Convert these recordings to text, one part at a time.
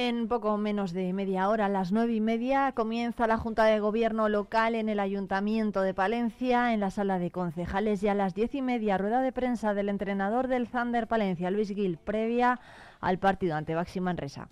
En poco menos de media hora, a las nueve y media, comienza la Junta de Gobierno local en el Ayuntamiento de Palencia, en la sala de concejales, y a las diez y media, rueda de prensa del entrenador del Thunder Palencia, Luis Gil, previa al partido ante Baxi Manresa.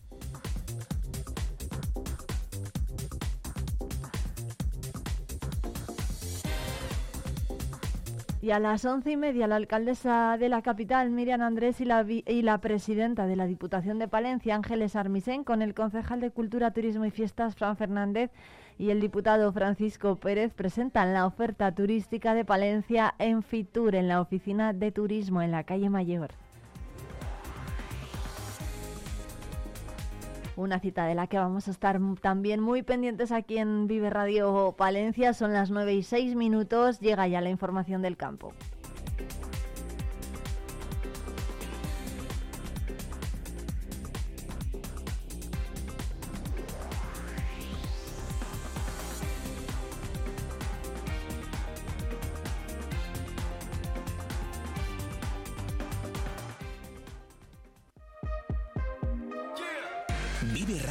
Y a las once y media, la alcaldesa de la capital, Miriam Andrés, y la, presidenta de la Diputación de Palencia, Ángeles Armisen, con el concejal de Cultura, Turismo y Fiestas, Fran Fernández, y el diputado Francisco Pérez, presentan la oferta turística de Palencia en Fitur, en la oficina de turismo en la calle Mayor. Una cita de la que vamos a estar también muy pendientes aquí en Vive Radio Palencia. Son las 9 y 6 minutos. Llega ya la información del campo.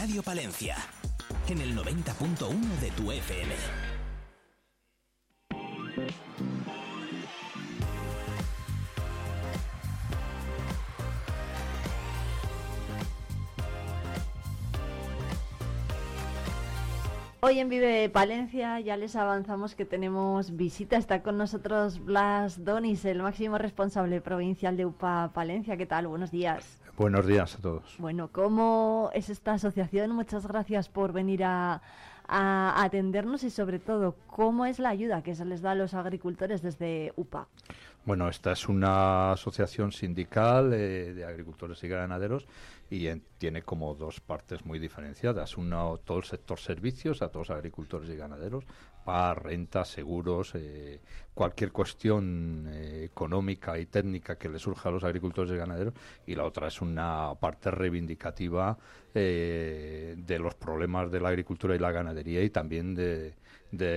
Radio Palencia en el 90.1 de tu FM. Hoy en Vive Palencia ya les avanzamos que tenemos visita. Está con nosotros Blas Donis, el máximo responsable provincial de UPA Palencia. ¿Qué tal? Buenos días. Buenos días a todos. Bueno, ¿cómo es esta asociación? Muchas gracias por venir a, a atendernos y sobre todo, ¿cómo es la ayuda que se les da a los agricultores desde UPA? Bueno, esta es una asociación sindical eh, de agricultores y ganaderos y en- tiene como dos partes muy diferenciadas. Una, todo el sector servicios a todos los agricultores y ganaderos, para rentas, seguros, eh, cualquier cuestión eh, económica y técnica que le surja a los agricultores y ganaderos. Y la otra es una parte reivindicativa eh, de los problemas de la agricultura y la ganadería y también de,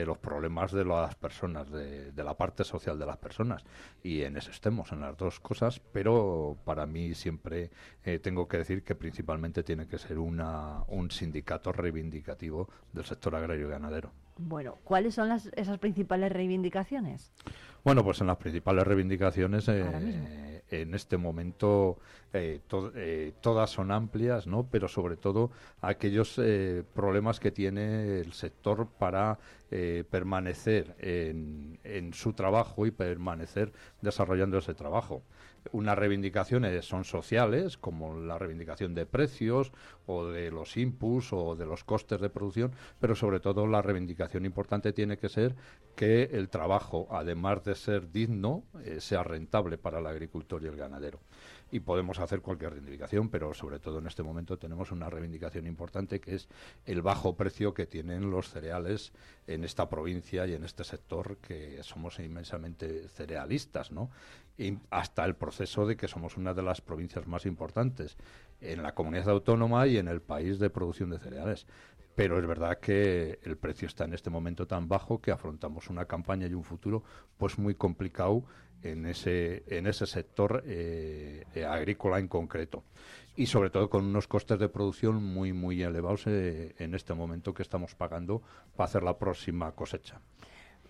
los problemas de las personas, de, la parte social de las personas. Y en eso estemos, en las dos cosas, pero para mí siempre tengo que decir que principalmente tiene que ser una, un sindicato reivindicativo del sector agrario y ganadero. Bueno, ¿cuáles son las, esas principales reivindicaciones? Bueno, pues en las principales reivindicaciones eh, en este momento eh, to- eh, todas son amplias, ¿no? Pero sobre todo aquellos problemas que tiene el sector para eh, permanecer en, en su trabajo y permanecer desarrollando ese trabajo. Unas reivindicaciones son sociales, como la reivindicación de precios o de los inputs o de los costes de producción, pero sobre todo la reivindicación importante tiene que ser que el trabajo, además de ser digno, eh, sea rentable para el agricultor y el ganadero. Y podemos hacer cualquier reivindicación, pero sobre todo en este momento tenemos una reivindicación importante que es el bajo precio que tienen los cereales en esta provincia y en este sector que somos inmensamente cerealistas, ¿no? Y hasta el proceso de que somos una de las provincias más importantes en la comunidad autónoma y en el país de producción de cereales. Pero es verdad que el precio está en este momento tan bajo que afrontamos una campaña y un futuro pues muy complicado en ese, en ese sector eh, eh, agrícola en concreto. Y sobre todo con unos costes de producción muy, muy elevados eh, en este momento que estamos pagando para hacer la próxima cosecha.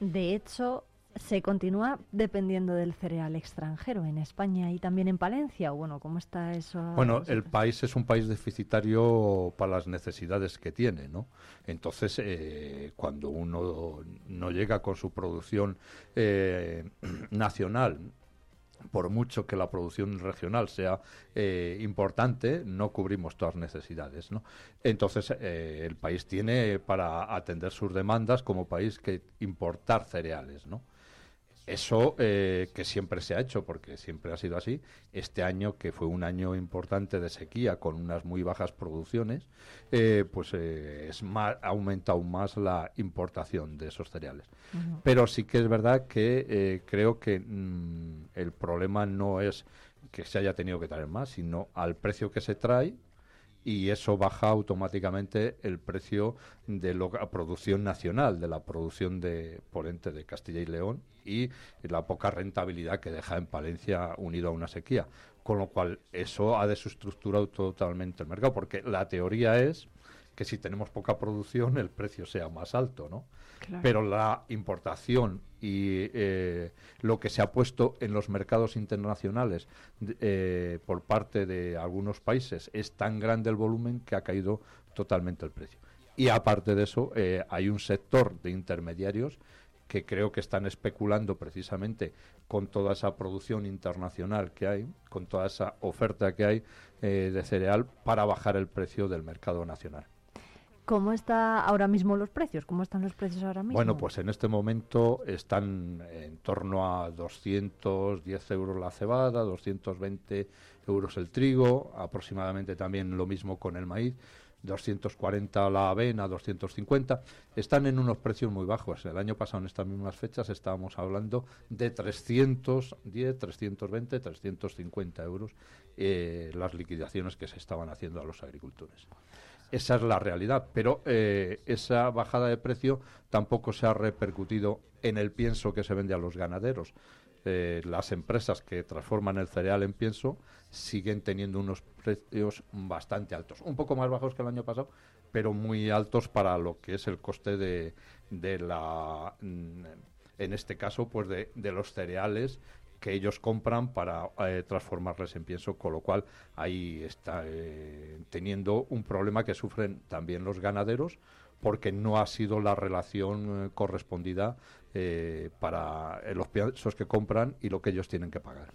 De hecho, se continúa dependiendo del cereal extranjero en España y también en Palencia. o Bueno, ¿cómo está eso? Bueno, el país es un país deficitario para las necesidades que tiene, ¿no? Entonces, eh, cuando uno no llega con su producción eh, nacional, por mucho que la producción regional sea eh, importante, no cubrimos todas las necesidades, ¿no? Entonces, eh, el país tiene para atender sus demandas como país que importar cereales, ¿no? Eso eh, que siempre se ha hecho, porque siempre ha sido así. Este año, que fue un año importante de sequía, con unas muy bajas producciones, eh, pues eh, es más, aumenta aún más la importación de esos cereales. Pero sí que es verdad que eh, creo que mm, el problema no es que se haya tenido que traer más, sino al precio que se trae y eso baja automáticamente el precio de la producción nacional, de la producción de ente de Castilla y León y la poca rentabilidad que deja en Palencia unido a una sequía. Con lo cual, eso ha desestructurado totalmente el mercado, porque la teoría es que si tenemos poca producción el precio sea más alto, ¿no? Pero la importación y eh, lo que se ha puesto en los mercados internacionales eh, por parte de algunos países es tan grande el volumen que ha caído totalmente el precio. Y aparte de eso, eh, hay un sector de intermediarios que creo que están especulando precisamente con toda esa producción internacional que hay, con toda esa oferta que hay de cereal para bajar el precio del mercado nacional. ¿Cómo está ahora mismo los precios? ¿Cómo están los precios ahora mismo? Bueno, pues en este momento están en torno a 210 euros la cebada, 220 euros el trigo, aproximadamente también lo mismo con el maíz. 240 la avena, 250, están en unos precios muy bajos. El año pasado, en estas mismas fechas, estábamos hablando de 310, 320, 350 euros eh, las liquidaciones que se estaban haciendo a los agricultores. Esa es la realidad, pero eh, esa bajada de precio tampoco se ha repercutido en el pienso que se vende a los ganaderos. Eh, las empresas que transforman el cereal en pienso siguen teniendo unos precios bastante altos, un poco más bajos que el año pasado, pero muy altos para lo que es el coste de, de la, mm, en este caso, pues de, de los cereales que ellos compran para eh, transformarles en pienso, con lo cual ahí está eh, teniendo un problema que sufren también los ganaderos porque no ha sido la relación eh, correspondida para los piensos que compran y lo que ellos tienen que pagar.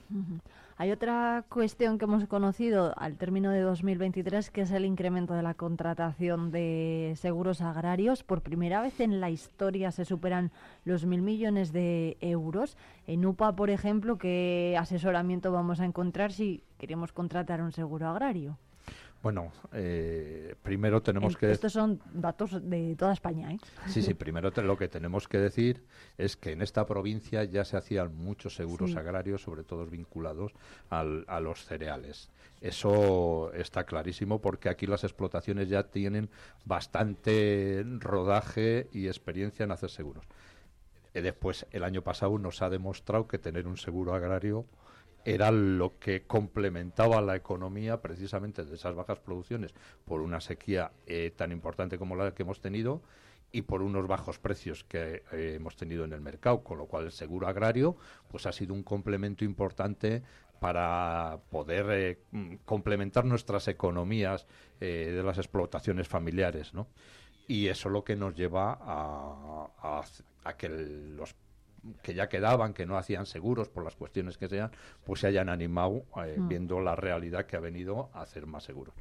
Hay otra cuestión que hemos conocido al término de 2023, que es el incremento de la contratación de seguros agrarios. Por primera vez en la historia se superan los mil millones de euros. En UPA, por ejemplo, ¿qué asesoramiento vamos a encontrar si queremos contratar un seguro agrario? Bueno, eh, primero tenemos que... Estos son datos de toda España, ¿eh? Sí, sí, primero lo que tenemos que decir es que en esta provincia ya se hacían muchos seguros agrarios, sobre todo vinculados a los cereales. Eso está clarísimo porque aquí las explotaciones ya tienen bastante rodaje y experiencia en hacer seguros. Y después, el año pasado nos ha demostrado que tener un seguro agrario era lo que complementaba la economía precisamente de esas bajas producciones por una sequía eh, tan importante como la que hemos tenido y por unos bajos precios que eh, hemos tenido en el mercado, con lo cual el seguro agrario pues ha sido un complemento importante para poder eh, complementar nuestras economías de las explotaciones familiares, ¿no? Y eso es lo que nos lleva a, a, a que los que ya quedaban, que no hacían seguros por las cuestiones que sean, pues se hayan animado eh, mm. viendo la realidad que ha venido a hacer más seguros.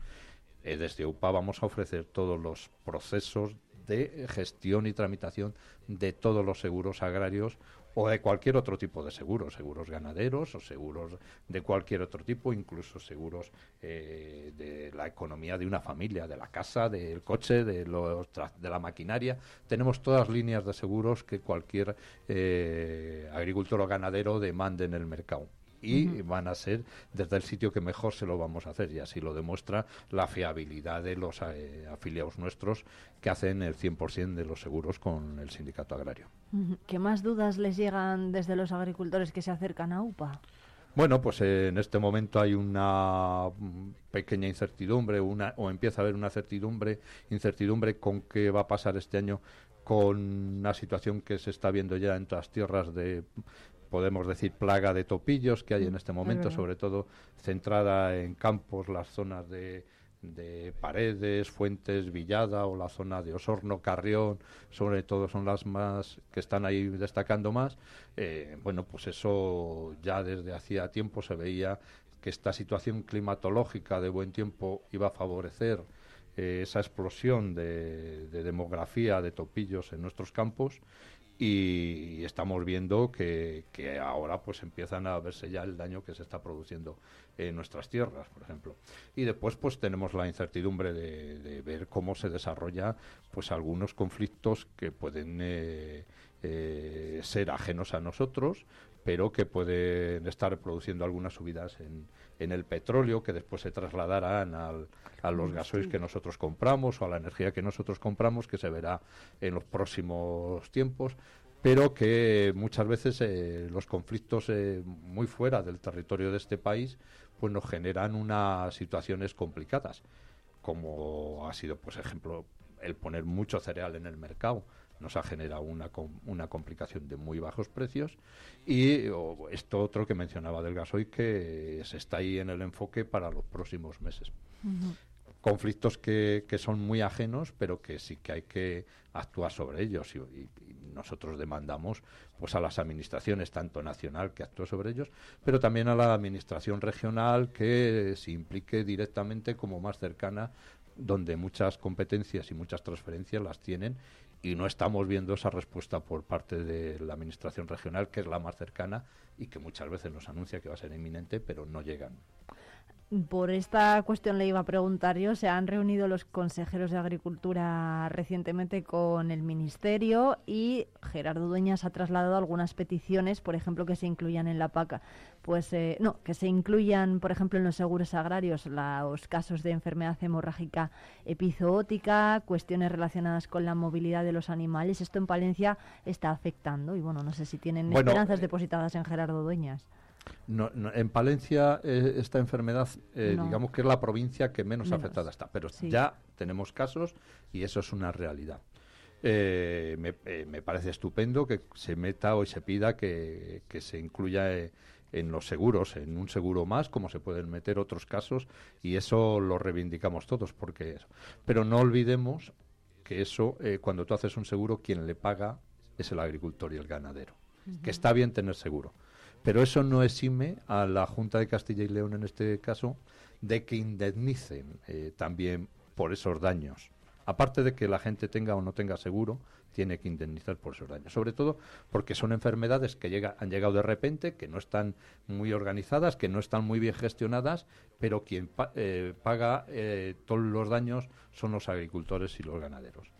Eh, desde UPA vamos a ofrecer todos los procesos de gestión y tramitación de todos los seguros agrarios o de cualquier otro tipo de seguros, seguros ganaderos o seguros de cualquier otro tipo, incluso seguros eh, de la economía de una familia, de la casa, del coche, de, los de la maquinaria. Tenemos todas líneas de seguros que cualquier eh, agricultor o ganadero demande en el mercado y van a ser desde el sitio que mejor se lo vamos a hacer y así lo demuestra la fiabilidad de los eh, afiliados nuestros que hacen el 100% de los seguros con el sindicato agrario. ¿Qué más dudas les llegan desde los agricultores que se acercan a UPA? Bueno, pues en este momento hay una pequeña incertidumbre una, o empieza a haber una certidumbre, incertidumbre con qué va a pasar este año con una situación que se está viendo ya en todas tierras de podemos decir, plaga de topillos que hay en mm, este momento, sobre todo centrada en campos, las zonas de, de Paredes, Fuentes, Villada o la zona de Osorno, Carrión, sobre todo son las más que están ahí destacando más. Eh, bueno, pues eso ya desde hacía tiempo se veía que esta situación climatológica de buen tiempo iba a favorecer eh, esa explosión de, de demografía de topillos en nuestros campos y, estamos viendo que, ahora pues empiezan a verse ya el daño que se está produciendo en nuestras tierras, por ejemplo. Y después pues tenemos la incertidumbre de, ver cómo se desarrolla pues algunos conflictos que pueden eh, eh, ser ajenos a nosotros, pero que pueden estar produciendo algunas subidas en, en el petróleo que después se trasladarán al, a los gasoils que nosotros compramos o a la energía que nosotros compramos, que se verá en los próximos tiempos pero que muchas veces eh, los conflictos eh, muy fuera del territorio de este país pues nos generan unas situaciones complicadas como ha sido pues ejemplo el poner mucho cereal en el mercado nos ha generado una, una complicación de muy bajos precios. Y esto otro que mencionaba del gasoil que se está ahí en el enfoque para los próximos meses. Conflictos que, que, son muy ajenos, pero que sí que hay que actuar sobre ellos. Y, nosotros demandamos pues a las administraciones, tanto nacional que actúe sobre ellos, pero también a la administración regional que se implique directamente como más cercana donde muchas competencias y muchas transferencias las tienen y no estamos viendo esa respuesta por parte de la Administración regional, que es la más cercana y que muchas veces nos anuncia que va a ser inminente, pero no llegan. Por esta cuestión le iba a preguntar yo, se han reunido los consejeros de Agricultura recientemente con el Ministerio y Gerardo Dueñas ha trasladado algunas peticiones, por ejemplo, que se incluyan en la PACA. Pues eh, no, que se incluyan, por ejemplo, en los seguros agrarios los casos de enfermedad hemorrágica epizootica, cuestiones relacionadas con la movilidad de los animales. Esto en Palencia está afectando y bueno, no sé si tienen esperanzas eh, depositadas en Gerardo Dueñas. No, en Palencia eh, esta enfermedad, eh, digamos que es la provincia que menos, afectada está, pero ya tenemos casos y eso es una realidad. Eh, me, parece estupendo que se meta o se pida que, se incluya en los seguros, en un seguro más, como se pueden meter otros casos, y eso lo reivindicamos todos, porque eso. Pero no olvidemos que eso, cuando tú haces un seguro, quien le paga es el agricultor y el ganadero. Que está bien tener seguro pero eso no exime a la Junta de Castilla y León, en este caso, de que indemnicen eh, también por esos daños. Aparte de que la gente tenga o no tenga seguro, tiene que indemnizar por esos daños. Sobre todo porque son enfermedades que han llegado de repente, que no están muy organizadas, que no están muy bien gestionadas, pero quien eh, paga eh, todos los daños son los agricultores y los ganaderos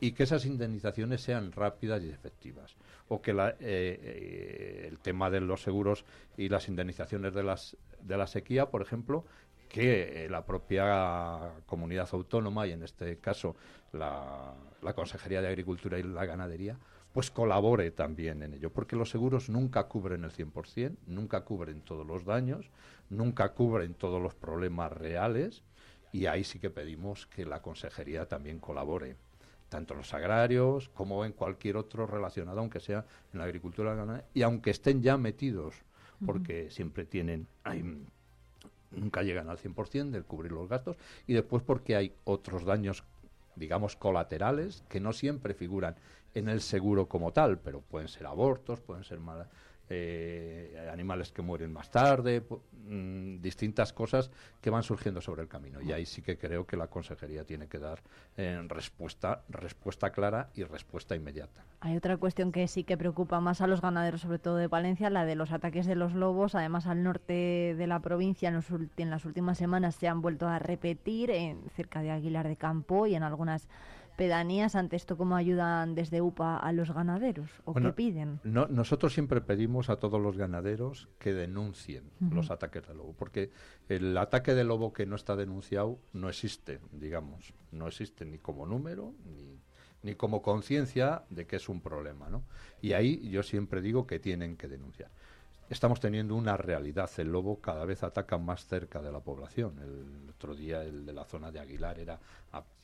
y que esas indemnizaciones sean rápidas y efectivas. O que la, eh, eh, el tema de los seguros y las indemnizaciones de, las, de la sequía, por ejemplo, que eh, la propia comunidad autónoma y en este caso la, la Consejería de Agricultura y la Ganadería, pues colabore también en ello, porque los seguros nunca cubren el 100%, nunca cubren todos los daños, nunca cubren todos los problemas reales y ahí sí que pedimos que la Consejería también colabore tanto en los agrarios como en cualquier otro relacionado, aunque sea en la agricultura y aunque estén ya metidos, porque siempre tienen, nunca llegan al 100% de cubrir los gastos, y después porque hay otros daños, digamos, colaterales, que no siempre figuran en el seguro como tal, pero pueden ser abortos, pueden ser malas eh, animales que mueren más tarde, mm, distintas cosas que van surgiendo sobre el camino. Y ahí sí que creo que la consejería tiene que dar eh, respuesta, respuesta clara y respuesta inmediata. Hay otra cuestión que sí que preocupa más a los ganaderos, sobre todo de Valencia, la de los ataques de los lobos. Además, al norte de la provincia, en, en las últimas semanas se han vuelto a repetir en cerca de Aguilar de Campo y en algunas pedanías ante esto cómo ayudan desde UPA a los ganaderos o qué piden? nosotros siempre pedimos a todos los ganaderos que denuncien los ataques de lobo, porque el ataque de lobo que no está denunciado no existe, digamos, no existe ni como número ni ni como conciencia de que es un problema, ¿no? Y ahí yo siempre digo que tienen que denunciar estamos teniendo una realidad. El lobo cada vez ataca más cerca de la población. El otro día el de la zona de Aguilar era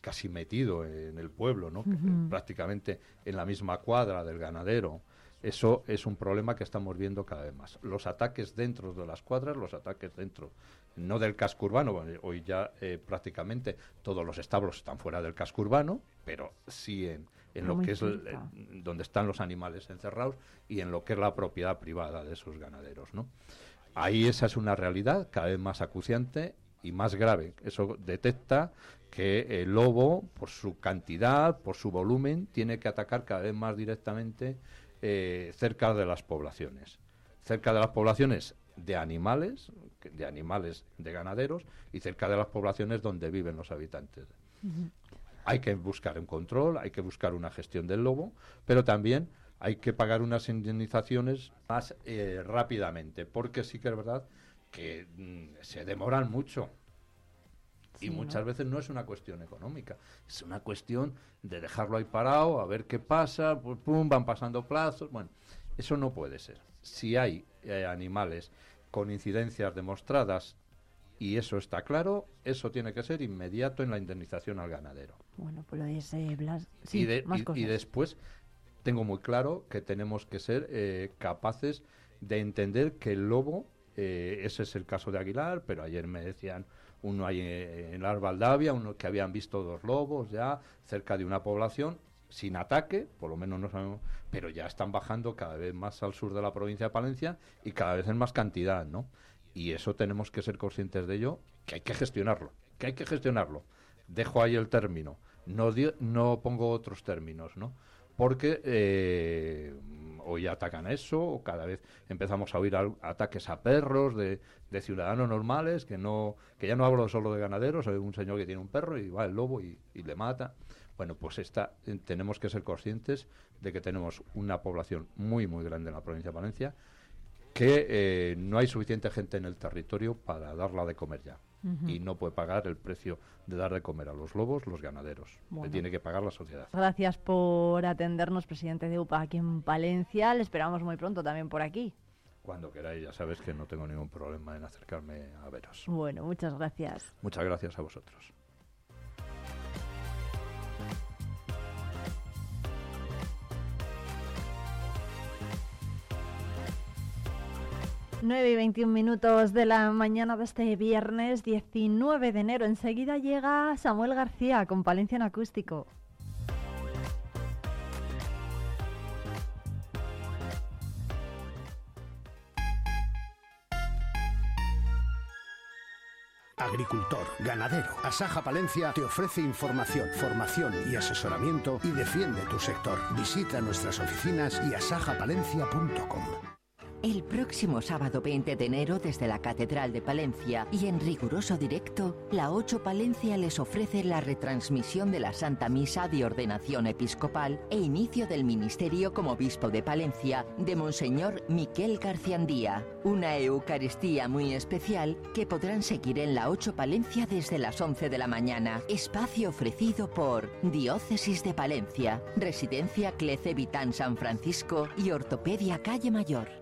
casi metido en el pueblo, ¿no? prácticamente en la misma cuadra del ganadero. Eso es un problema que estamos viendo cada vez más. Los ataques dentro de las cuadras, los ataques dentro, no del casco urbano, hoy ya eh, prácticamente todos los establos están fuera del casco urbano, pero sí en, en lo que es donde están los animales encerrados y en lo que es la propiedad privada de esos ganaderos, ¿no? Ahí esa es una realidad cada vez más acuciante y más grave. Eso detecta que el lobo, por su cantidad, por su volumen, tiene que atacar cada vez más directamente eh, cerca de las poblaciones. Cerca de las poblaciones de animales, de animales de ganaderos, y cerca de las poblaciones donde viven los habitantes. Hay que buscar un control, hay que buscar una gestión del lobo, pero también hay que pagar unas indemnizaciones más eh, rápidamente, porque sí que es verdad que mm, se demoran mucho. Sí, y ¿no? muchas veces no es una cuestión económica, es una cuestión de dejarlo ahí parado, a ver qué pasa, pues, pum, van pasando plazos. Bueno, eso no puede ser. Si hay eh, animales con incidencias demostradas y eso está claro, eso tiene que ser inmediato en la indemnización al ganadero. Bueno, pues eh, Blas. Sí, y, de- más y- cosas. y después tengo muy claro que tenemos que ser eh, capaces de entender que el lobo, eh, ese es el caso de Aguilar, pero ayer me decían uno ahí en la Valdavia, uno que habían visto dos lobos ya cerca de una población sin ataque, por lo menos no sabemos, pero ya están bajando cada vez más al sur de la provincia de Palencia y cada vez en más cantidad, ¿no? Y eso tenemos que ser conscientes de ello, que hay que gestionarlo, que hay que gestionarlo. Dejo ahí el término, no, di- no pongo otros términos, ¿no? Porque eh, hoy atacan eso, o cada vez empezamos a oír ataques a perros de, de ciudadanos normales, que no que ya no hablo solo de ganaderos, hay un señor que tiene un perro y va el lobo y, y le mata. Bueno, pues esta, eh, tenemos que ser conscientes de que tenemos una población muy, muy grande en la provincia de Valencia, que eh, no hay suficiente gente en el territorio para darla de comer ya. Y no puede pagar el precio de dar de comer a los lobos, los ganaderos. Bueno. Le tiene que pagar la sociedad. Gracias por atendernos, presidente de UPA aquí en Palencia. Le esperamos muy pronto también por aquí. Cuando queráis, ya sabes que no tengo ningún problema en acercarme a veros. Bueno, muchas gracias. Muchas gracias a vosotros. 9 y 21 minutos de la mañana de este viernes 19 de enero. Enseguida llega Samuel García con Palencia en acústico. Agricultor, ganadero. Asaja Palencia te ofrece información, formación y asesoramiento y defiende tu sector. Visita nuestras oficinas y asajapalencia.com. El próximo sábado 20 de enero desde la Catedral de Palencia y en riguroso directo, la 8 Palencia les ofrece la retransmisión de la Santa Misa de Ordenación Episcopal e inicio del ministerio como obispo de Palencia de Monseñor Miquel Garciandía. Una Eucaristía muy especial que podrán seguir en la 8 Palencia desde las 11 de la mañana. Espacio ofrecido por Diócesis de Palencia, Residencia Clece Vitán San Francisco y Ortopedia Calle Mayor.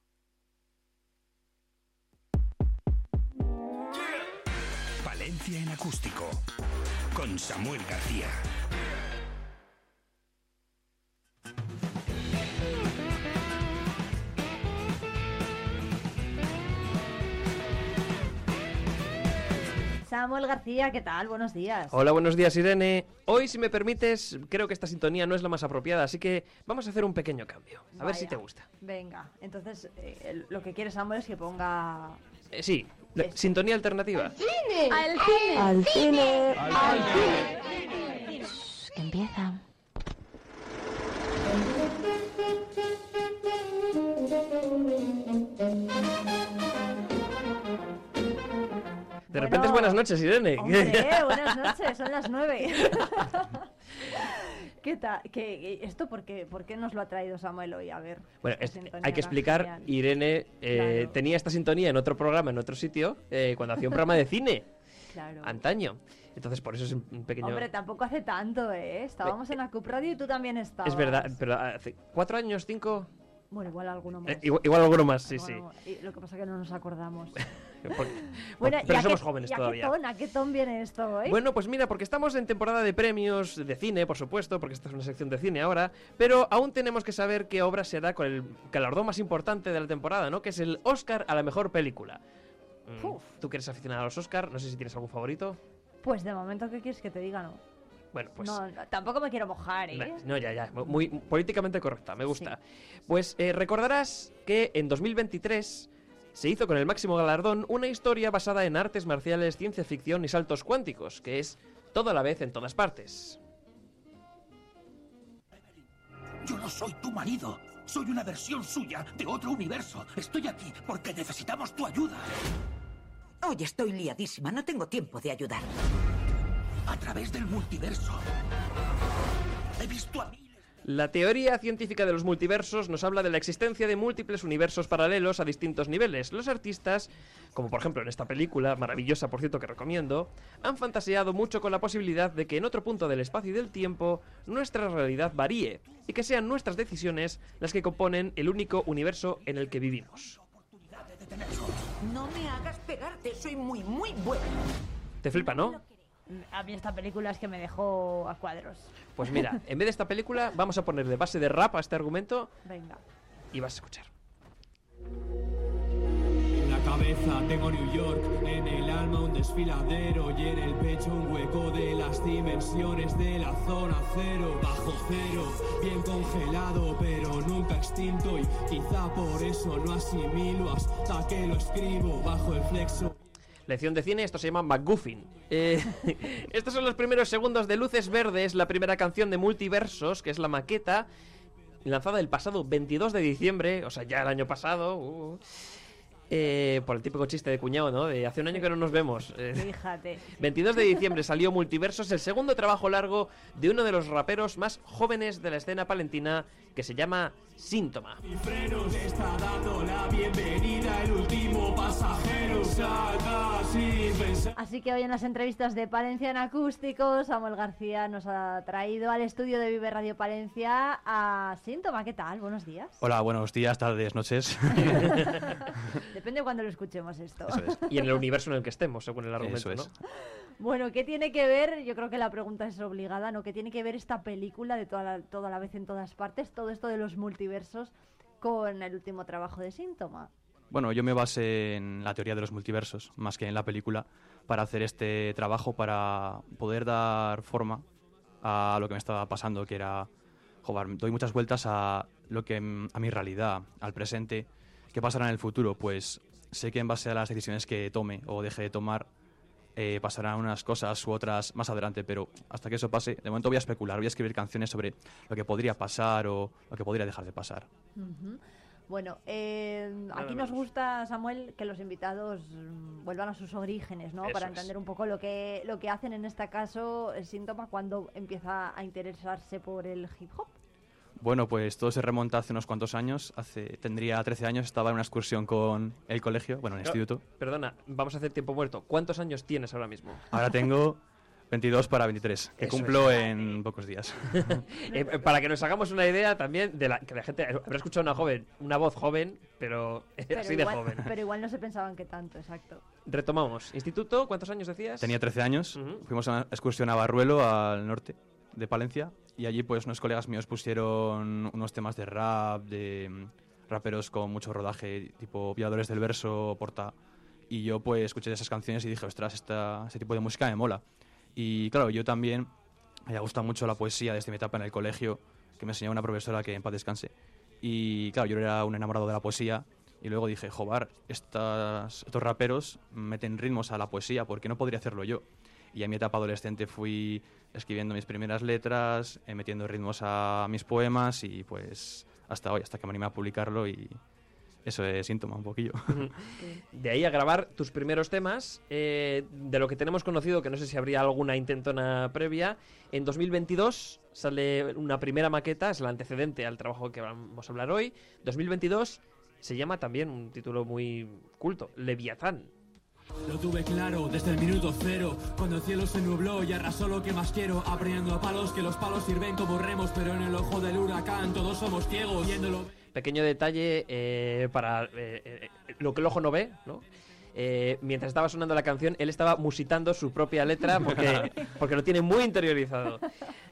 Palencia en acústico con Samuel García. Samuel García, ¿qué tal? Buenos días. Hola, buenos días Irene. Hoy, si me permites, creo que esta sintonía no es la más apropiada, así que vamos a hacer un pequeño cambio. A ver si te gusta. Venga, entonces eh, lo que quiere Samuel es que ponga... Eh, sí, la- sintonía alternativa. ¡Al cine! ¡Al cine! Que empieza. De repente Bueno. es buenas noches, Irene. Hombre, buenas noches, son las nueve. ¿Qué tal? ¿Qué, ¿Esto por qué, por qué nos lo ha traído Samuel hoy? A ver. Bueno, es- hay que explicar, genial. Irene eh, Claro. tenía esta sintonía en otro programa, en otro sitio, eh, cuando hacía un programa de cine, Claro. antaño. Entonces, por eso es un pequeño... Hombre, tampoco hace tanto, ¿eh? Estábamos en Acup Radio y tú también estabas. es verdad, pero hace cuatro años, cinco... Bueno, igual alguno más. eh, igual, igual alguno más, sí, sí. Más. Lo que pasa es que no nos acordamos. Porque- bueno, pero ¿y a somos qué- jóvenes y a todavía. Qué ton, ¿A qué ton viene esto hoy? Bueno, pues mira, porque estamos en temporada de premios de cine, por supuesto, porque esta es una sección de cine ahora, pero aún tenemos que saber qué obra se da con el galardón más importante de la temporada, ¿no? Que es el Oscar a la mejor película. Mm, Uf. Tú que eres aficionado a los Oscar, no sé si tienes algún favorito. Pues de momento, ¿qué quieres que te diga? No. Bueno, pues... No, no, tampoco me quiero mojar, ¿eh? No, ya, ya. Muy políticamente correcta, me gusta. Pues eh, recordarás que en 2023 se hizo con el máximo galardón una historia basada en artes marciales, ciencia ficción y saltos cuánticos, que es todo a la vez en todas partes. Yo no soy tu marido. Soy una versión suya de otro universo. Estoy aquí porque necesitamos tu ayuda. Hoy estoy liadísima, no tengo tiempo de ayudar. A través del multiverso. He visto a miles. La teoría científica de los multiversos nos habla de la existencia de múltiples universos paralelos a distintos niveles. Los artistas, como por ejemplo en esta película, maravillosa por cierto que recomiendo, han fantaseado mucho con la posibilidad de que en otro punto del espacio y del tiempo nuestra realidad varíe y que sean nuestras decisiones las que componen el único universo en el que vivimos. No me hagas pegarte, soy muy, muy. ¿Te flipa, no? A mí esta película es que me dejó a cuadros. Pues mira, en vez de esta película vamos a poner de base de rap a este argumento Venga. y vas a escuchar. En la cabeza tengo New York, en el alma un desfiladero y en el pecho un hueco de las dimensiones de la zona cero, bajo cero, bien congelado pero nunca extinto y quizá por eso no asimilo hasta que lo escribo bajo el flexo. Lección de cine, esto se llama McGuffin. Eh, estos son los primeros segundos de Luces Verdes, la primera canción de Multiversos, que es la maqueta, lanzada el pasado 22 de diciembre, o sea, ya el año pasado. uh, eh, por el típico chiste de cuñado, ¿no? De hace un año que no nos vemos. Eh, Fíjate. 22 de diciembre salió Multiversos, el segundo trabajo largo de uno de los raperos más jóvenes de la escena palentina, que se llama Síntoma. Y frenos está dando la bienvenida el último pasajero. Salga sin pensar. Así que hoy en las entrevistas de Palencia en Acústico, Samuel García nos ha traído al estudio de Vive Radio Palencia a Síntoma. ¿Qué tal? Buenos días. Hola, buenos días, tardes, noches. Depende de cuando lo escuchemos esto. Eso es. Y en el universo en el que estemos, según el argumento, Eso es. ¿no? Bueno, ¿qué tiene que ver? Yo creo que la pregunta es obligada, ¿no? ¿Qué tiene que ver esta película de toda la, toda la vez en todas partes, todo esto de los multiversos, con el último trabajo de Síntoma? Bueno, yo me basé en la teoría de los multiversos, más que en la película, para hacer este trabajo, para poder dar forma a lo que me estaba pasando, que era, joder, doy muchas vueltas a lo que a mi realidad, al presente, qué pasará en el futuro, pues sé que en base a las decisiones que tome o deje de tomar, eh, pasarán unas cosas u otras más adelante, pero hasta que eso pase, de momento voy a especular, voy a escribir canciones sobre lo que podría pasar o lo que podría dejar de pasar. Bueno, eh, aquí nos gusta, Samuel, que los invitados vuelvan a sus orígenes, ¿no? Eso Para es. entender un poco lo que, lo que hacen en este caso el síntoma cuando empieza a interesarse por el hip hop. Bueno, pues todo se remonta hace unos cuantos años. Hace, tendría 13 años, estaba en una excursión con el colegio, bueno, en el Pero- instituto. Perdona, vamos a hacer tiempo muerto. ¿Cuántos años tienes ahora mismo? Ahora tengo 22 para 23, que Eso cumplo en pocos días. Eh, para que nos hagamos una idea también de la que la gente habrá escuchado una joven, una voz joven, pero, así de igual, joven. pero igual no se pensaban que tanto, exacto. Retomamos. Instituto, ¿cuántos años decías? Tenía 13 años, fuimos a una excursión a Barruelo, al norte de Palencia, y allí pues unos colegas míos pusieron unos temas de rap, de mm, raperos con mucho rodaje, tipo Violadores del Verso, Porta, y yo pues escuché esas canciones y dije, ostras, esta, este tipo de música me mola. Y claro, yo también me ha gustado mucho la poesía desde mi etapa en el colegio, que me enseñó una profesora que en paz descanse. Y claro, yo era un enamorado de la poesía y luego dije, estas, estos raperos meten ritmos a la poesía, ¿por qué no podría hacerlo yo? Y en mi etapa adolescente fui escribiendo mis primeras letras, eh, metiendo ritmos a mis poemas y pues hasta hoy, hasta que me animé a publicarlo y eso es síntoma un poquillo. De ahí a grabar tus primeros temas, eh, de lo que tenemos conocido, que no sé si habría alguna intentona previa, en 2022 sale una primera maqueta, es el antecedente al trabajo que vamos a hablar hoy. 2022 se llama también un título muy culto, Leviatán. Lo tuve claro desde el minuto cero, cuando el cielo se nubló y arrasó lo que más quiero, aprendiendo a palos que los palos sirven como remos, pero en el ojo del huracán todos somos ciegos, viéndolo. Pequeño detalle eh, para eh, eh, lo que el ojo no ve, ¿no? Eh, mientras estaba sonando la canción, él estaba musitando su propia letra porque, porque lo tiene muy interiorizado.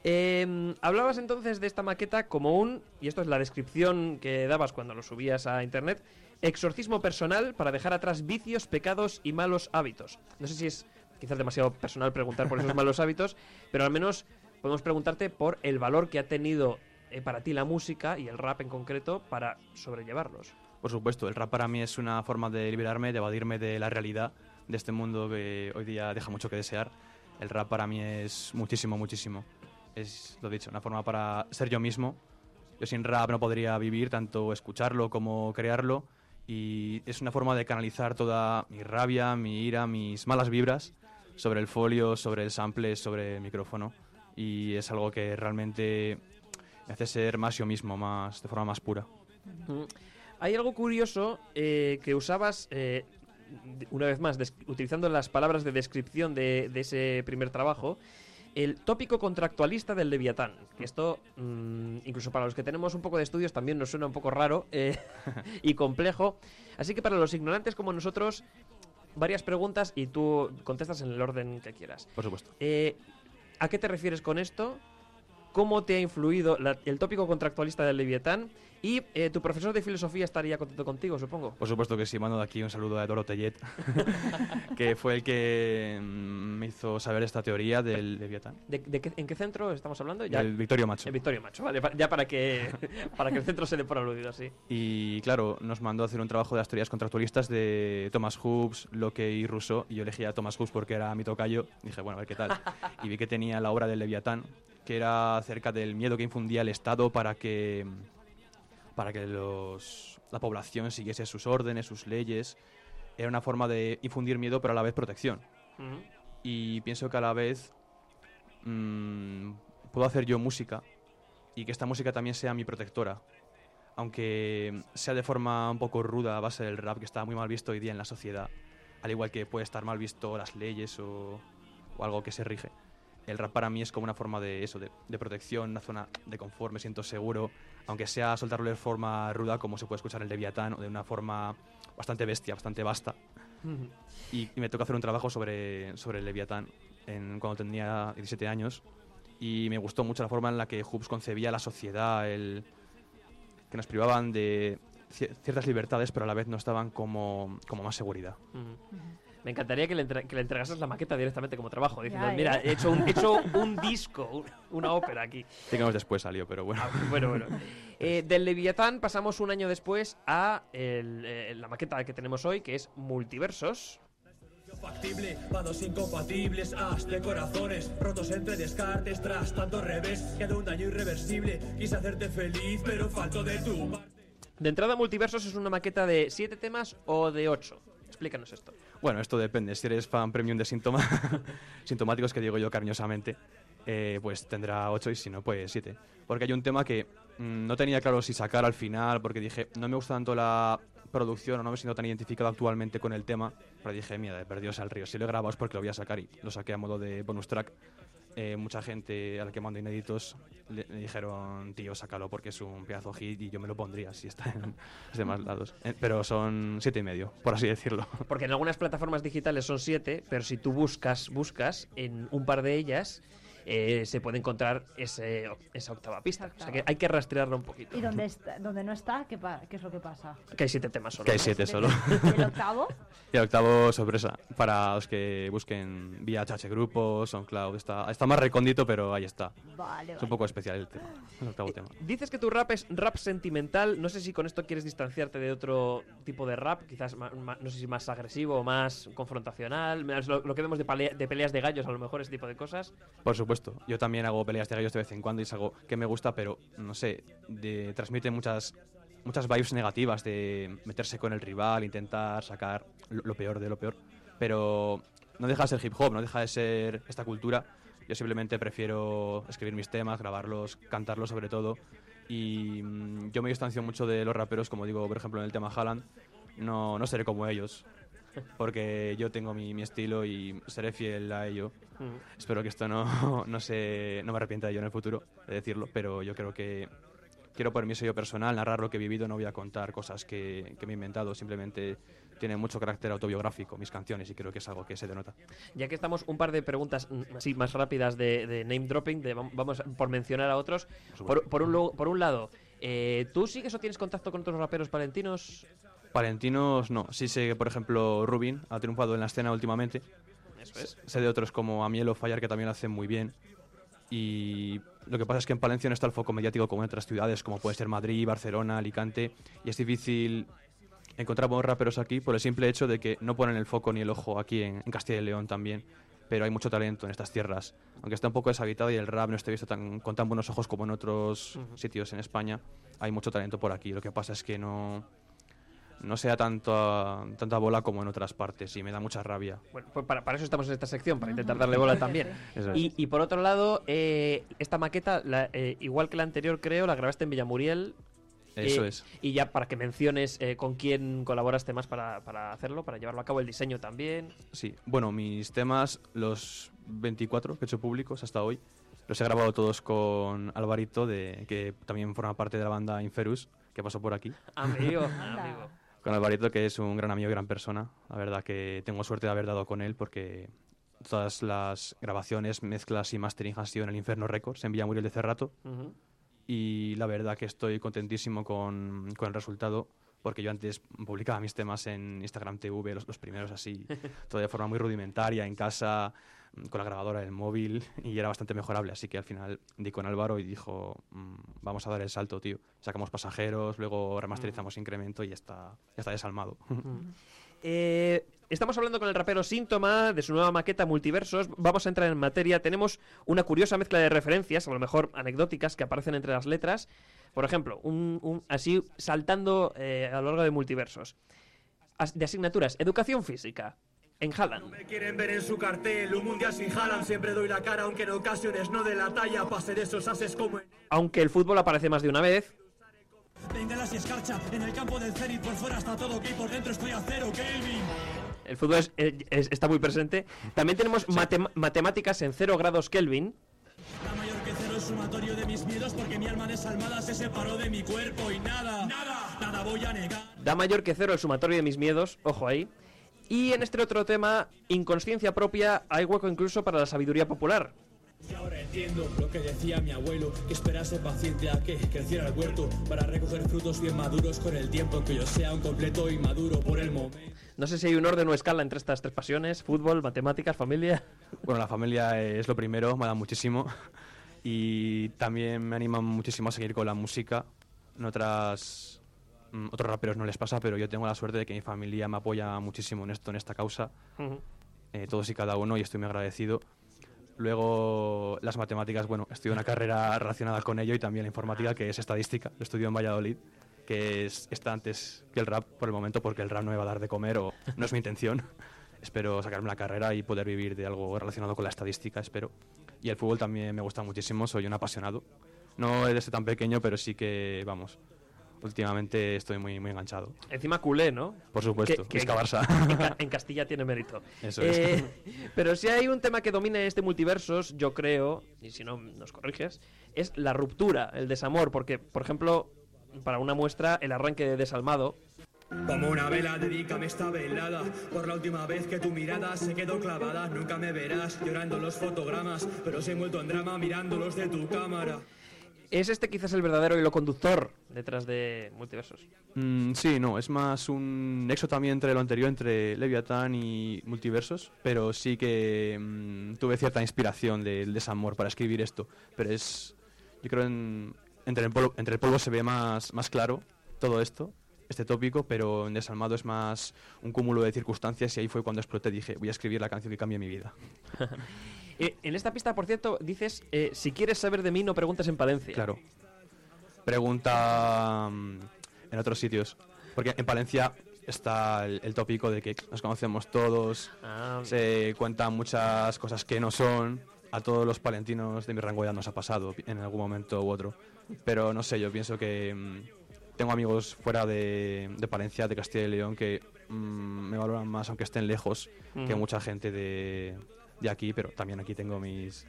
Eh, hablabas entonces de esta maqueta como un, y esto es la descripción que dabas cuando lo subías a internet, exorcismo personal para dejar atrás vicios, pecados y malos hábitos. No sé si es quizás demasiado personal preguntar por esos malos hábitos, pero al menos podemos preguntarte por el valor que ha tenido eh, para ti la música y el rap en concreto para sobrellevarlos. Por supuesto, el rap para mí es una forma de liberarme, de evadirme de la realidad de este mundo que hoy día deja mucho que desear. El rap para mí es muchísimo, muchísimo. Es, lo dicho, una forma para ser yo mismo. Yo sin rap no podría vivir, tanto escucharlo como crearlo. Y es una forma de canalizar toda mi rabia, mi ira, mis malas vibras sobre el folio, sobre el sample, sobre el micrófono. Y es algo que realmente me hace ser más yo mismo, más de forma más pura. Mm. Hay algo curioso eh, que usabas, eh, una vez más, utilizando las palabras de descripción de, de ese primer trabajo, el tópico contractualista del Leviatán. Esto, mm, incluso para los que tenemos un poco de estudios, también nos suena un poco raro eh, y complejo. Así que para los ignorantes como nosotros, varias preguntas y tú contestas en el orden que quieras. Por supuesto. Eh, ¿A qué te refieres con esto? ¿Cómo te ha influido la- el tópico contractualista del Leviatán? Y eh, tu profesor de filosofía estaría contento contigo, supongo. Por supuesto que sí, mando de aquí un saludo a Eduardo Tellet, que fue el que mm, me hizo saber esta teoría del Leviatán. ¿De, de qué- ¿En qué centro estamos hablando? Del Victorio Macho. El Victorio Macho, vale. Ya para que, para que el centro se dé por aludido, sí. Y claro, nos mandó a hacer un trabajo de las teorías contractualistas de Thomas Hobbes, Locke y Rousseau. Y yo elegí a Thomas Hobbes porque era mi tocayo. Dije, bueno, a ver qué tal. Y vi que tenía la obra del Leviatán, que era acerca del miedo que infundía el Estado para que, para que los, la población siguiese sus órdenes, sus leyes. Era una forma de infundir miedo, pero a la vez protección. Y pienso que a la vez mm, puedo hacer yo música y que esta música también sea mi protectora. Aunque sea de forma un poco ruda a base del rap que está muy mal visto hoy día en la sociedad, al igual que puede estar mal visto las leyes o, o algo que se rige. El rap para mí es como una forma de eso, de, de protección, una zona de confort, me siento seguro, aunque sea soltarlo de forma ruda como se puede escuchar en el Leviatán o de una forma bastante bestia, bastante vasta. Y, y me toca hacer un trabajo sobre, sobre el Leviatán en, cuando tenía 17 años. Y me gustó mucho la forma en la que Hobbes concebía la sociedad, el, que nos privaban de cier- ciertas libertades, pero a la vez no estaban como, como más seguridad. Me encantaría que le, entre- que le entregases la maqueta directamente como trabajo, diciendo, Ya, ¿eh? mira, he hecho un, he hecho un disco, un- una ópera aquí. Digamos después salió, pero bueno. Ah, bueno, bueno. Eh, del Leviatán pasamos un año después a el, eh, la maqueta que tenemos hoy, que es Multiversos. Factible, vados incompatibles, as de corazones rotos entre descartes tras tanto revés. Queda un daño irreversible. Quise hacerte feliz, pero faltó de tu parte. De entrada, Multiversos es una maqueta de siete temas o de ocho. Explícanos esto. Bueno, esto depende. Si eres fan premium de síntoma, sintomáticos, que digo yo cariñosamente, eh, pues tendrá 8 y si no, pues 7. Porque hay un tema que mm, no tenía claro si sacar al final, porque dije, no me gusta tanto la producción o no me siento tan identificado actualmente con el tema, pero dije, mira, de perdidos al río. Si lo es porque lo voy a sacar y lo saqué a modo de bonus track. Eh, mucha gente a la que mando inéditos le, dijeron, tío, sácalo porque es un pedazo hit y yo me lo pondría si está en los demás lados. Eh, pero son siete y medio, por así decirlo. Porque en algunas plataformas digitales son siete, pero si tú buscas, buscas en un par de ellas, eh, se puede encontrar ese, esa octava pista. O sea que hay que rastrearlo un poquito. ¿Y dónde está, donde no está? ¿Qué, pa- qué es lo que pasa? Que hay siete temas solo. Que hay siete solo. ¿Y el octavo? Y el octavo, sorpresa, para los que busquen vía HH Grupo, SoundCloud, está, está más recóndito, pero ahí está. Vale, Es un poco especial el tema, el octavo tema. Dices que tu rap es rap sentimental. No sé si con esto quieres distanciarte de otro tipo de rap, quizás ma- ma- no sé si más agresivo o más confrontacional. Más Lo, lo que vemos de, palea- de peleas de gallos, a lo mejor ese tipo de cosas. Por supuesto, yo también hago peleas de gallos de vez en cuando y es algo que me gusta, pero no sé, de, transmite muchas muchas vibes negativas de meterse con el rival, intentar sacar lo, peor de lo peor. Pero no deja de ser hip hop, no deja de ser esta cultura. Yo simplemente prefiero escribir mis temas, grabarlos, cantarlos sobre todo. Y mm, yo me distancio mucho de los raperos, como digo, por ejemplo, en el tema Haaland. No, no seré como ellos, porque yo tengo mi, mi estilo y seré fiel a ello. Espero que esto no, no, se, no me arrepienta de ello en el futuro, de decirlo, pero yo creo que quiero poner mi sello personal, narrar lo que he vivido, no voy a contar cosas que, que me he inventado, simplemente tiene mucho carácter autobiográfico mis canciones y creo que es algo que se denota. Ya que estamos, un par de preguntas mm, así más rápidas de, de name dropping, de, vam- vamos por mencionar a otros. Por, por un, por un lado, eh, ¿tú sigues o tienes contacto con otros raperos palentinos? Valentinos no, sí sé que por ejemplo Rubin ha triunfado en la escena últimamente. Eso es. Sé de otros como Amiel o Fallar que también lo hacen muy bien. Y lo que pasa es que en Palencia no está el foco mediático como en otras ciudades, como puede ser Madrid, Barcelona, Alicante, y es difícil encontrar buenos raperos aquí por el simple hecho de que no ponen el foco ni el ojo aquí en, en Castilla y León también. Pero hay mucho talento en estas tierras. Aunque está un poco deshabitado y el rap no esté visto tan, con tan buenos ojos como en otros sitios en España, hay mucho talento por aquí. Lo que pasa es que no, no sea tanto, tanta bola como en otras partes y me da mucha rabia. Bueno, pues para, para eso estamos en esta sección, para intentar darle bola también. Es. Y, y por otro lado, eh, esta maqueta, la- eh, igual que la anterior, creo, la grabaste en Villamuriel. Eso Eh, es. Y ya para que menciones eh, con quién colaboraste más para, para hacerlo, para llevarlo a cabo, el diseño también. Sí, bueno, mis temas, los 24 que he hecho públicos hasta hoy, los he grabado todos con Alvarito, de, que también forma parte de la banda Inferus, que pasó por aquí. Amigo, amigo. Con Alvarito, que es un gran amigo y gran persona. La verdad que tengo suerte de haber dado con él porque todas las grabaciones, mezclas y mastering han sido en el Inferno Records, en Villamuriel de Cerrato. Ujú. Y la verdad que estoy contentísimo con, con el resultado porque yo antes publicaba mis temas en Instagram TV, los, los primeros así, todo de forma muy rudimentaria, en casa, con la grabadora del móvil, y era bastante mejorable. Así que al final di con Álvaro y dijo, mm, vamos a dar el salto, tío. Sacamos pasajeros, luego remasterizamos incremento y ya está, ya está desalmado. Eh, estamos hablando con el rapero Síntoma de su nueva maqueta Multiversos. Vamos a entrar en materia. Tenemos una curiosa mezcla de referencias, a lo mejor anecdóticas, que aparecen entre las letras. Por ejemplo, un, un- así saltando eh, a lo largo de Multiversos. As- de asignaturas, educación física. En Haaland. Me quieren ver en su cartel, un mundial sin Haaland Siempre doy la cara, aunque en ocasiones no de la talla Pa' ser esos ases como en... Aunque el fútbol aparece más de una vez. Y escarcha, en el campo del Zenit Por fuera está todo ok, por dentro estoy a cero, Kelvin El fútbol es- eh, es- está muy presente. También tenemos matem- matemáticas en 0 grados Kelvin. La mayor que cero el sumatorio de mis miedos Porque mi alma desalmada se separó de mi cuerpo Y nada, nada, nada voy a negar Da mayor que cero el sumatorio de mis miedos, ojo ahí. Y en este otro tema, inconsciencia propia, hay hueco incluso para la sabiduría popular. Y ahora entiendo lo que decía mi abuelo Que esperase paciente a que creciera el huerto Para recoger frutos bien maduros con el tiempo Que yo sea un completo inmaduro por el momento No sé si hay un orden o escala entre estas tres pasiones, fútbol, matemáticas, familia. Bueno, la familia es lo primero, me da muchísimo. Y también me anima muchísimo a seguir con la música. En otras, otros raperos no les pasa, pero yo tengo la suerte de que mi familia me apoya muchísimo en esto, en esta causa. Ujú. eh, todos y cada uno, y estoy muy agradecido. Luego, las matemáticas, bueno, estudio una carrera relacionada con ello y también la informática, que es estadística. Lo estudio en Valladolid, que es, está antes que el rap por el momento, porque el rap no me va a dar de comer o no es mi intención. espero sacarme la carrera y poder vivir de algo relacionado con la estadística, espero. Y el fútbol también me gusta muchísimo, soy un apasionado. No desde tan pequeño, pero sí que, vamos, últimamente estoy muy, muy enganchado. Encima culé, ¿no? Por supuesto, Vizca Barça. En, Ca- en Castilla tiene mérito. Eso es. Eh, pero si hay un tema que domina este multiversos, yo creo, y si no nos corriges, es la ruptura, el desamor, porque, por ejemplo, para una muestra, el arranque de Desalmado, Como una vela, dedícame esta velada Por la última vez que tu mirada se quedó clavada Nunca me verás llorando los fotogramas Pero se he envuelto en drama mirándolos de tu cámara ¿es este quizás el verdadero hilo conductor detrás de multiversos? Mm, sí, no, es más un nexo también entre lo anterior, entre Leviatán y Multiversos, pero sí que mm, tuve cierta inspiración del desamor para escribir esto, pero es, yo creo, en- entre, el polvo, entre el polvo se ve más, más claro todo esto, este tópico, pero en Desalmado es más un cúmulo de circunstancias y ahí fue cuando exploté, dije, voy a escribir la canción que cambie mi vida. Eh, en esta pista, por cierto, dices, eh, si quieres saber de mí, no preguntes en Palencia. Claro. Pregunta mm, en otros sitios. Porque en Palencia está el, el tópico de que nos conocemos todos, Ah, se cuentan muchas cosas que no son. A todos los palentinos de mi rango de edad nos ha pasado en algún momento u otro. Pero no sé, yo pienso que mm, tengo amigos fuera de, de Palencia, de Castilla y León, que mm, me valoran más aunque estén lejos que mucha gente de, de aquí, pero también aquí tengo mis,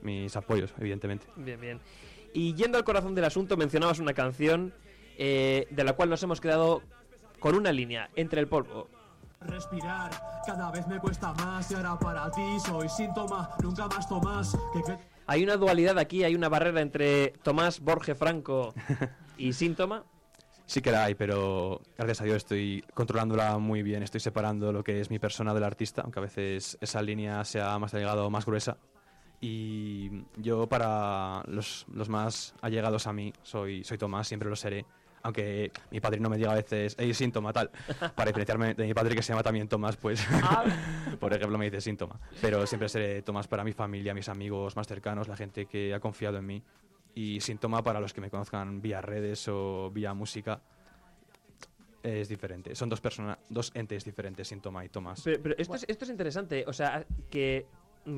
mis apoyos, evidentemente. Bien, bien. Y yendo al corazón del asunto, mencionabas una canción eh, de la cual nos hemos quedado con una línea, entre el polvo. Respirar, cada vez me cuesta más Y ahora para ti soy síntoma Nunca más tomas que, que... Hay una dualidad aquí, hay una barrera entre Tomás Borge Franco y Síntoma. Sí que la hay, pero gracias a Dios estoy controlándola muy bien, estoy separando lo que es mi persona del artista, aunque a veces esa línea sea más delgada o más gruesa. Y yo para los, los más allegados a mí soy, soy Tomás, siempre lo seré. Aunque mi padre no me diga a veces, hey, síntoma, tal. Para diferenciarme de mi padre que se llama también Tomás, pues, por ejemplo, me dice síntoma. Pero siempre seré Tomás para mi familia, mis amigos más cercanos, la gente que ha confiado en mí. Y síntoma para los que me conozcan vía redes o vía música. Es diferente. Son dos personas, dos entes diferentes, síntoma y Tomás. Pero, pero esto, es, esto es interesante, o sea, que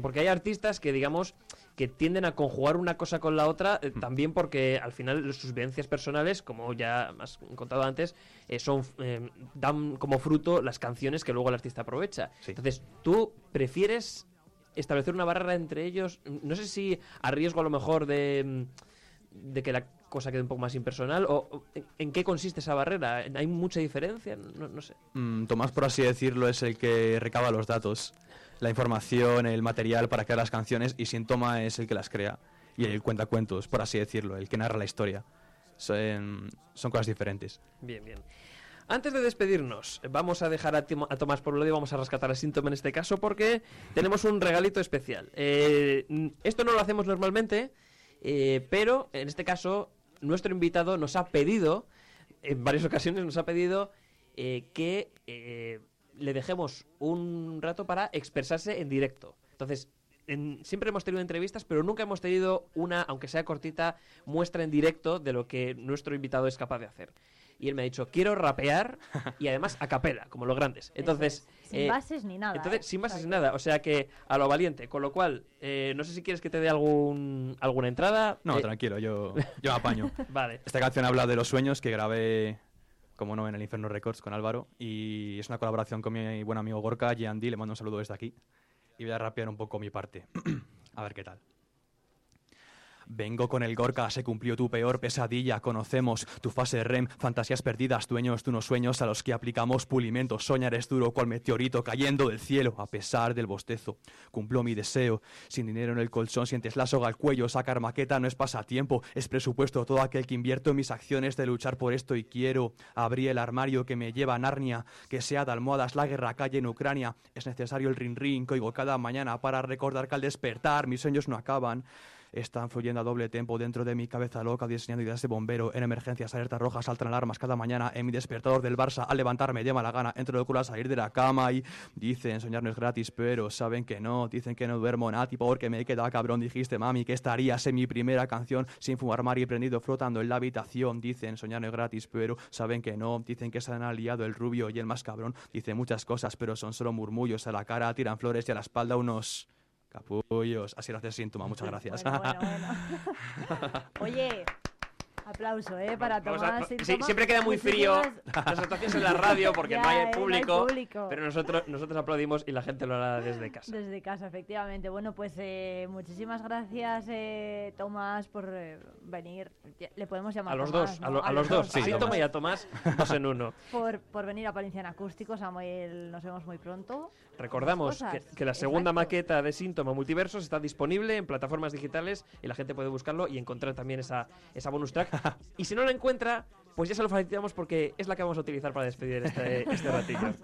porque hay artistas que digamos que tienden a conjugar una cosa con la otra eh, también porque al final sus vivencias personales como ya has contado antes eh, son eh, dan como fruto las canciones que luego el artista aprovecha entonces tú prefieres establecer una barrera entre ellos no sé si a riesgo a lo mejor de de que la cosa quede un poco más impersonal o o en- qué consiste esa barrera hay mucha diferencia no, no sé Mm, Tomás, por así decirlo, es el que recaba los datos, la información, el material para crear las canciones y Síntoma es el que las crea y el cuentacuentos, por así decirlo, el que narra la historia. Son, son cosas diferentes. Bien, bien. Antes de despedirnos, vamos a dejar a, a Tomás por un y vamos a rescatar a Síntoma en este caso porque tenemos un regalito especial. Eh, esto no lo hacemos normalmente, eh, pero en este caso nuestro invitado nos ha pedido, en varias ocasiones nos ha pedido eh, que eh, le dejemos un rato para expresarse en directo. Entonces, en- siempre hemos tenido entrevistas, pero nunca hemos tenido una, aunque sea cortita, muestra en directo de lo que nuestro invitado es capaz de hacer. Y él me ha dicho, quiero rapear y además a capela, como los grandes. Entonces, Sin eh, bases ni nada. entonces, ¿eh? sin bases ni nada. O sea que a lo valiente. Con lo cual, eh, no sé si quieres que te dé algún, alguna entrada. No, Eh, tranquilo, yo, yo me apaño. Vale. Esta canción habla de los sueños que grabé, como no, en el Inferno Records con Álvaro y es una colaboración con mi buen amigo Gorka, Andy, le mando un saludo desde aquí y voy a rapear un poco mi parte. a ver qué tal. Vengo con el Gorka, se cumplió tu peor pesadilla, conocemos tu fase REM, fantasías perdidas, dueños de unos sueños a los que aplicamos pulimento, soñar es duro cual meteorito cayendo del cielo, a pesar del bostezo, cumplió mi deseo, sin dinero en el colchón sientes la soga al cuello, sacar maqueta no es pasatiempo, es presupuesto. Todo aquel que invierto en mis acciones de luchar por esto y quiero. Abrir el armario que me lleva a Narnia, que sea de almohadas la guerra calle en Ucrania, es necesario el rin rin que oigo cada mañana para recordar que al despertar mis sueños no acaban, están fluyendo a doble tempo dentro de mi cabeza loca, diseñando ideas de bombero. En emergencias, alertas rojas, saltan alarmas cada mañana. En mi despertador del Barça, al levantarme de mala gana, entro de culo a salir de la cama y dicen soñar no es gratis, pero saben que no. Dicen que no duermo nati porque me queda cabrón. Dijiste, mami, que estarías en mi primera canción sin fumar mar y prendido flotando en la habitación. Dicen soñar no es gratis, pero saben que no. Dicen que se han aliado el rubio y el más cabrón. Dicen muchas cosas, pero son solo murmullos. A la cara tiran flores y a la espalda unos capullos. Así lo hace síntoma. Muchas gracias. Bueno, bueno, bueno. Oye, aplauso, ¿eh? Para Vamos a- Tomás. sí, Síntoma. siempre queda muy frío las actuaciones en la radio porque Ya, no eh, hay público, público. pero nosotros nosotros aplaudimos y la gente lo hará desde casa. Desde casa, efectivamente. Bueno, pues eh, muchísimas gracias, eh, Tomás, por eh, venir. Le podemos llamar A los Tomás, dos, ¿no? a, lo- a los dos, Sí, a Tomás. y a Tomás, dos en uno. Por, por venir a Palencia en Acústico, Samuel. Nos vemos muy pronto. Recordamos que, que la segunda exacto. maqueta de Síntoma Multiversos está disponible en plataformas digitales y la gente puede buscarlo y encontrar también esa, esa bonus track. y si no la encuentra, pues ya se lo facilitamos porque es la que vamos a utilizar para despedir este, este ratillo.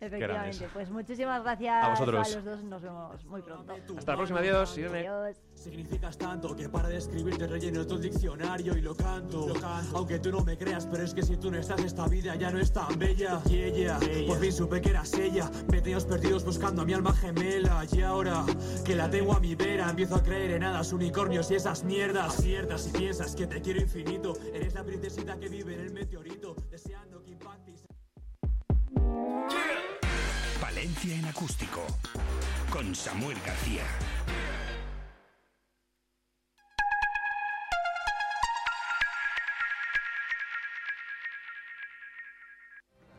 Efectivamente. grandes. Pues muchísimas gracias A vosotros. los dos. Nos vemos muy pronto. Hasta la próxima, adiós. Irene. Adiós. Significas tanto que para describirte relleno el diccionario y lo canto. Aunque tú no me creas, pero es que si tú no estás, esta vida ya no es tan bella. Y ella, por fin supe que eras ella. Veinte años perdidos buscando a mi alma gemela. Y ahora que la tengo a mi vera, empiezo a creer en hadas, unicornios y esas mierdas. Aciertas y piensas que te quiero infinito. Eres la princesita que vive en el meteorito, deseando que impacte y Palencia en acústico. Con Samuel García.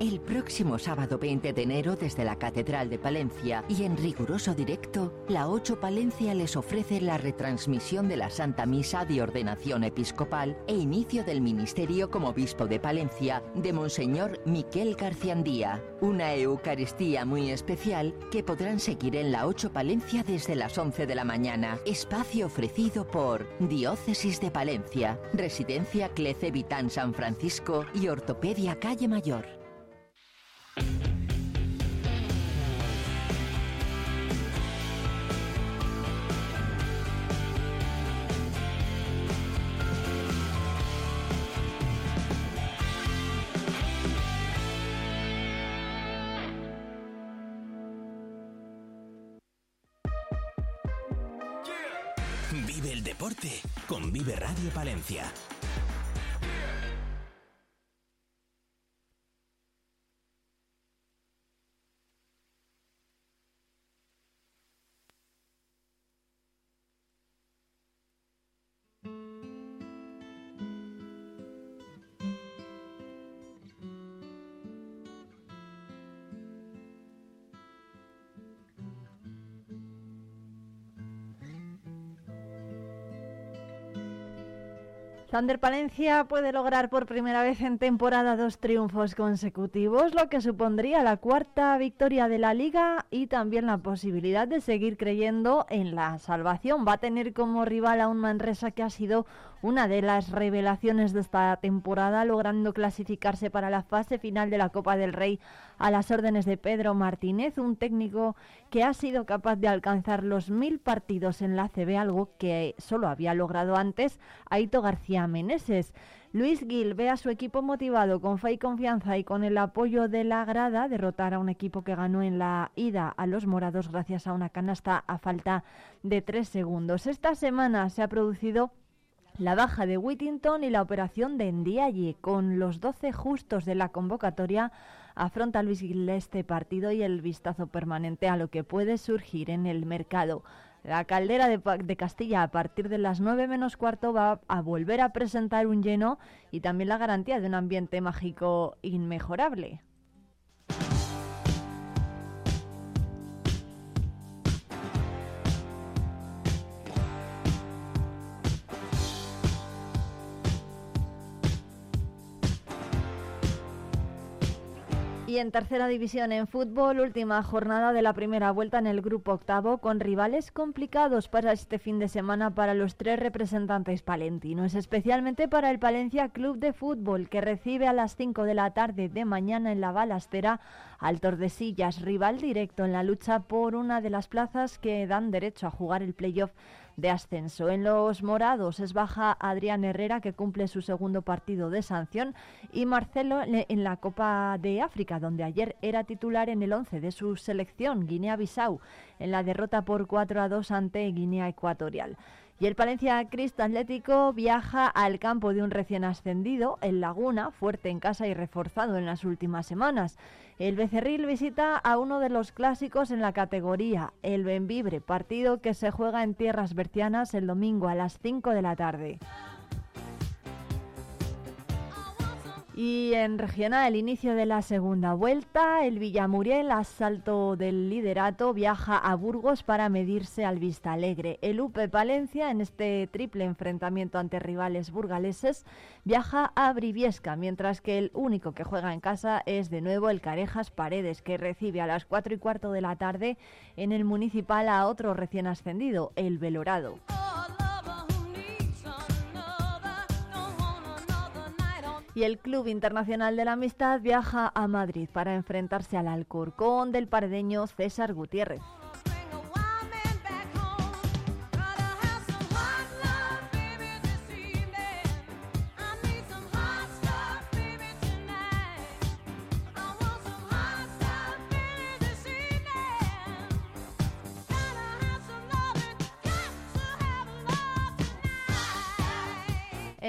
El próximo sábado 20 de enero desde la Catedral de Palencia y en riguroso directo, la 8 Palencia les ofrece la retransmisión de la Santa Misa de Ordenación Episcopal e inicio del ministerio como obispo de Palencia de Monseñor Miquel Garciandía. Una Eucaristía muy especial que podrán seguir en la 8 Palencia desde las 11 de la mañana. Espacio ofrecido por Diócesis de Palencia, Residencia Clece Vitán San Francisco y Ortopedia Calle Mayor. Vive el deporte con Vive Radio Palencia. Sander Palencia puede lograr por primera vez en temporada dos triunfos consecutivos, lo que supondría la cuarta victoria de la liga y también la posibilidad de seguir creyendo en la salvación. Va a tener como rival a un Manresa que ha sido una de las revelaciones de esta temporada, logrando clasificarse para la fase final de la Copa del Rey a las órdenes de Pedro Martínez, un técnico que ha sido capaz de alcanzar los mil partidos en la CB, algo que solo había logrado antes Aito García Meneses. Luis Gil ve a su equipo motivado, con fe y confianza y con el apoyo de la grada, derrotar a un equipo que ganó en la ida a los morados gracias a una canasta a falta de tres segundos. Esta semana se ha producido la baja de Whittington y la operación de Ndiaye. Con los 12 justos de la convocatoria, afronta Luis Gil este partido y el vistazo permanente a lo que puede surgir en el mercado. La caldera de, Castilla a partir de las 9 menos cuarto va a volver a presentar un lleno y también la garantía de un ambiente mágico inmejorable. Y en tercera división en fútbol, última jornada de la primera vuelta en el grupo octavo, con rivales complicados para este fin de semana para los tres representantes palentinos, especialmente para el Palencia Club de Fútbol, que recibe a las 5 de la tarde de mañana en la balastera al Tordesillas, rival directo en la lucha por una de las plazas que dan derecho a jugar el playoff de ascenso. En los morados es baja Adrián Herrera, que cumple su segundo partido de sanción, y Marcelo en la Copa de África, donde ayer era titular en el 11 de su selección, Guinea-Bissau, en la derrota por 4 a 2 ante Guinea Ecuatorial. Y el Palencia Crist Atlético viaja al campo de un recién ascendido, el Laguna, fuerte en casa y reforzado en las últimas semanas. El Becerril visita a uno de los clásicos en la categoría, el Benvibre, partido que se juega en tierras bercianas el domingo a las 5 de la tarde. Y en regional, inicio de la segunda vuelta, el Villamuriel, asalto del liderato, viaja a Burgos para medirse al Vista Alegre. El UPE Palencia, en este triple enfrentamiento ante rivales burgaleses, viaja a Briviesca, mientras que el único que juega en casa es de nuevo el Carejas Paredes, que recibe a las 4 y cuarto de la tarde en el municipal a otro recién ascendido, el Velorado. Y el Club Internacional de la Amistad viaja a Madrid para enfrentarse al Alcorcón del paredeño César Gutiérrez.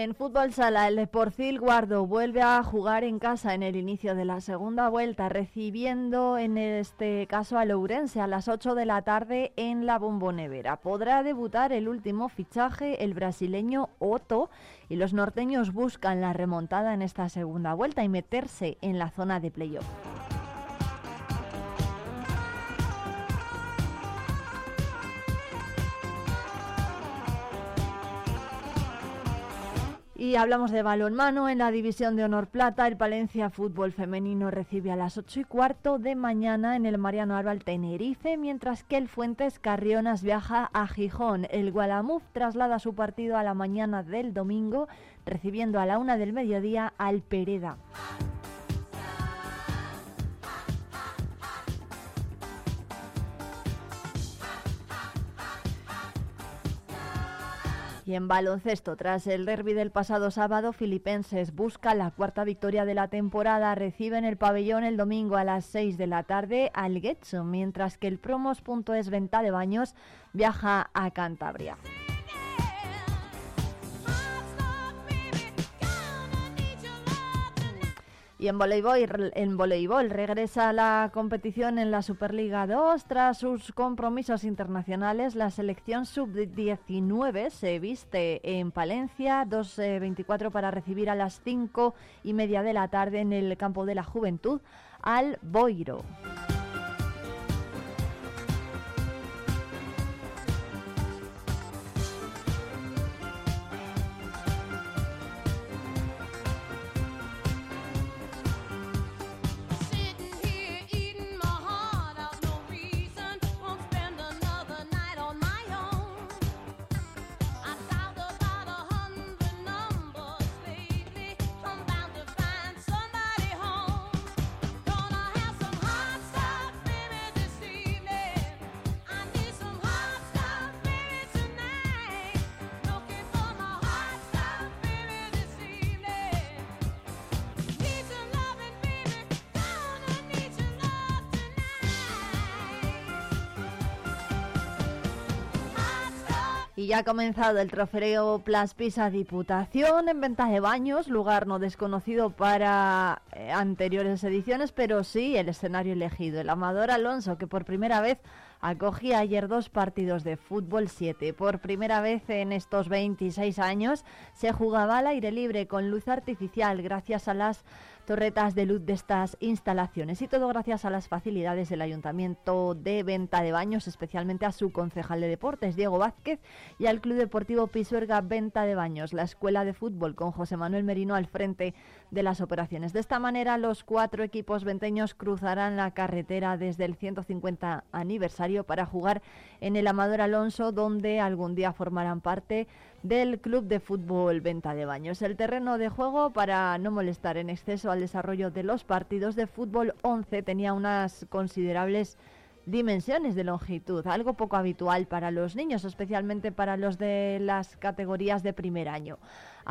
En fútbol sala, el Porcil Guardo vuelve a jugar en casa en el inicio de la segunda vuelta, recibiendo en este caso a Lourense a las 8 de la tarde en la Bombonevera. Podrá debutar el último fichaje, el brasileño Otto, y los norteños buscan la remontada en esta segunda vuelta y meterse en la zona de playoff. Y hablamos de balonmano. En la división de honor plata, el Palencia Fútbol Femenino recibe a las 8 y cuarto de mañana en el Mariano Arbal Tenerife, mientras que el Fuentes Carrionas viaja a Gijón. El Gualamuf traslada su partido a la mañana del domingo, recibiendo a la una del mediodía al Pereda. Y en baloncesto, tras el derby del pasado sábado, Filipenses busca la cuarta victoria de la temporada. Reciben el pabellón el domingo a las 6 de la tarde al Getxo, mientras que el Promos.es Venta de Baños viaja a Cantabria. Y en voleibol, en voleibol regresa la competición en la Superliga 2 tras sus compromisos internacionales. La selección sub-19 se viste en Palencia, 2.24 para recibir a las 5 y media de la tarde en el campo de la Juventud al Boiro. Ha comenzado el trofeo Plus Pisa Diputación en Venta de Baños, lugar no desconocido para eh, anteriores ediciones, pero sí el escenario elegido. El Amador Alonso, que por primera vez acogía ayer dos partidos de fútbol 7. Por primera vez en estos 26 años se jugaba al aire libre con luz artificial gracias a las torretas de luz de estas instalaciones y todo gracias a las facilidades del Ayuntamiento de Venta de Baños, especialmente a su concejal de deportes, Diego Vázquez, y al Club Deportivo Pisuerga Venta de Baños, la escuela de fútbol con José Manuel Merino al frente de las operaciones. De esta manera, los cuatro equipos venteños cruzarán la carretera desde el 150 aniversario para jugar en el Amador Alonso, donde algún día formarán parte del Club de Fútbol Venta de Baños. El terreno de juego, para no molestar en exceso al desarrollo de los partidos de fútbol 11, tenía unas considerables dimensiones de longitud, algo poco habitual para los niños, especialmente para los de las categorías de primer año.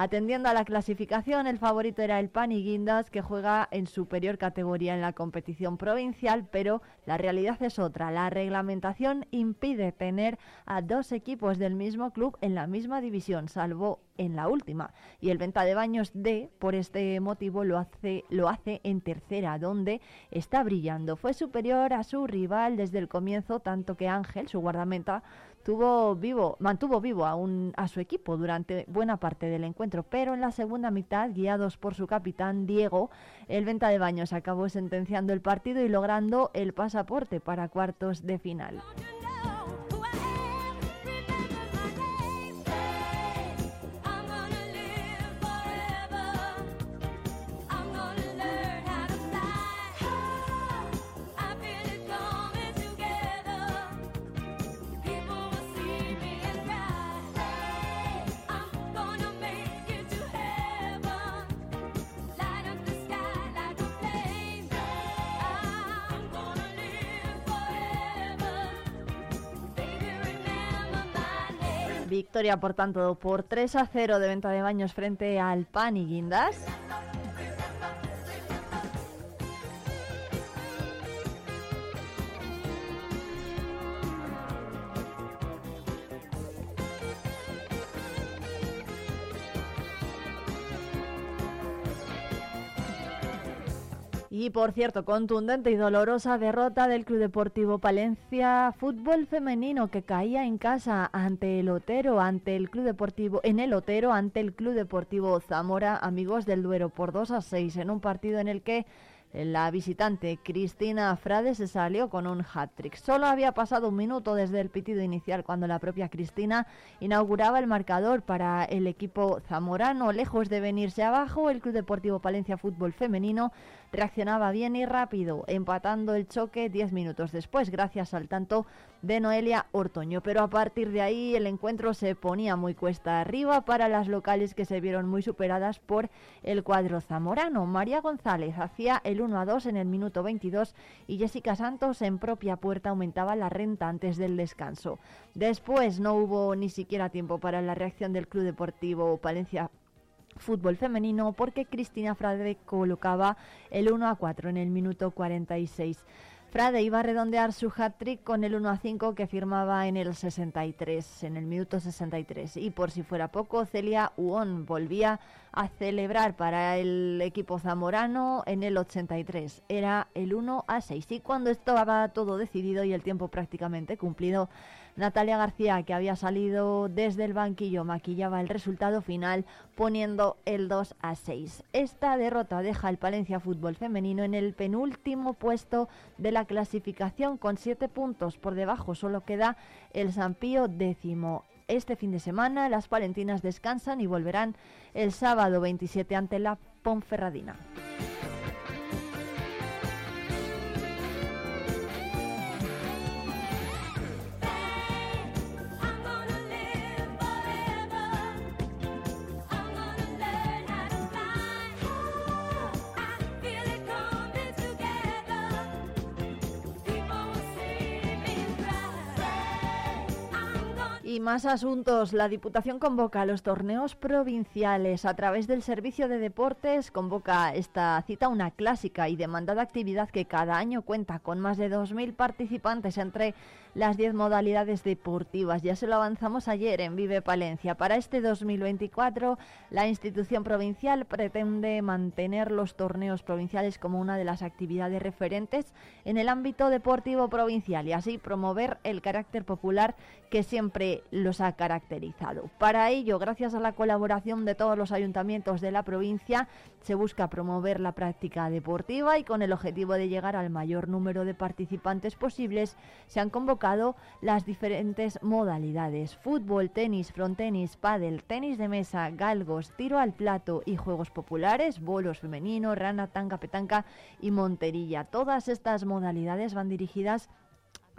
Atendiendo a la clasificación, el favorito era el Pan Guindas, que juega en superior categoría en la competición provincial, pero la realidad es otra. La reglamentación impide tener a dos equipos del mismo club en la misma división, salvo en la última. Y el Venta de Baños D, por este motivo, lo hace, lo hace en tercera, donde está brillando. Fue superior a su rival desde el comienzo, tanto que Ángel, su guardameta, tuvo vivo, mantuvo vivo a, un, a su equipo durante buena parte del encuentro, pero en la segunda mitad, guiados por su capitán Diego, el Venta de Baños acabó sentenciando el partido y logrando el pasaporte para cuartos de final. Victoria, por tanto, por 3 a 0 de venta de baños frente al Pan y Guindas. Y por cierto, contundente y dolorosa derrota del Club Deportivo Palencia Fútbol Femenino que caía en casa ante el Otero, ante el Club Deportivo, en el Otero, ante el Club Deportivo Zamora, amigos del Duero, por 2 a 6, en un partido en el que la visitante Cristina Frade se salió con un hat-trick. Solo había pasado un minuto desde el pitido inicial cuando la propia Cristina inauguraba el marcador para el equipo zamorano. Lejos de venirse abajo, el Club Deportivo Palencia Fútbol Femenino reaccionaba bien y rápido, empatando el choque 10 minutos después, gracias al tanto de Noelia Ortoño. Pero a partir de ahí el encuentro se ponía muy cuesta arriba para las locales que se vieron muy superadas por el cuadro zamorano. María González hacía el 1 a 2 en el minuto 22 y Jessica Santos en propia puerta aumentaba la renta antes del descanso. Después no hubo ni siquiera tiempo para la reacción del Club Deportivo Palencia fútbol femenino porque Cristina Frade colocaba el 1 a 4 en el minuto 46. Frade iba a redondear su hat-trick con el 1 a 5 que firmaba en el 63, en el minuto 63. Y por si fuera poco, Celia Uón volvía a celebrar para el equipo zamorano en el 83. Era el 1 a 6. Y cuando estaba todo decidido y el tiempo prácticamente cumplido, Natalia García, que había salido desde el banquillo, maquillaba el resultado final poniendo el 2 a 6. Esta derrota deja al Palencia Fútbol Femenino en el penúltimo puesto de la clasificación con 7 puntos. Por debajo solo queda el Sampío décimo. Este fin de semana las palentinas descansan y volverán el sábado 27 ante la Ponferradina. Y más asuntos. La Diputación convoca los torneos provinciales a través del Servicio de Deportes. Convoca esta cita una clásica y demandada actividad que cada año cuenta con más de 2.000 participantes entre las 10 modalidades deportivas. Ya se lo avanzamos ayer en Vive Palencia. Para este 2024, la institución provincial pretende mantener los torneos provinciales como una de las actividades referentes en el ámbito deportivo provincial y así promover el carácter popular que siempre los ha caracterizado. Para ello, gracias a la colaboración de todos los ayuntamientos de la provincia, se busca promover la práctica deportiva y con el objetivo de llegar al mayor número de participantes posibles, se han convocado las diferentes modalidades: fútbol, tenis, frontenis, pádel, tenis de mesa, galgos, tiro al plato y juegos populares, bolos femenino, rana, tanga, petanca y monterilla. Todas estas modalidades van dirigidas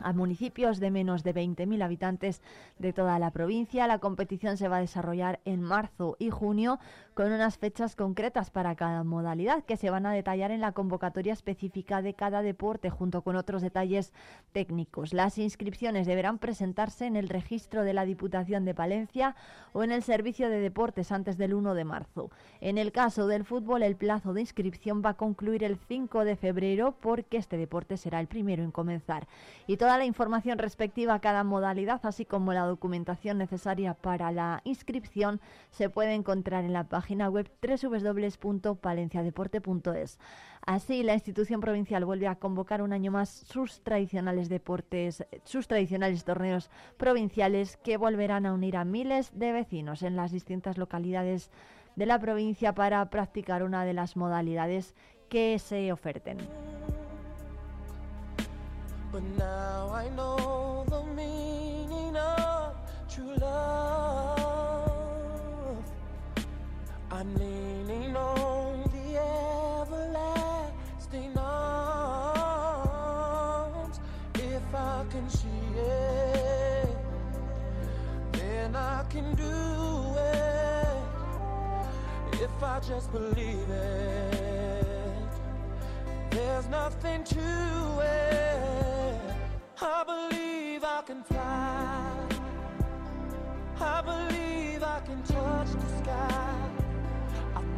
a municipios de menos de 20.000 habitantes de toda la provincia. La competición se va a desarrollar en marzo y junio con unas fechas concretas para cada modalidad que se van a detallar en la convocatoria específica de cada deporte junto con otros detalles técnicos. Las inscripciones deberán presentarse en el registro de la Diputación de Palencia o en el Servicio de Deportes antes del 1 de marzo. En el caso del fútbol, el plazo de inscripción va a concluir el 5 de febrero porque este deporte será el primero en comenzar. Y toda la información respectiva a cada modalidad, así como la documentación necesaria para la inscripción, se puede encontrar en la página página web www.palenciadeporte.es. Así, la institución provincial vuelve a convocar un año más sus tradicionales deportes, sus tradicionales torneos provinciales que volverán a unir a miles de vecinos en las distintas localidades de la provincia para practicar una de las modalidades que se oferten. I'm leaning on the everlasting arms. If I can see it, then I can do it. If I just believe it, there's nothing to it. I believe I can fly. I believe I can touch the sky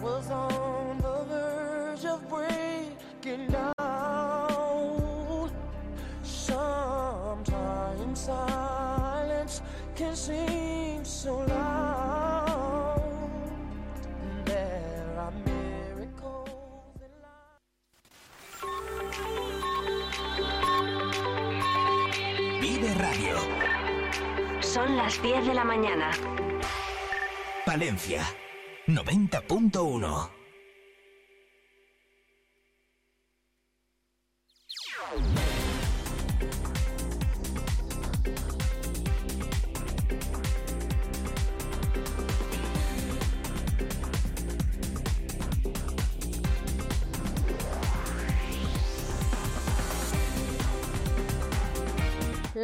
Was on the verge of breaking down. Sometimes silence can seem so loud. There are miracles. Vive Radio. Son las 10 de la mañana. Palencia 90.1.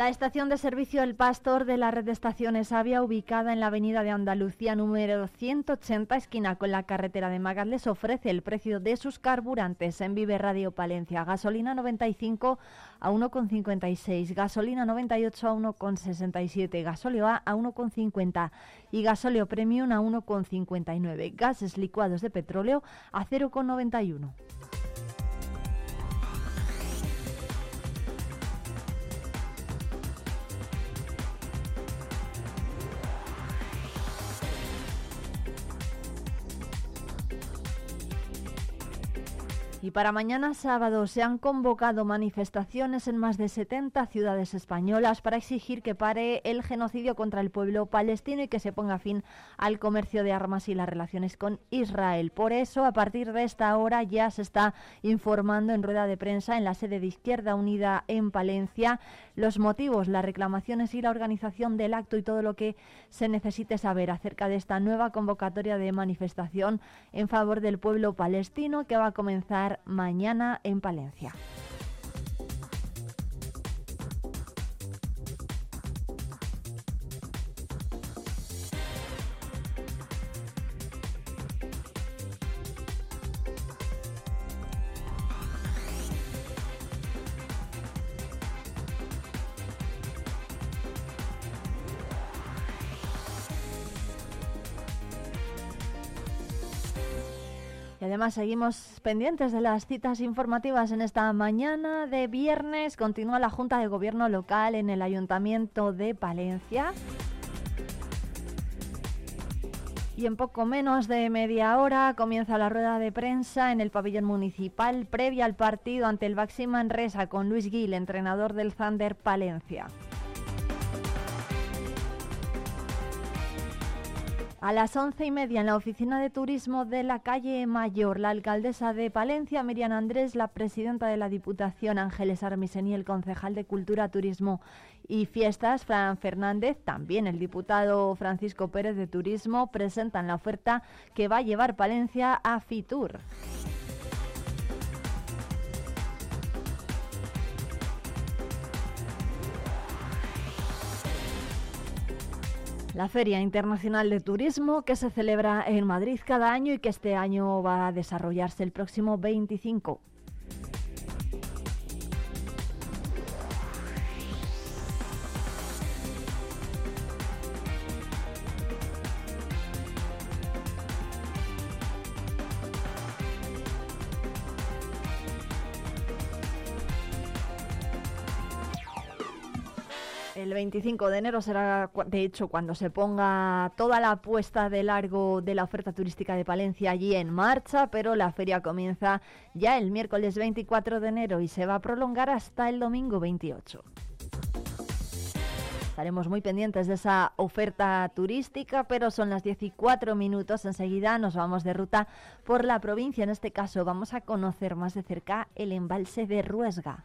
La estación de servicio El Pastor de la red de estaciones Avia, ubicada en la avenida de Andalucía número 180, esquina con la carretera de Magas, les ofrece el precio de sus carburantes en Vive Radio Palencia. Gasolina 95 a 1,56, gasolina 98 a 1,67, gasóleo A a 1,50 y gasóleo Premium a 1,59. Gases licuados de petróleo a 0,91. Y para mañana sábado se han convocado manifestaciones en más de 70 ciudades españolas para exigir que pare el genocidio contra el pueblo palestino y que se ponga fin al comercio de armas y las relaciones con Israel. Por eso, a partir de esta hora ya se está informando en rueda de prensa en la sede de Izquierda Unida en Palencia los motivos, las reclamaciones y la organización del acto y todo lo que se necesite saber acerca de esta nueva convocatoria de manifestación en favor del pueblo palestino que va a comenzar mañana en Palencia. Además seguimos pendientes de las citas informativas en esta mañana de viernes. Continúa la Junta de Gobierno local en el Ayuntamiento de Palencia. Y en poco menos de media hora comienza la rueda de prensa en el pabellón municipal previa al partido ante el Baxi Manresa con Luis Gil, entrenador del Thunder Palencia. A las once y media en la oficina de turismo de la calle Mayor, la alcaldesa de Palencia, Miriam Andrés, la presidenta de la Diputación, Ángeles Armisen y el concejal de Cultura, Turismo y Fiestas, Fran Fernández, también el diputado Francisco Pérez de Turismo, presentan la oferta que va a llevar Palencia a Fitur. La Feria Internacional de Turismo que se celebra en Madrid cada año y que este año va a desarrollarse el próximo 25. 25 de enero será, de hecho, cuando se ponga toda la puesta de largo de la oferta turística de Palencia allí en marcha, pero la feria comienza ya el miércoles 24 de enero y se va a prolongar hasta el domingo 28. Estaremos muy pendientes de esa oferta turística, pero son las 14 minutos. Enseguida nos vamos de ruta por la provincia. En este caso vamos a conocer más de cerca el embalse de Ruesga.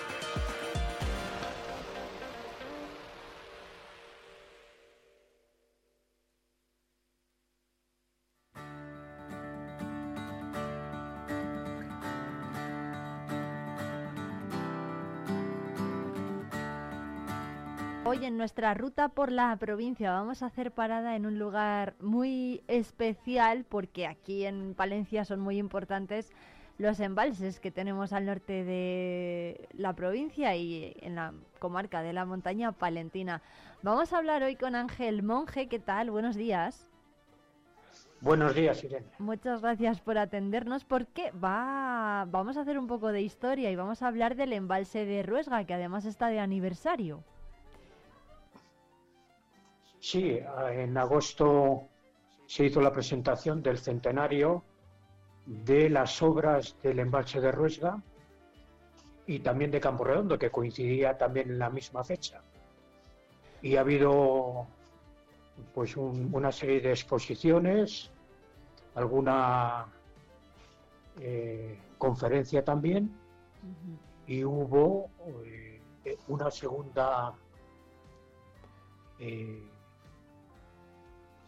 Hoy en nuestra ruta por la provincia vamos a hacer parada en un lugar muy especial porque aquí en Palencia son muy importantes los embalses que tenemos al norte de la provincia y en la comarca de la montaña palentina. Vamos a hablar hoy con Ángel Monje. ¿Qué tal? Buenos días. Buenos días, Irene. Muchas gracias por atendernos porque va, vamos a hacer un poco de historia y vamos a hablar del embalse de Ruesga, que además está de aniversario. Sí, en agosto se hizo la presentación del centenario de las obras del embalse de Ruesga y también de Campo Redondo, que coincidía también en la misma fecha. Y ha habido pues una serie de exposiciones, alguna eh, conferencia también, y hubo eh, una segunda eh,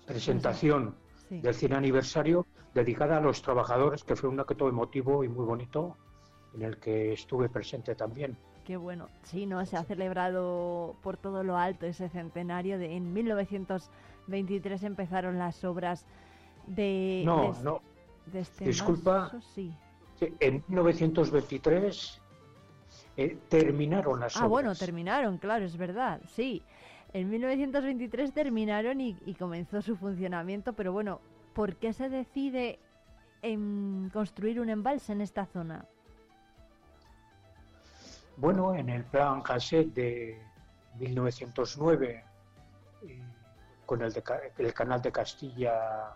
presentación del 100 aniversario dedicada a los trabajadores, que fue un acto emotivo y muy bonito, en el que estuve presente también. Qué bueno. Sí, ¿no? Se ha celebrado por todo lo alto ese centenario. De, en 1923 empezaron las obras de... No, no. este Disculpa. sí. En 1923 eh, terminaron las obras. Ah, bueno, terminaron, claro, es verdad, sí. En 1923 terminaron y, comenzó su funcionamiento, pero bueno, ¿por qué se decide en construir un embalse en esta zona? Bueno, en el plan Gasset de 1909, eh, con el, el, canal de Castilla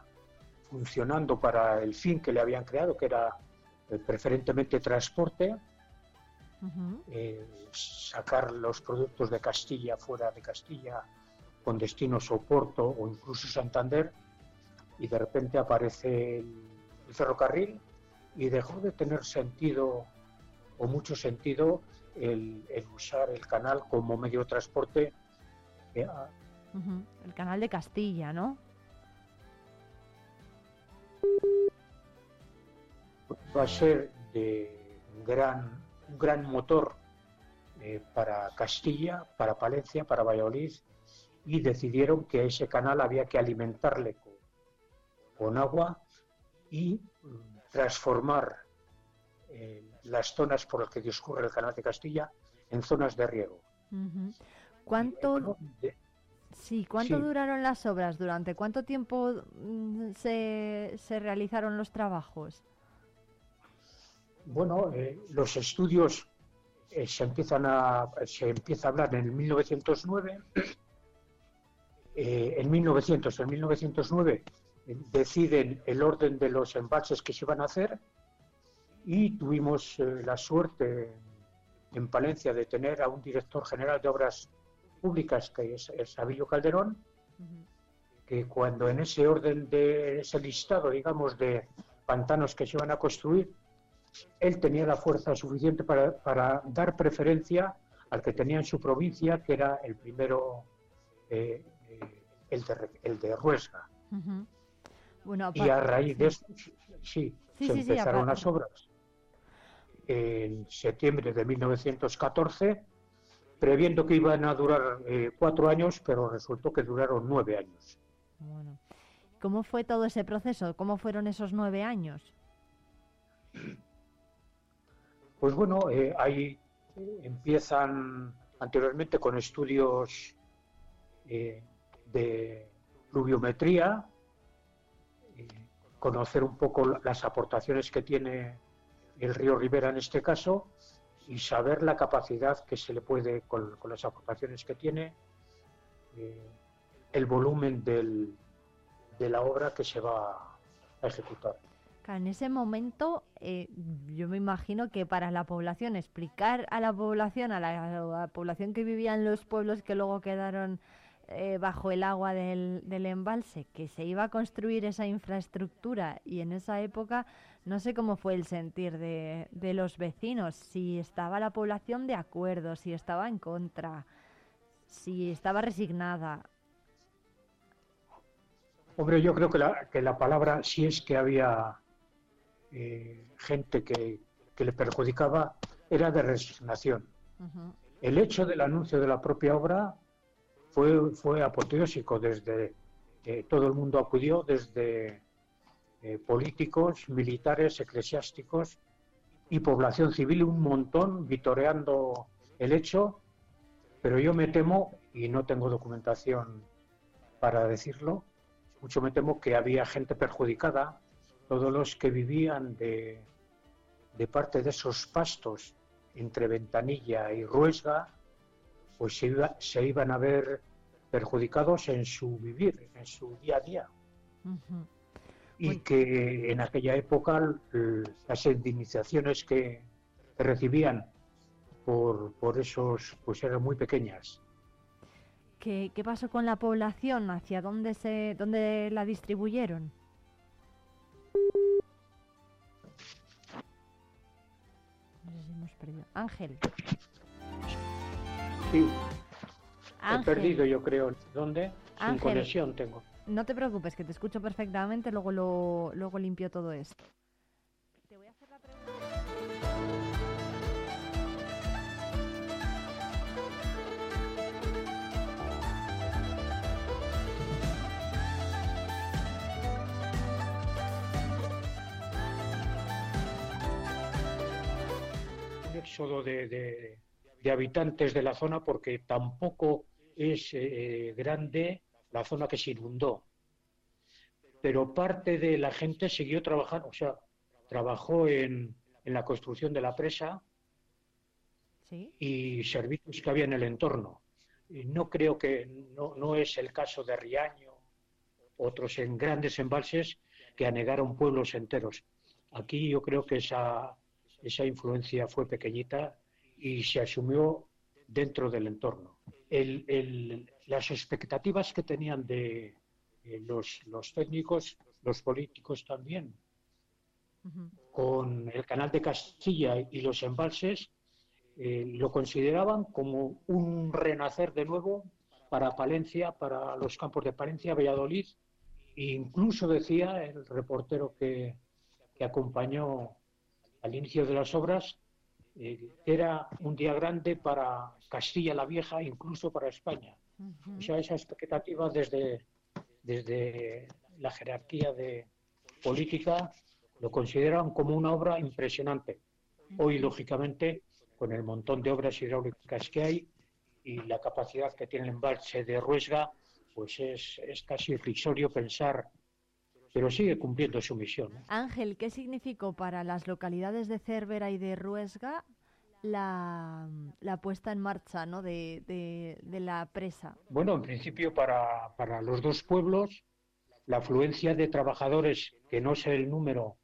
funcionando para el fin que le habían creado, que era eh, preferentemente transporte, eh, sacar los productos de Castilla fuera de Castilla con destino Soporto o incluso Santander, y de repente aparece el ferrocarril y dejó de tener sentido o mucho sentido el, usar el canal como medio de transporte. Eh, el canal de Castilla, ¿no? Va a ser de gran, un gran motor eh, para Castilla, para Palencia, para Valladolid, y decidieron que ese canal había que alimentarle con, con agua y mm, transformar eh, las zonas por las que discurre el canal de Castilla en zonas de riego. ¿Cuánto, sí, ¿cuánto duraron las obras? ¿Durante cuánto tiempo mm, se, se realizaron los trabajos? Bueno, eh, los estudios eh, se empiezan a se empieza a hablar en el 1909. en 1900, en 1909 deciden el orden de los embalses que se van a hacer y tuvimos eh, la suerte en Palencia de tener a un director general de obras públicas que es, Sabillo Calderón, que cuando en ese orden de ese listado, digamos, de pantanos que se iban a construir, él tenía la fuerza suficiente para, dar preferencia al que tenía en su provincia, que era el primero, eh, eh, el, de, el de Ruesga. y a raíz de eso, sí, se empezaron las obras en septiembre de 1914, previendo que iban a durar eh, cuatro años, pero resultó que duraron nueve años. Bueno. ¿Cómo fue todo ese proceso? ¿Cómo fueron esos nueve años? Pues bueno, eh, ahí empiezan anteriormente con estudios eh, de pluviometría, conocer un poco las aportaciones que tiene el río Rivera en este caso, y saber la capacidad que se le puede, con, las aportaciones que tiene, eh, el volumen de la obra que se va a ejecutar. En ese momento, eh, yo me imagino que para la población, explicar a la población, a la, población que vivía en los pueblos que luego quedaron eh, bajo el agua del, embalse, que se iba a construir esa infraestructura y en esa época no sé cómo fue el sentir de, los vecinos, si estaba la población de acuerdo, si estaba en contra, si estaba resignada. Hombre, yo creo que la, que la palabra, si es que había eh, gente que, le perjudicaba, era de resignación. El hecho del anuncio de la propia obra fue, fue apoteósico desde eh, todo el mundo acudió, desde eh, políticos, militares, eclesiásticos y población civil, un montón vitoreando el hecho, pero yo me temo, y no tengo documentación para decirlo, mucho me temo que había gente perjudicada, todos los que vivían de, de parte de esos pastos entre Ventanilla y Ruesga, pues se, iba- se iban a ver perjudicados en su vivir, en su día a día. Y que en aquella época las indemnizaciones que que recibían por, por esos, pues eran muy pequeñas. ¿Qué, qué pasó con la población? ¿Hacia dónde, se, dónde la distribuyeron? No sé si hemos perdido. Ángel. Sí, he perdido yo creo. ¿Dónde? Sin Ángel. conexión tengo. No te preocupes, que te escucho perfectamente, luego lo, luego limpio todo esto. Éxodo de, de- de habitantes de la zona porque tampoco es eh, grande la zona que se inundó. Pero parte de la gente siguió trabajando, o sea, trabajó en, en la construcción de la presa y servicios que había en el entorno. Y no creo que, no, no es el caso de Riaño, otros en grandes embalses que anegaron pueblos enteros. Aquí yo creo que esa, esa influencia fue pequeñita y se asumió dentro del entorno. El- el- las expectativas que tenían de eh, los, los técnicos, los políticos también, con el canal de Castilla y los embalses, eh, lo consideraban como un renacer de nuevo para Palencia, para los campos de Palencia, Valladolid, e incluso decía el reportero que, que acompañó al inicio de las obras, eh, era un día grande para Castilla la Vieja, incluso para España. O sea, esa expectativa desde, desde la jerarquía de política lo consideraban como una obra impresionante. Hoy, lógicamente, con el montón de obras hidráulicas que hay y la capacidad que tiene el embalse de Ruesga, pues es, es casi irrisorio pensar, pero sigue cumpliendo su misión. Ángel, ¿qué significó para las localidades de Cervera y de Ruesga la, la puesta en marcha ¿no? de, de- de la presa? Bueno, en principio para, para los dos pueblos, la afluencia de trabajadores, que no sé el número,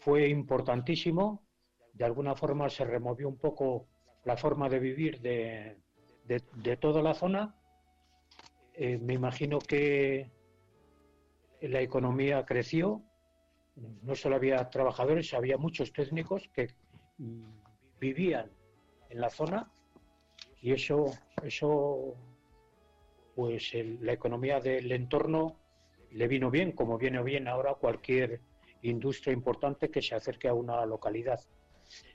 fue importantísimo. De alguna forma se removió un poco la forma de vivir de, de- de toda la zona. Eh, me imagino que la economía creció. No solo había trabajadores, había muchos técnicos que vivían en la zona y eso, eso pues el- la economía del entorno le vino bien, como viene bien ahora cualquier industria importante que se acerque a una localidad.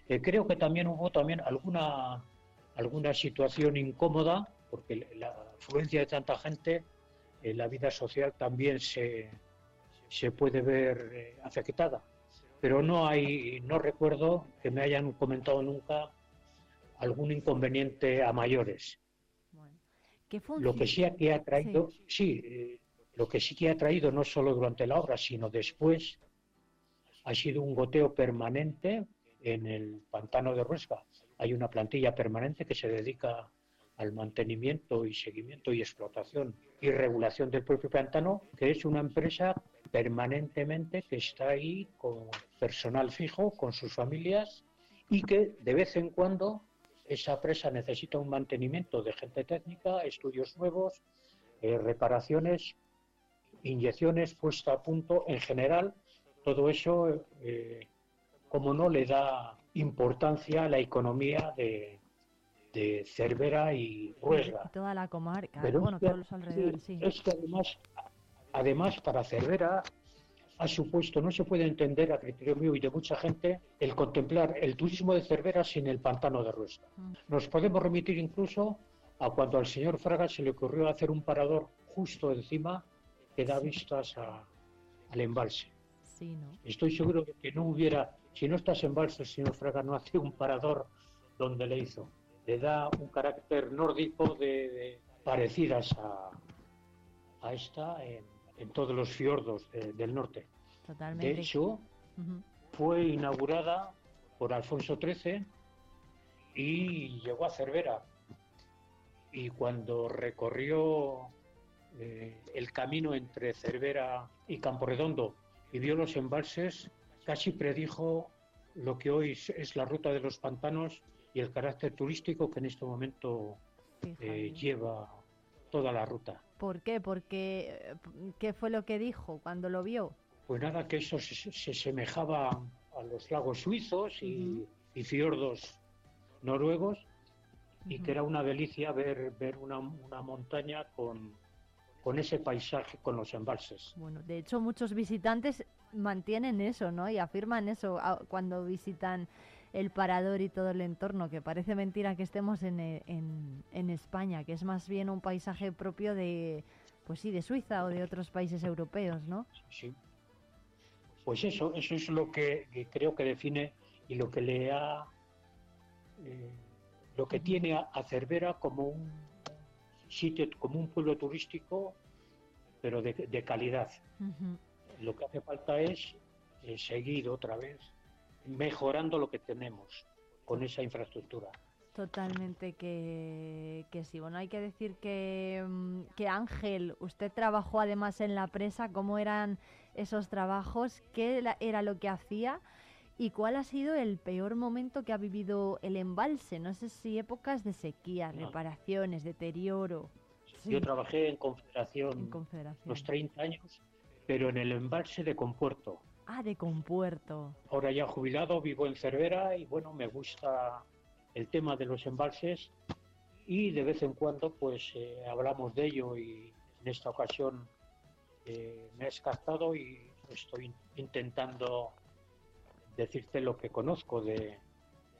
Eh, creo que también hubo también alguna, alguna situación incómoda, porque la afluencia de tanta gente, la vida social también se, se puede ver eh, afectada. Pero no hay, no recuerdo que me hayan comentado nunca algún inconveniente a mayores. ¿Qué Lo que sí que ha traído, sí, eh, lo que sí que ha traído no solo durante la obra, sino después, ha sido un goteo permanente en el pantano de Ruesga. Hay una plantilla permanente que se dedica al mantenimiento y seguimiento y explotación y regulación del propio pantano, que es una empresa permanentemente que está ahí con personal fijo, con sus familias y que de vez en cuando esa presa necesita un mantenimiento de gente técnica, estudios nuevos, eh, reparaciones, inyecciones, puesta a punto. En general, todo eso, eh, como no, le da importancia a la economía de, de Cervera y Ruesga. Y toda la comarca, Pero bueno, todos los alrededores, sí. Es que además, además para Cervera ha supuesto, no se puede entender a criterio mío y de mucha gente, el contemplar el turismo de Cervera sin el pantano de Ruesga. Nos podemos remitir incluso a cuando al señor Fraga se le ocurrió hacer un parador justo encima que da vistas a- al embalse. Sí, ¿no? Estoy seguro de que no hubiera, si no estás embalse, el señor Fraga no hace un parador donde le hizo. Le da un carácter nórdico de, de- parecidas a, a esta en, en todos los fiordos de- del norte. Totalmente. De hecho, fue inaugurada por Alfonso XIII y llegó a Cervera. Y cuando recorrió eh, el camino entre Cervera y Camporredondo y vio los embalses, casi predijo lo que hoy es la ruta de los pantanos y el carácter turístico que en este momento eh, lleva toda la ruta. ¿Por qué? Porque, ¿qué fue lo que dijo cuando lo vio? Pues nada, que eso se, se semejaba a los lagos suizos y, y fiordos noruegos y que era una delicia ver, ver una, una montaña con, con ese paisaje, con los embalses. Bueno, de hecho muchos visitantes mantienen eso, ¿no? Y afirman eso a- cuando visitan el parador y todo el entorno, que parece mentira que estemos en, e- en, en España, que es más bien un paisaje propio de, pues sí, de Suiza o de otros países europeos, ¿no? Sí. Pues eso, eso es lo que, que creo que define y lo que le ha, eh, lo que tiene a, a Cervera como un sitio, como un pueblo turístico, pero de, de calidad. Lo que hace falta es eh, seguir otra vez mejorando lo que tenemos con esa infraestructura. Totalmente que, que sí. Bueno, hay que decir que, mm, que Ángel, usted trabajó además en la presa, ¿cómo eran esos trabajos? ¿Qué era lo que hacía? ¿Y cuál ha sido el peor momento que ha vivido el embalse? No sé si épocas de sequía, No. reparaciones, deterioro. Sí, Yo trabajé en Confederación en Confederación. los 30 años, pero en el embalse de Compuerto. Ah, de Compuerto. Ahora ya jubilado, vivo en Cervera y bueno, me gusta el tema de los embalses y de vez en cuando pues eh, hablamos de ello y en esta ocasión eh, me has captado y estoy intentando decirte lo que conozco de,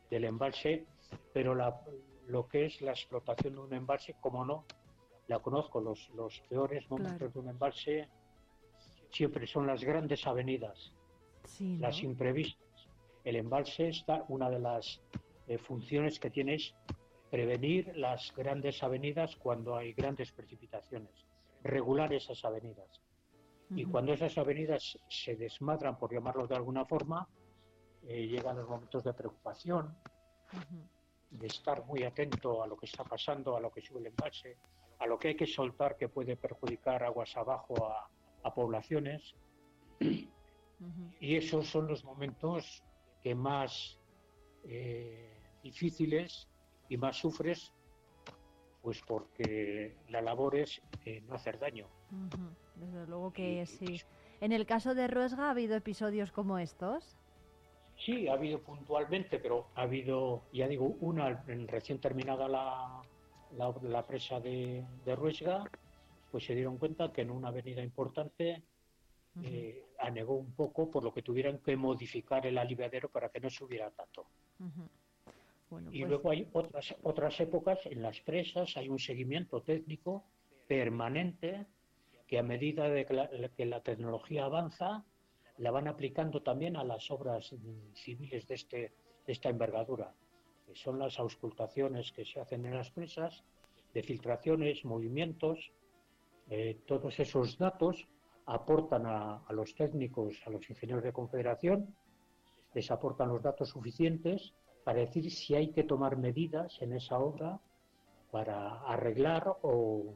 del embalse, pero la- lo que es la explotación de un embalse, como no, la conozco, los, los peores momentos Claro. de un embalse siempre son las grandes avenidas Sí, ¿no? las imprevistas. El embalse está, una de las eh, funciones que tiene es prevenir las grandes avenidas cuando hay grandes precipitaciones, regular esas avenidas. Y cuando esas avenidas se desmadran, por llamarlo de alguna forma, eh, llegan los momentos de preocupación, de estar muy atento a lo que está pasando, a lo que sube el embalse, a lo que hay que soltar que puede perjudicar aguas abajo a, a poblaciones. Ujú. Y esos son los momentos que más eh, difíciles y más sufres, pues porque la labor es eh, no hacer daño. Ujú, Desde luego que sí. En el caso de Ruesga ha habido episodios como estos. Sí, ha habido puntualmente, pero ha habido, ya digo, una recién terminada la, la, la presa de, de Ruesga, pues se dieron cuenta que en una avenida importante eh, anegó un poco, por lo que tuvieran que modificar el aliviadero para que no subiera tanto. Ujú. Bueno, Y pues, luego hay otras, otras épocas en las presas, hay un seguimiento técnico permanente que a medida de que la, que la tecnología avanza, la van aplicando también a las obras mm, civiles de, este, de esta envergadura, que son las auscultaciones que se hacen en las presas, de filtraciones, movimientos, eh, todos esos datos aportan a, a los técnicos, a los ingenieros de confederación, les aportan los datos suficientes para decir si hay que tomar medidas en esa obra para arreglar o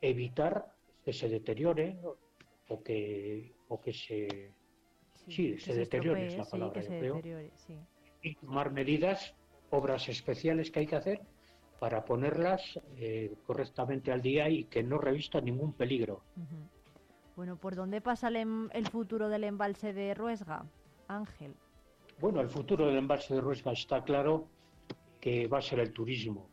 evitar que se deteriore o que, o que se, sí, que se deteriore es la estropee, sí, palabra, que yo creo, sí. y tomar medidas, obras especiales que hay que hacer para ponerlas eh, correctamente al día y que no revistan ningún peligro. Bueno, ¿por dónde pasa el, em- el futuro del embalse de Ruesga, Ángel? Bueno, el futuro del embalse de Ruesga está claro que va a ser el turismo.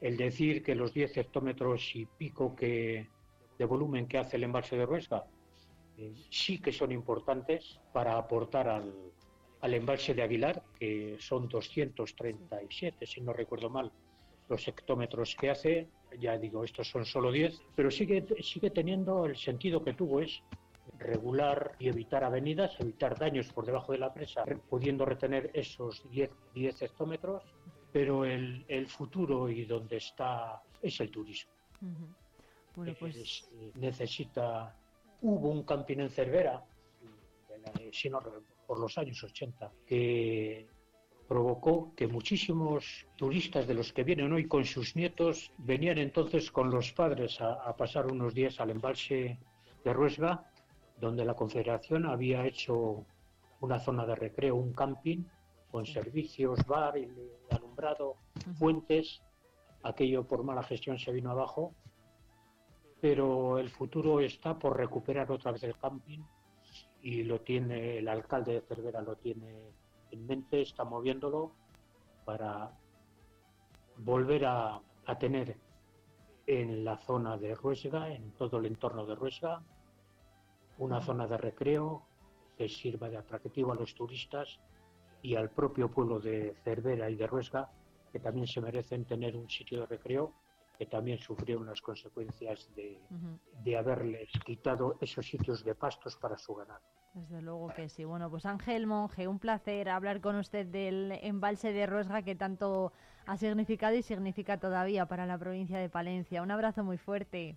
El decir que los 10 hectómetros y pico que, de volumen que hace el embalse de Ruesga eh, sí que son importantes para aportar al, al embalse de Aguilar, que son 237, si no recuerdo mal, los hectómetros que hace, ya digo, estos son solo 10, pero sigue, sigue teniendo el sentido que tuvo, es regular y evitar avenidas, evitar daños por debajo de la presa, pudiendo retener esos 10, 10 hectómetros, pero el, el futuro y donde está es el turismo. Bueno, pues Es- necesita. Hubo un camping en Cervera, si no por los años 80, que provocó que muchísimos turistas de los que vienen hoy con sus nietos venían entonces con los padres a, a pasar unos días al embalse de Ruesga, donde la Confederación había hecho una zona de recreo, un camping con servicios, bar, alumbrado, fuentes. Aquello por mala gestión se vino abajo. Pero el futuro está por recuperar otra vez el camping y lo tiene el alcalde de Cervera lo tiene en mente, está moviéndolo para volver a, a tener en la zona de Ruesga, en todo el entorno de Ruesga, una zona de recreo que sirva de atractivo a los turistas y al propio pueblo de Cervera y de Ruesga, que también se merecen tener un sitio de recreo que también sufrió unas consecuencias de, de haberles quitado esos sitios de pastos para su ganado. Desde luego que sí. Bueno, pues Ángel Monge, un placer hablar con usted del embalse de Ruesga que tanto ha significado y significa todavía para la provincia de Palencia. Un abrazo muy fuerte.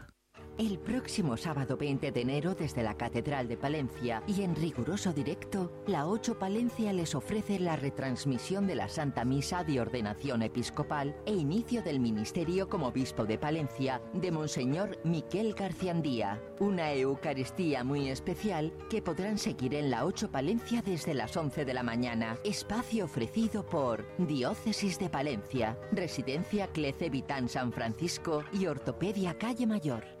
El próximo sábado 20 de enero desde la Catedral de Palencia y en riguroso directo, la 8 Palencia les ofrece la retransmisión de la Santa Misa de Ordenación Episcopal e inicio del ministerio como obispo de Palencia de Monseñor Miquel Garciandía. Una Eucaristía muy especial que podrán seguir en la 8 Palencia desde las 11 de la mañana. Espacio ofrecido por Diócesis de Palencia, Residencia Clece Vitán San Francisco y Ortopedia Calle Mayor.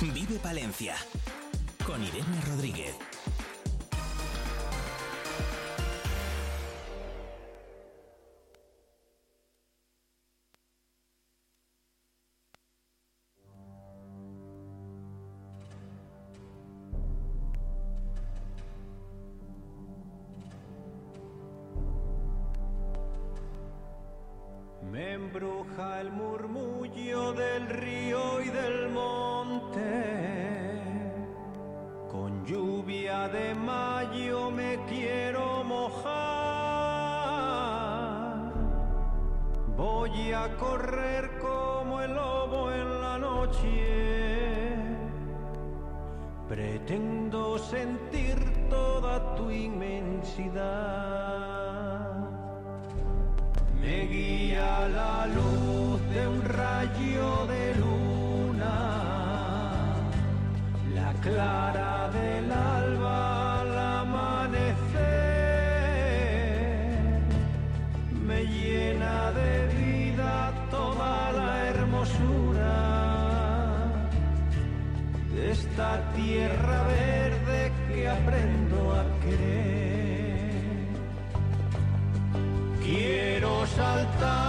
Vive Palencia con Irene Rodríguez. Me embruja el murmullo del río y del monte. Con lluvia de mayo me quiero mojar. Voy a correr como el lobo en la noche. Pretendo sentir toda tu inmensidad. Me guía la luz de un rayo de clara del alba al amanecer, me llena de vida toda la hermosura de esta tierra verde que aprendo a querer. Quiero saltar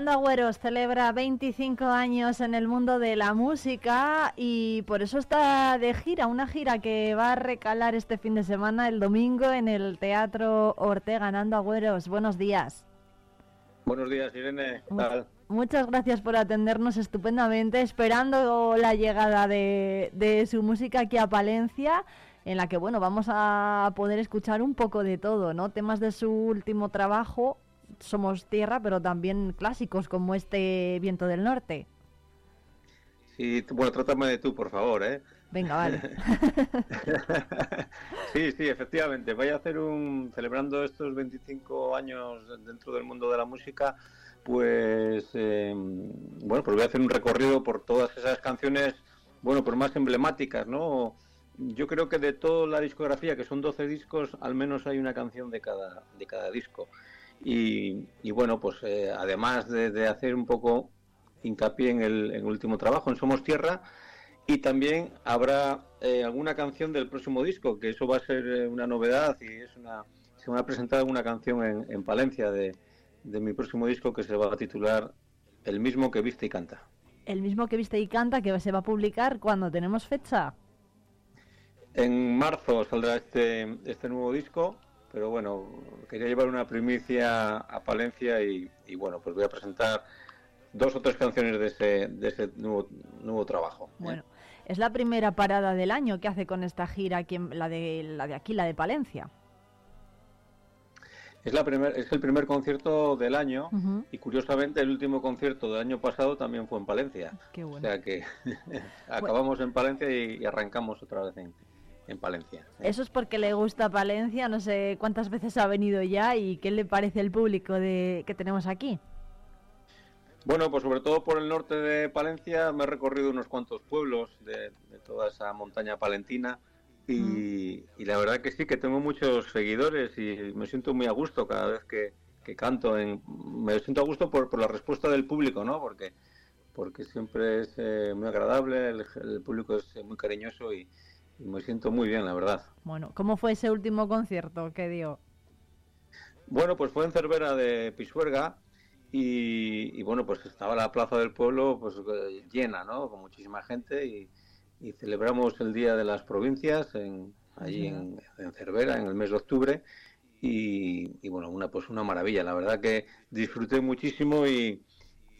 fuerza. Nando Agüeros celebra 25 años en el mundo de la música y por eso está de gira, una gira que va a recalar este fin de semana, el domingo, en el Teatro Ortega. Nando Agüeros, buenos días. Buenos días, Irene. ¿Qué Mu- tal? Muchas gracias por atendernos estupendamente, esperando la llegada de, de su música aquí a Palencia, en la que bueno vamos a poder escuchar un poco de todo, ¿no? Temas de su último trabajo, Somos Tierra, pero también clásicos como este Viento del Norte. Sí, bueno, trátame de tú, por favor, ¿eh? Venga, vale. Sí, sí, efectivamente. Voy a hacer un. celebrando estos 25 años dentro del mundo de la música, pues. eh, bueno, pues voy a hacer un recorrido por todas esas canciones, bueno, pues más emblemáticas, ¿no? Yo creo que de toda la discografía, que son 12 discos, al menos hay una canción de cada, de cada disco. Y, y bueno, pues eh, además de, de hacer un poco hincapié en el, en el último trabajo, en Somos Tierra, y también habrá eh, alguna canción del próximo disco, que eso va a ser eh, una novedad y es una, se va a presentar una canción en, en Palencia de, de mi próximo disco que se va a titular El mismo que viste y canta. El mismo que viste y canta que se va a publicar cuando tenemos fecha. En marzo saldrá este, este nuevo disco, pero bueno, quería llevar una primicia a Palencia y, y bueno, pues voy a presentar dos o tres canciones de ese, de ese nuevo, nuevo trabajo. ¿eh? Bueno, es la primera parada del año que hace con esta gira, aquí la, de, la de aquí, la de Palencia. Es, la primer, es el primer concierto del año y curiosamente el último concierto del año pasado también fue en Palencia. Qué O bueno. sea que acabamos en Palencia y, y arrancamos otra vez en, en Palencia. Eso es porque le gusta Palencia, no sé cuántas veces ha venido ya y qué le parece el público de que tenemos aquí. Bueno, pues sobre todo por el norte de Palencia me he recorrido unos cuantos pueblos de, de toda esa montaña palentina y, y la verdad que sí, que tengo muchos seguidores y me siento muy a gusto cada vez que, que canto. En, me siento a gusto por, por la respuesta del público, ¿no? Porque, porque siempre es eh, muy agradable, el, el público es eh, muy cariñoso y me siento muy bien, la verdad. Bueno, ¿cómo fue ese último concierto que dio? Bueno, pues fue en Cervera de Pisuerga y, y, bueno, pues estaba la plaza del pueblo pues eh, llena, ¿no? Con muchísima gente y, y celebramos el Día de las Provincias en, allí en, en Cervera en el mes de octubre y, y, bueno, una pues una maravilla, la verdad que disfruté muchísimo y,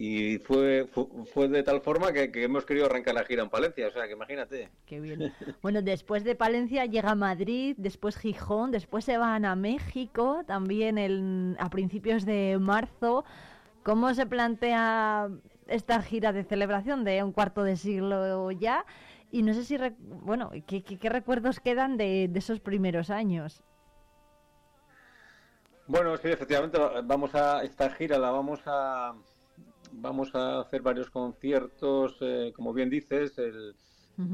y fue, fue, fue de tal forma que, que hemos querido arrancar la gira en Palencia, o sea que imagínate. Qué bien. Bueno, después de Palencia llega Madrid, después Gijón, después se van a México, también el, a principios de marzo. ¿Cómo se plantea esta gira de celebración de un cuarto de siglo ya? Y no sé si, bueno, ¿qué, qué, qué recuerdos quedan de, de esos primeros años? Bueno, sí, efectivamente, vamos a esta gira la vamos a vamos a hacer varios conciertos, eh, como bien dices, el,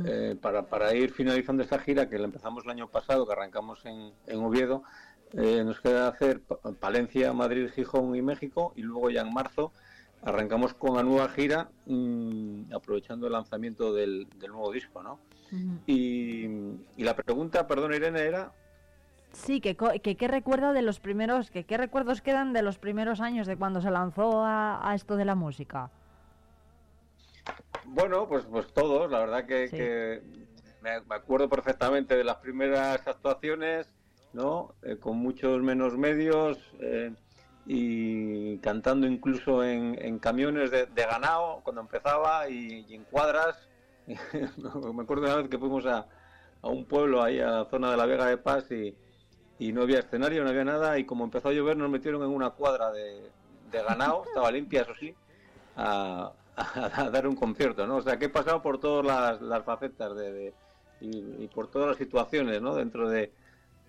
eh, para, para ir finalizando esta gira que la empezamos el año pasado, que arrancamos en, en Oviedo. eh, nos queda hacer Pa- Palencia, Madrid, Gijón y México y luego ya en marzo arrancamos con la nueva gira mm, aprovechando el lanzamiento del, del nuevo disco, ¿no? Y, y la pregunta, perdón Irene, era Sí, que, que qué recuerdo de los primeros, que qué recuerdos quedan de los primeros años de cuando se lanzó a, a esto de la música. Bueno, pues, pues todos, la verdad que, Sí. que me, me acuerdo perfectamente de las primeras actuaciones, ¿no? Eh, con muchos menos medios eh, y cantando incluso en, en camiones de, de ganado cuando empezaba y, y en cuadras. me acuerdo una vez que fuimos a, a un pueblo ahí a la zona de la Vega de Paz y, y no había escenario, no había nada y como empezó a llover nos metieron en una cuadra de, de ganado, estaba limpia eso sí, a, a dar un concierto, ¿no? O sea, que he pasado por todas las, las facetas de, de- y, y por todas las situaciones, ¿no? Dentro de,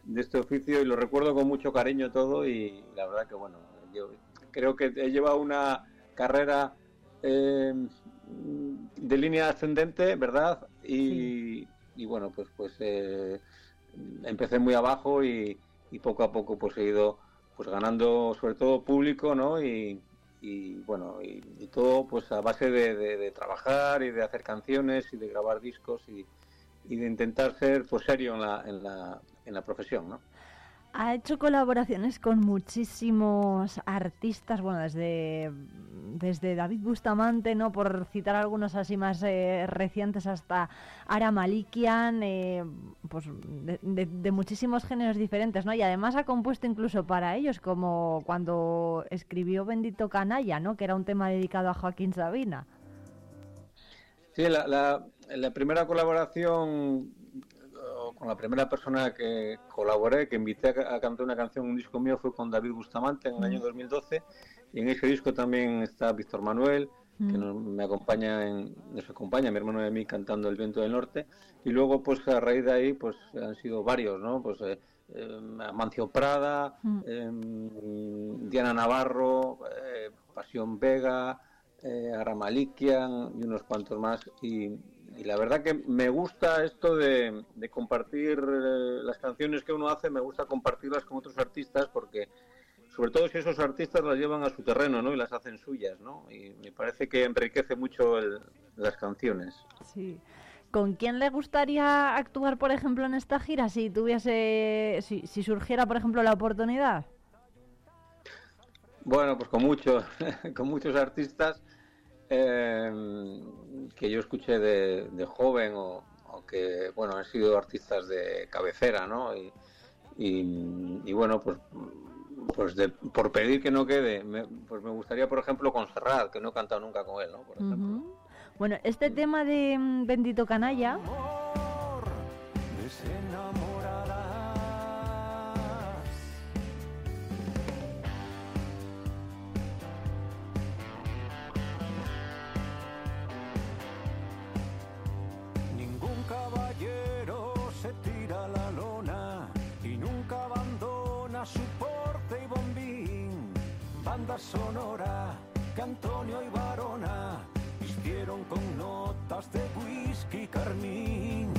de este oficio y lo recuerdo con mucho cariño todo y la verdad que, bueno, yo creo que he llevado una, carrera eh, de línea ascendente, ¿verdad? Y, y bueno, pues pues eh, empecé muy abajo y, y, poco a poco pues he ido pues ganando sobre todo público, ¿no? Y, y bueno, y, todo pues a base de, de, trabajar y de hacer canciones y de grabar discos y, y de intentar ser pues serio en la, en la, en la profesión, ¿no? Ha hecho colaboraciones con muchísimos artistas, bueno, desde, desde David Bustamante, ¿no? Por citar algunos así más eh, recientes, hasta Ara Malikian, eh, pues de, muchísimos géneros diferentes, ¿no? Y además ha compuesto incluso para ellos, como cuando escribió Bendito Canalla, ¿no? Que era un tema dedicado a Joaquín Sabina. Sí, la, la primera colaboración con la primera persona que colaboré, que invité a, a, cantar una canción, un disco mío, fue con David Bustamante en el año 2012. Y en ese disco también está Víctor Manuel, mm. que nos, me acompaña, en, nos acompaña, mi hermano de mí, cantando El viento del norte. Y luego, pues a raíz de ahí, pues han sido varios, ¿no? Pues eh, eh, Mancio Prada, mm. eh, Diana Navarro, eh, Pasión Vega, eh, Aramalikian y unos cuantos más. Y, y la verdad que me gusta esto de, de compartir eh, las canciones que uno hace, me gusta compartirlas con otros artistas porque sobre todo si esos artistas las llevan a su terreno ¿no? y las hacen suyas, ¿no? Y me parece que enriquece mucho el, las canciones. Sí. ¿Con quién le gustaría actuar, por ejemplo, en esta gira si tuviese, si, si surgiera, por ejemplo, la oportunidad? Bueno, pues con muchos, con muchos artistas eh, que yo escuché de, de joven o, o, que, bueno, han sido artistas de cabecera, ¿no? Y, y, y bueno, pues pues de, por pedir que no quede, me, pues me gustaría, por ejemplo, con Serrat, que no he cantado nunca con él, ¿no? Por ejemplo. Uh -huh. Bueno, este tema de um, Bendito Canalla... Amor, banda sonora que Antonio y Barona vistieron con notas de whisky carmín.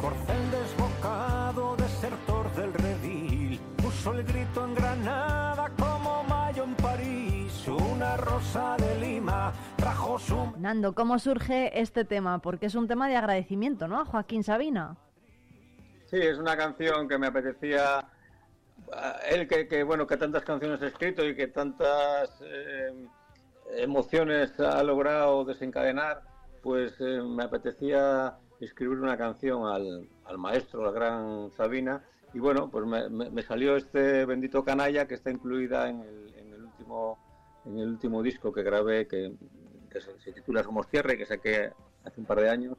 Corcel desbocado, desertor del redil, puso el grito en Granada como mayo en París, una rosa de Lima trajo su... Nando, ¿cómo surge este tema? Porque es un tema de agradecimiento, ¿no? A Joaquín Sabina. Sí, es una canción que me apetecía él que, que, bueno que tantas canciones ha escrito y que tantas eh, emociones ha logrado desencadenar pues eh, me apetecía escribir una canción al, al, maestro al gran Sabina. Y bueno pues me, me, me, salió este bendito canalla que está incluida en el, en el último en el último disco que grabé que, que se, se, titula Somos Tierra y que saqué hace un par de años.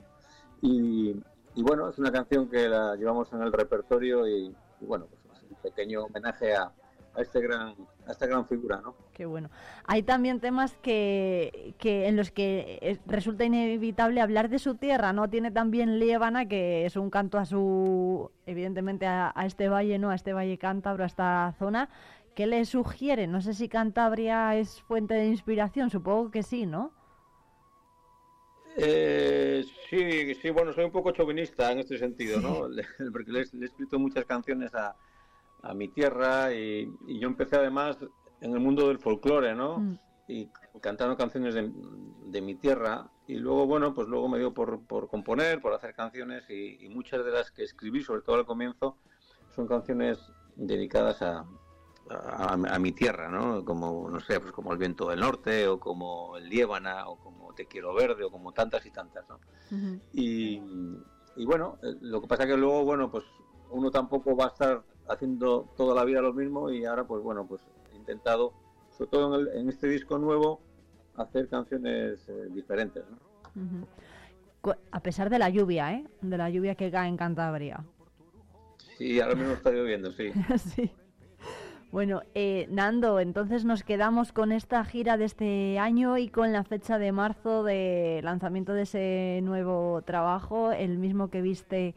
Y, y bueno es una canción que la llevamos en el repertorio y, y bueno pues pequeño homenaje a, a este gran a esta gran figura, ¿no? Qué bueno. Hay también temas que, que en los que resulta inevitable hablar de su tierra, ¿no? Tiene también Liébana, que es un canto a su, evidentemente, a, a este valle, ¿no? A este valle cántabro, a esta zona. ¿Qué le sugiere? No sé si Cantabria es fuente de inspiración, supongo que sí, ¿no? Eh, sí, sí, bueno, soy un poco chauvinista en este sentido, ¿no? Porque le, le he escrito muchas canciones a, a mi tierra y, y, yo empecé además en el mundo del folclore, ¿no? Mm. Y cantando canciones de, de, mi tierra y luego, bueno, pues luego me dio por, por componer, por hacer canciones y, y, muchas de las que escribí, sobre todo al comienzo, son canciones dedicadas a, a, a, mi tierra, ¿no? Como, no sé, pues como El viento del norte o como El Liébana o como Te quiero verde o como tantas y tantas, ¿no? Uh -huh. y, y bueno, eh, lo que pasa que luego, bueno, pues uno tampoco va a estar haciendo toda la vida lo mismo y ahora pues bueno pues he intentado sobre todo en, el, en este disco nuevo hacer canciones eh, diferentes ¿no? uh -huh. a pesar de la lluvia eh de la lluvia que cae en Cantabria sí ahora mismo está lloviendo sí sí bueno, eh, Nando, entonces nos quedamos con esta gira de este año y con la fecha de marzo de lanzamiento de ese nuevo trabajo, el mismo que viste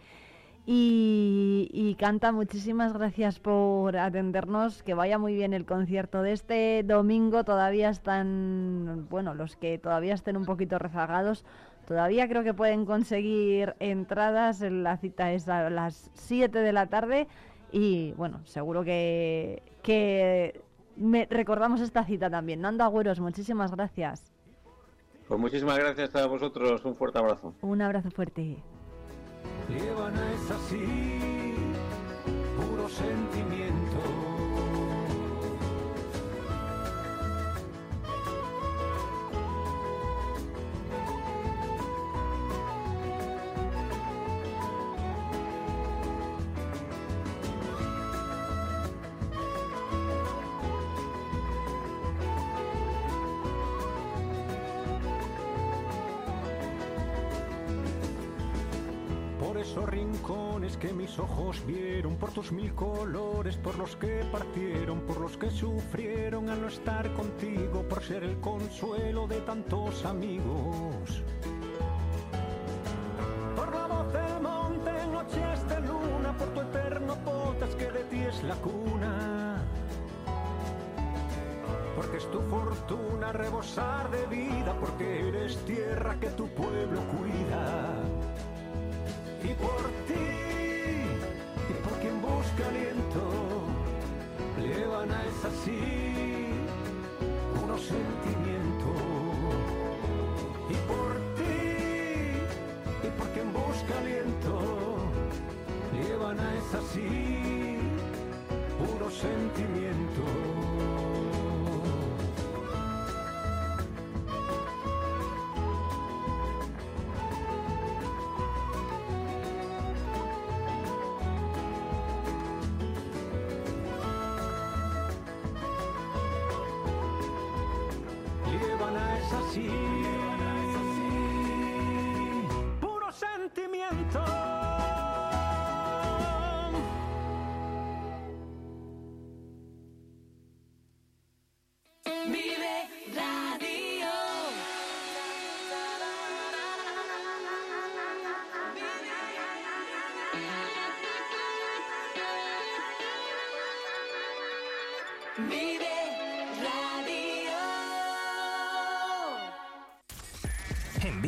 Y, y, canta, muchísimas gracias por atendernos, que vaya muy bien el concierto de este domingo, todavía están, bueno, los que todavía estén un poquito rezagados, todavía creo que pueden conseguir entradas, la cita es a las 7 de la tarde y bueno, seguro que, que me, recordamos esta cita también. Nando Agüeros, muchísimas gracias. Pues muchísimas gracias a vosotros, un fuerte abrazo. Un abrazo fuerte. Líbana es así, puro sentimiento. Ojos vieron, por tus mil colores, por los que partieron, por los que sufrieron al no estar contigo, por ser el consuelo de tantos amigos. Por la voz del monte noches de luna, por tu eterno potas que de ti es la cuna. Porque es tu fortuna rebosar de vida, porque eres tierra que tu pueblo cuida y por ti, quien busca aliento, Levana es así, unos sentimientos. Y por ti, y por quien busca aliento, Levana es así, puro sentimiento.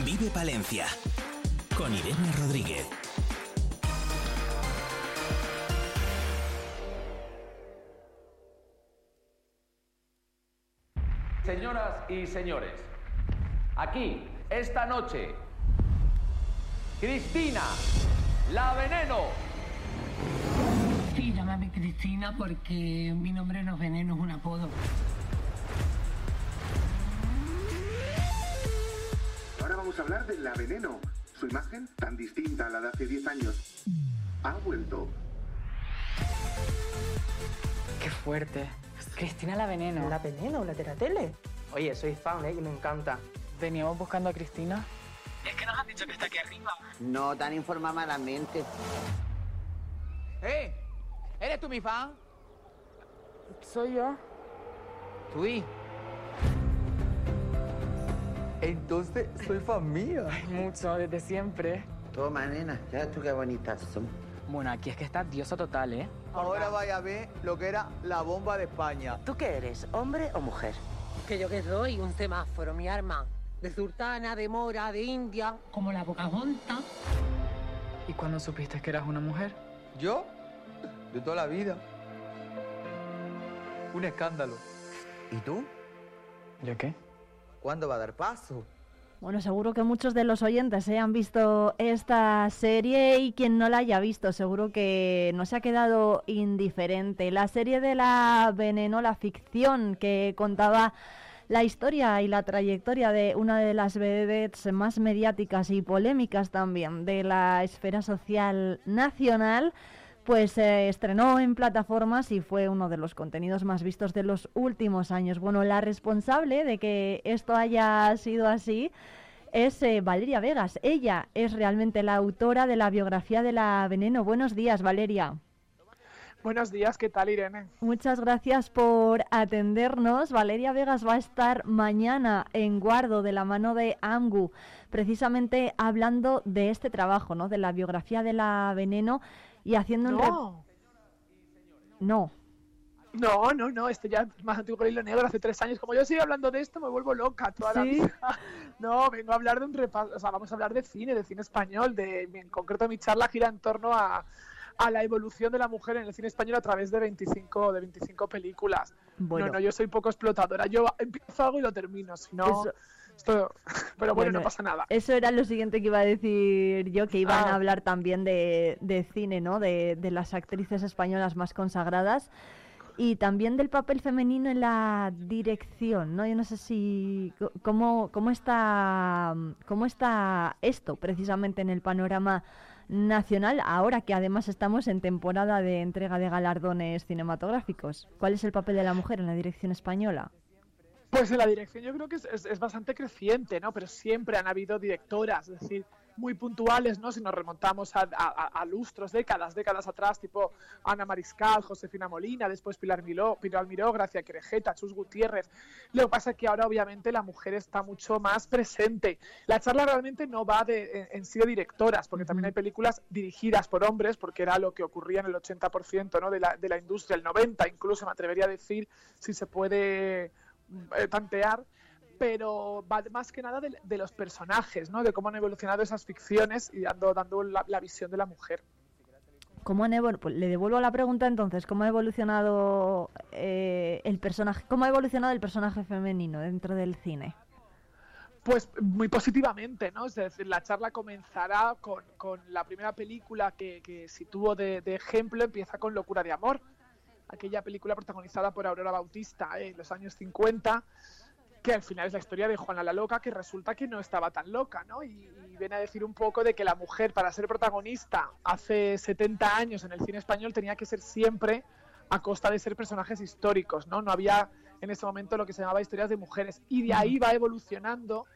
Vive Palencia. Con Irene Rodríguez. Señoras y señores, aquí, esta noche, Cristina, la veneno. Sí, llámame Cristina porque mi nombre no es veneno, es un apodo. Vamos a hablar de La Veneno. Su imagen, tan distinta a la de hace 10 años, ha vuelto. Qué fuerte. Cristina la Veneno. ¿La Veneno? ¿La de la tele? Oye, soy fan, ¿eh? Y me encanta. Veníamos buscando a Cristina. Es que nos han dicho que está aquí arriba. No tan informadamente. ¡Eh! ¿Eres tú mi fan? Soy yo. Tú y. Entonces, soy fan mía. Mucho, desde siempre. Toma, nena, ya tú qué bonitas son. Bueno, aquí es que está diosa total, ¿eh? Ahora vaya a ver lo que era la bomba de España. ¿Tú qué eres, hombre o mujer? Que yo que soy un semáforo, mi arma. De sultana, de mora, de india. Como la Pocahontas. ¿Y cuándo supiste que eras una mujer? ¿Yo? De toda la vida. Un escándalo. ¿Y tú? ¿Yo qué? ¿Cuándo va a dar paso? Bueno, seguro que muchos de los oyentes eh, han visto esta serie y quien no la haya visto, seguro que no se ha quedado indiferente. La serie de la Veneno, la ficción que contaba la historia y la trayectoria de una de las vedettes más mediáticas y polémicas también de la esfera social nacional, pues se estrenó en plataformas y fue uno de los contenidos más vistos de los últimos años. Bueno, la responsable de que esto haya sido así es eh, Valeria Vegas. Ella es realmente la autora de la biografía de la Veneno. Buenos días, Valeria. Buenos días, ¿qué tal, Irene? Muchas gracias por atendernos. Valeria Vegas va a estar mañana en Guardo de la mano de AMGU, precisamente hablando de este trabajo, ¿no? De la biografía de la Veneno y haciendo un... No, No. no, no, no, esto ya es más antiguo que el hilo negro, hace tres años. Como yo sigo hablando de esto, me vuelvo loca toda la ¿Sí? vida. No, vengo a hablar de un repaso, o sea, vamos a hablar de cine, de cine español, de, en concreto mi charla gira en torno a, a la evolución de la mujer en el cine español a través de 25, de 25 películas. Bueno. No, no, yo soy poco explotadora, yo empiezo algo y lo termino, si no... Eso- Pero bueno, Bueno, no pasa nada. Eso era lo siguiente que iba a decir yo, que iban Ah. a hablar también de, de cine, ¿no? De, de las actrices españolas más consagradas y también del papel femenino en la dirección, ¿no? Yo no sé si cómo, cómo está cómo está esto precisamente en el panorama nacional ahora que además estamos en temporada de entrega de galardones cinematográficos. ¿Cuál es el papel de la mujer en la dirección española? Pues en la dirección yo creo que es, es- es bastante creciente, ¿no? Pero siempre han habido directoras, es decir, muy puntuales, ¿no? Si nos remontamos a, a- a- a lustros, décadas, décadas atrás, tipo Ana Mariscal, Josefina Molina, después Pilar Miló, Pilar Miró, Gracia Querejeta, Chus Gutiérrez. Lo que pasa es que ahora obviamente la mujer está mucho más presente. La charla realmente no va de, en, en sí de directoras, porque también hay películas dirigidas por hombres, porque era lo que ocurría en el 80% ¿no? de, la, de la industria, el 90% incluso me atrevería a decir, si se puede eh, tantear, pero va más que nada de, de los personajes, ¿no? De cómo han evolucionado esas ficciones y dando, dando la, la visión de la mujer. ¿Cómo han pues le devuelvo la pregunta entonces, ¿cómo ha evolucionado eh, el personaje, cómo ha evolucionado el personaje femenino dentro del cine? Pues muy positivamente, ¿no? Es decir, la charla comenzará con, con la primera película que, que situó de, de ejemplo, empieza con Locura de Amor, aquella película protagonizada por Aurora Bautista eh, en los años 50, que al final es la historia de Juana la Loca, que resulta que no estaba tan loca, ¿no? Y, y viene a decir un poco de que la mujer, para ser protagonista hace 70 años en el cine español, tenía que ser siempre a costa de ser personajes históricos, ¿no? No había en ese momento lo que se llamaba historias de mujeres. Y de ahí va evolucionando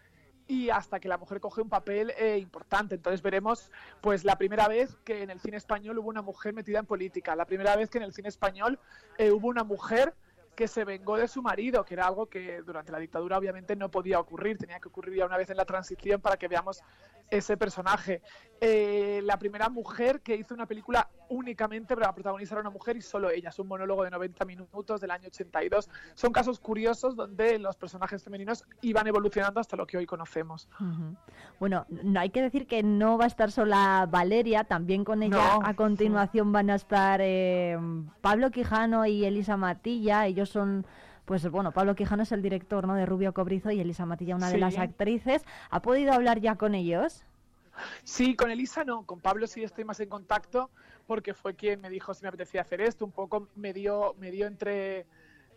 y hasta que la mujer coge un papel eh, importante. Entonces veremos pues la primera vez que en el cine español hubo una mujer metida en política, la primera vez que en el cine español eh, hubo una mujer que se vengó de su marido, que era algo que durante la dictadura obviamente no podía ocurrir, tenía que ocurrir ya una vez en la transición para que veamos ese personaje. Eh, la primera mujer que hizo una película únicamente para protagonizar a una mujer y solo ella. Es un monólogo de 90 minutos del año 82. Son casos curiosos donde los personajes femeninos iban evolucionando hasta lo que hoy conocemos. Bueno, no hay que decir que no va a estar sola Valeria, también con ella No. a continuación van a estar eh, Pablo Quijano y Elisa Matilla. Ellos son, pues bueno, Pablo Quijano es el director ¿no? de Rubio Cobrizo y Elisa Matilla una de las actrices. ¿Ha podido hablar ya con ellos? Sí, con Elisa no, con Pablo sí estoy más en contacto porque fue quien me dijo si me apetecía hacer esto, un poco me dio, me dio entre,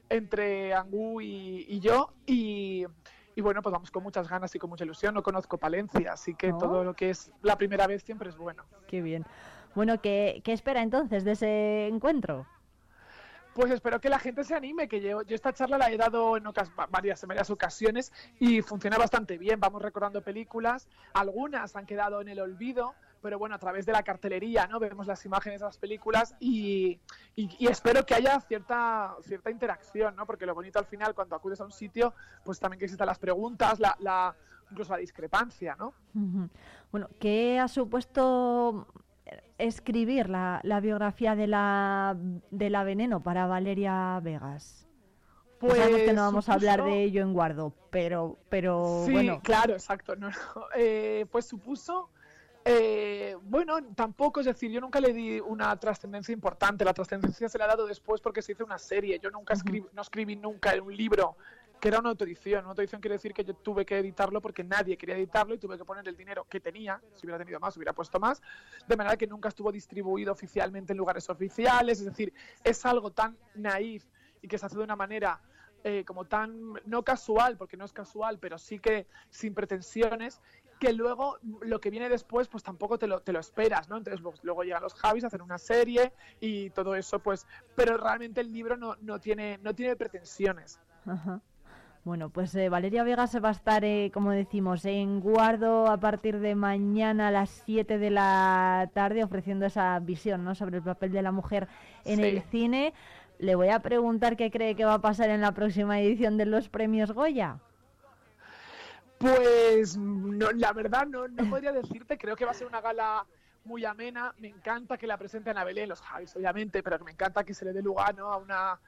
entre Angú y, y yo y, y bueno, pues vamos con muchas ganas y con mucha ilusión. No conozco Palencia, así que Oh. todo lo que es la primera vez siempre es bueno. Qué bien. Bueno, ¿qué, qué espera entonces de ese encuentro? Pues espero que la gente se anime, que yo, yo esta charla la he dado en varias, en varias ocasiones y funciona bastante bien. Vamos recordando películas, algunas han quedado en el olvido, pero bueno, a través de la cartelería, ¿no? Vemos las imágenes de las películas y, espero que haya cierta, cierta interacción, ¿no? Porque lo bonito al final, cuando acudes a un sitio, pues también que existan las preguntas, la, la, incluso la discrepancia, ¿no? Bueno, ¿qué ha supuesto escribir la, la biografía de la, de la Veneno para Valeria Vegas? Pues sabemos que no vamos a hablar de ello en Guardo, pero, pero Sí, bueno. claro, exacto. No, no. Eh, pues supuso, eh, bueno, tampoco, es decir, yo nunca le di una trascendencia importante. La trascendencia se la ha dado después porque se hizo una serie. Yo nunca escribí, no escribí nunca en un libro que era una autoedición. Una autoedición quiere decir que yo tuve que editarlo porque nadie quería editarlo y tuve que poner el dinero que tenía. Si hubiera tenido más, hubiera puesto más. De manera que nunca estuvo distribuido oficialmente en lugares oficiales. Es decir, es algo tan naif y que se hace de una manera eh, como tan, no casual, porque no es casual, pero sí que sin pretensiones, que luego lo que viene después, pues tampoco te lo, te lo esperas, ¿no? Entonces luego llegan los Javis a hacer una serie y todo eso, pues, pero realmente el libro no, no, tiene, no tiene pretensiones. Ajá. Bueno, pues eh, Valeria Vegas va a estar, eh, como decimos, en Guardo a partir de mañana a las 7 de la tarde ofreciendo esa visión ¿no? sobre el papel de la mujer en Sí. el cine. Le voy a preguntar qué cree que va a pasar en la próxima edición de los premios Goya. Pues no, la verdad no, no podría decirte, creo que va a ser una gala muy amena, me encanta que la presenten a Belén, los Javis obviamente, pero que me encanta que se le dé lugar ¿no? a una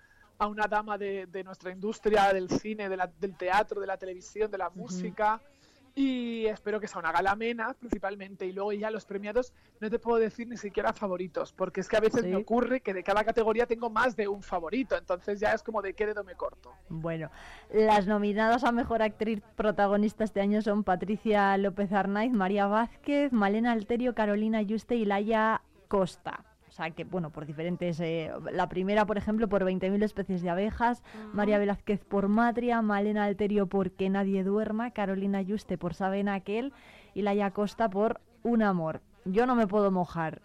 a una dama de, de nuestra industria, del cine, de la- del teatro, de la televisión, de la música. Y espero que sea una gala amena, principalmente. Y luego ya los premiados, no te puedo decir ni siquiera favoritos, porque es que a veces Sí. me ocurre que de cada categoría tengo más de un favorito. Entonces ya es como de qué dedo me corto. Bueno, las nominadas a Mejor Actriz Protagonista este año son Patricia López Arnaiz, María Vázquez, Malena Alterio, Carolina Yuste y Laia Costa. O sea que, bueno, por diferentes... eh, la primera, por ejemplo, por 20.000 especies de abejas, María Velázquez por Matria, Malena Alterio por Que Nadie Duerma, Carolina Yuste por Saben Aquel y Laia Costa por Un Amor. Yo no me puedo mojar.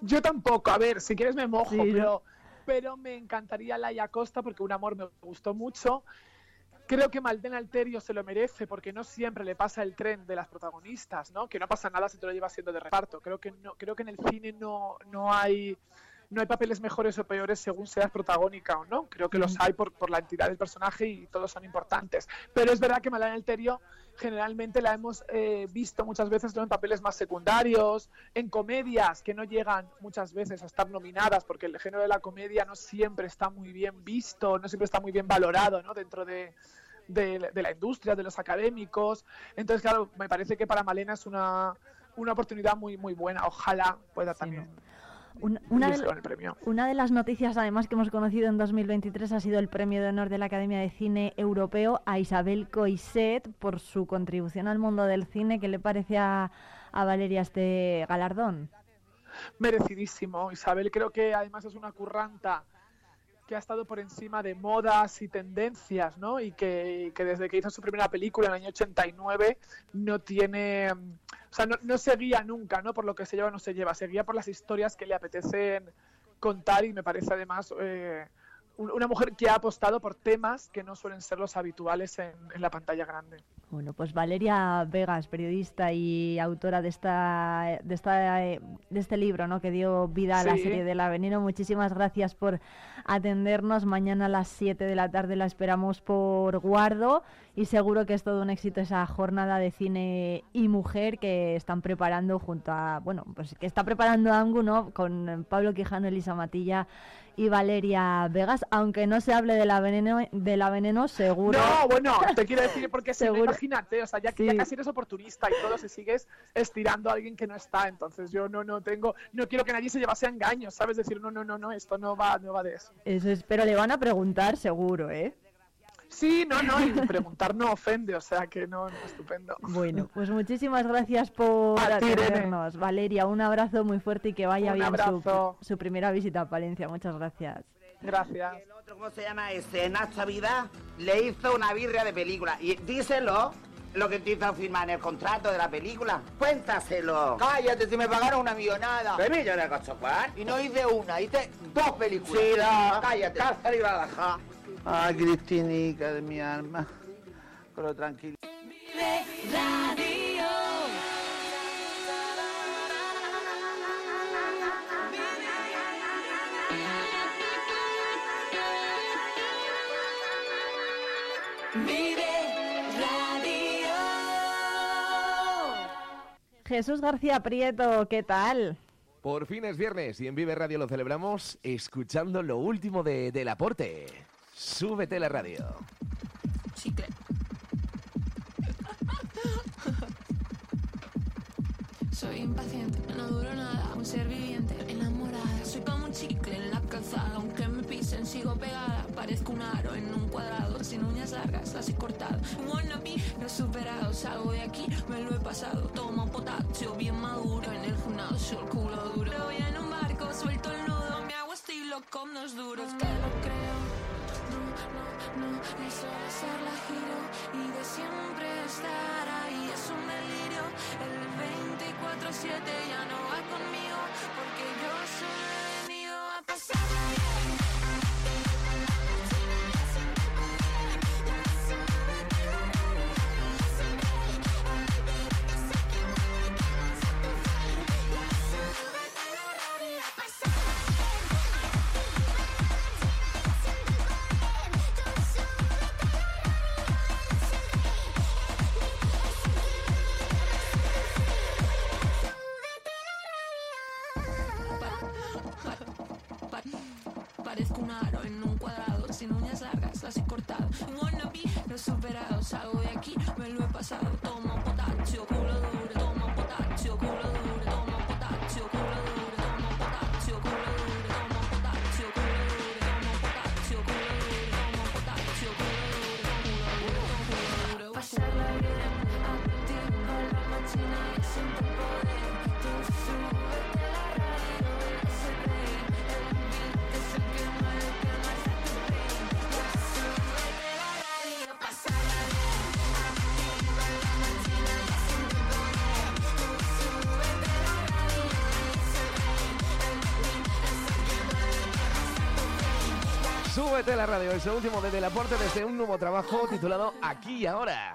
Yo tampoco, a ver, si quieres me mojo, Sí, ¿no? pero, pero me encantaría Laia Costa porque un amor me gustó mucho. Creo que Malden Alterio se lo merece porque no siempre le pasa el tren de las protagonistas, ¿no? Que no pasa nada si te lo llevas siendo de reparto. Creo que no, creo que en el cine no, no hay no hay papeles mejores o peores según seas protagónica o no. Creo que los hay por, por la entidad del personaje y todos son importantes. Pero es verdad que Malena Alterio generalmente la hemos eh, visto muchas veces ¿no? en papeles más secundarios, en comedias que no llegan muchas veces a estar nominadas, porque el género de la comedia no siempre está muy bien visto, no siempre está muy bien valorado ¿no? dentro de, de, de la industria, de los académicos. Entonces, claro, me parece que para Malena es una, una oportunidad muy, muy buena. Ojalá pueda también. Una, de, con el premio. una de las noticias, además, que hemos conocido en 2023 ha sido el premio de honor de la Academia de Cine Europeo a Isabel Coixet por su contribución al mundo del cine. ¿Qué le parece a, a Valeria este galardón? merecidísimo. Isabel creo que además es una curranta que ha estado por encima de modas y tendencias, ¿no? Y que, que desde que hizo su primera película en el año 89 no tiene, sea, no, no se guía nunca, ¿no? Por lo que se lleva o no se lleva, se guía por las historias que le apetecen contar y me parece además eh, una mujer que ha apostado por temas que no suelen ser los habituales en, en la pantalla grande. Bueno, pues Valeria Vegas, periodista y autora de esta, de esta, de este libro, ¿no? Que dio vida a la serie de La Veneno. Muchísimas gracias por atendernos. Mañana a las 7 de la tarde la esperamos por Guardo y seguro que es todo un éxito esa jornada de cine y mujer que están preparando junto a, bueno, pues que está preparando Angu, ¿no? Con Pablo Quijano, Elisa Matilla y Valeria Vegas, aunque no se hable de la veneno, de la veneno seguro. No, bueno, te quiero decir porque si no, Seguro. imagínate, o sea, ya, que Sí. ya casi eres oportunista y todo si sigues estirando a alguien que no está, entonces yo no no tengo, no quiero que nadie se llevase a engaños, ¿sabes? Decir, no, no, no, no, esto no va, no va de eso. Eso es, pero le van a preguntar seguro, ¿eh? Sí, no, no, y preguntar no ofende, o sea que no, no, estupendo. Bueno, pues muchísimas gracias por A ti, atendernos. Valeria, un abrazo muy fuerte y que vaya Un bien su, su primera visita a Palencia. Muchas gracias. Gracias. ¿Cómo se llama ese? Nacho Vida le hizo una birria de película. Y díselo, lo que te hizo firmar en el contrato de la película. Cuéntaselo. Cállate, si me pagaron una millonada. ¿Qué millonada, cocho, cuál? Y no hice una, hice dos películas. Sí, no. Cállate. Cárcel y Badajoz. Ay, Cristinica de mi alma. Pero tranquilo. Radio. Vive Radio. Jesús García Prieto, ¿qué tal? Por fin es viernes y en Vive Radio lo celebramos escuchando lo último de Del Aporte. Súbete la radio. Chicle. Soy impaciente, no duro nada, un ser viviente, enamorada. Soy como un chicle en la calzada, aunque me pisen sigo pegada. Parezco un aro en un cuadrado, sin uñas largas, las he cortado. Un wannabe, he superado, salgo de aquí, me lo he pasado. Tomo potasio, bien maduro, en el gimnasio, el culo duro. Voy en un barco, suelto el nudo, me hago estilo con dos duros, que lo creo. No, no, no, eso de ser la giro y de siempre estar ahí es un delirio. El 24-7 ya no va conmigo a la radio, es el último de Del Aporte desde un nuevo trabajo titulado Aquí y Ahora.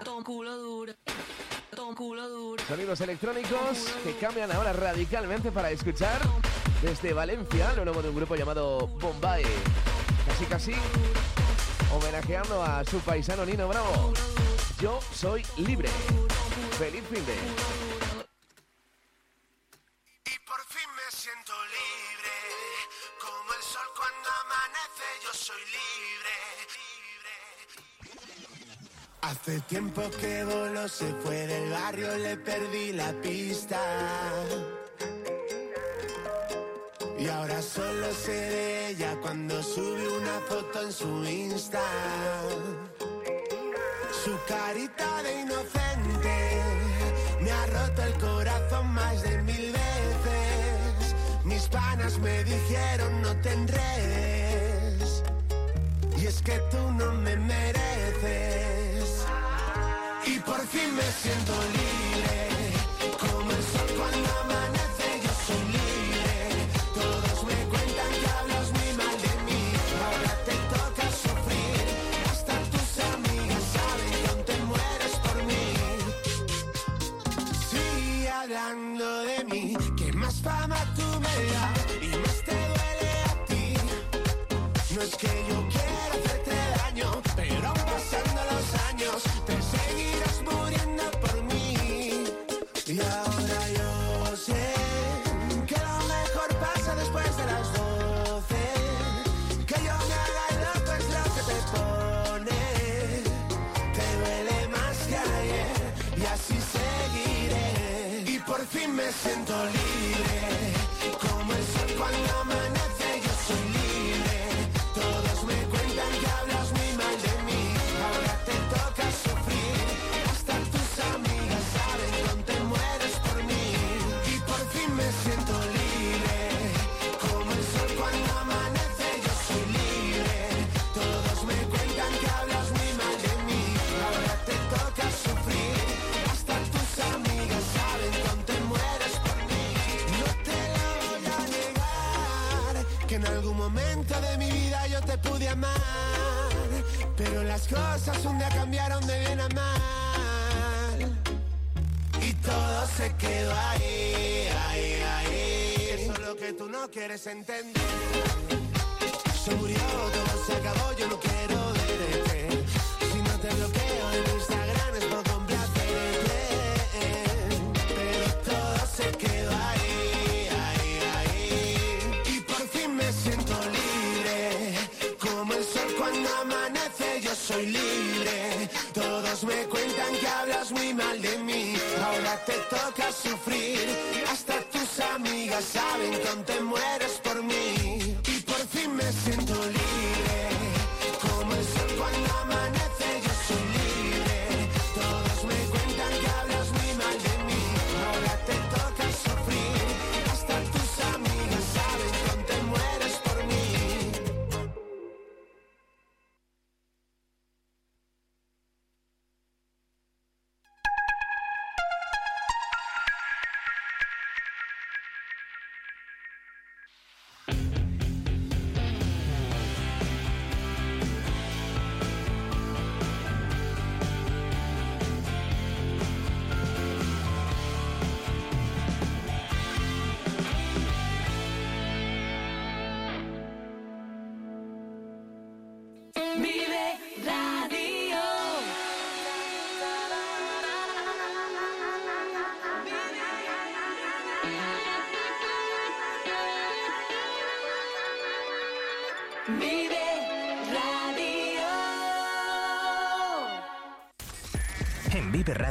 Sonidos electrónicos que cambian ahora radicalmente para escuchar desde Valencia lo nuevo de un grupo llamado Bombay. Casi casi homenajeando a su paisano Nino Bravo. Yo soy libre. Feliz fin de. Hace tiempo que voló, se fue del barrio, le perdí la pista. Y ahora solo sé de ella cuando sube una foto en su Insta. Su carita de inocente me ha roto el corazón más de mil veces. Mis panas me dijeron no te enredes. Y es que tú no me mereces. Me siento libre. Como el sol cuando amanece, yo soy libre. Todos me cuentan que hablas muy mal de mí. Ahora te toca sufrir. Hasta tus amigas saben que te mueres por mí. Sigue hablando de mí. Que más fama tú me das y más te duele a ti. No es que yo quiera hacerte daño, pero pasando los años te seguirás siento libre. Tú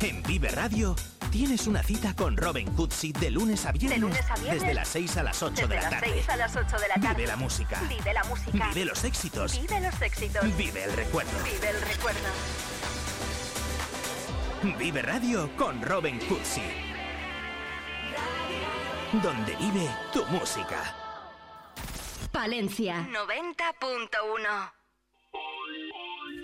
En Vive Radio tienes una cita con Robin Cootsy de lunes a viernes. De lunes a viernes. Desde las 6 a las 8 Desde de la las tarde. 6 a las 8 de la tarde. Vive la música. Vive la música. Vive los éxitos. Vive los éxitos. Vive el recuerdo. Vive el recuerdo. Vive Radio con Robin Cootsy. Donde vive tu música. Palencia 90.1.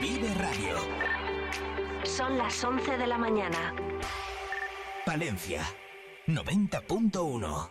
Vive Radio. Son las 11 de la mañana. Palencia 90.1.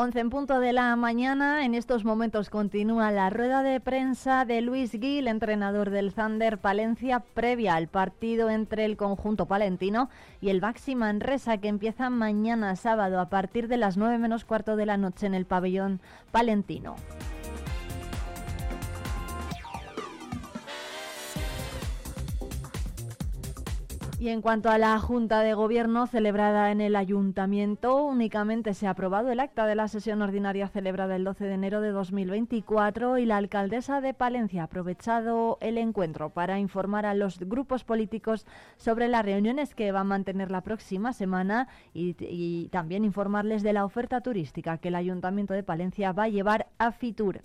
Once en punto de la mañana. En estos momentos continúa la rueda de prensa de Luis Gil, entrenador del Thunder Palencia, previa al partido entre el conjunto palentino y el Baxi Manresa, que empieza mañana sábado a partir de las 9 menos cuarto de la noche en el pabellón palentino. Y en cuanto a la Junta de Gobierno celebrada en el Ayuntamiento, únicamente se ha aprobado el acta de la sesión ordinaria celebrada el 12 de enero de 2024 y la alcaldesa de Palencia ha aprovechado el encuentro para informar a los grupos políticos sobre las reuniones que va a mantener la próxima semana y, también informarles de la oferta turística que el Ayuntamiento de Palencia va a llevar a Fitur.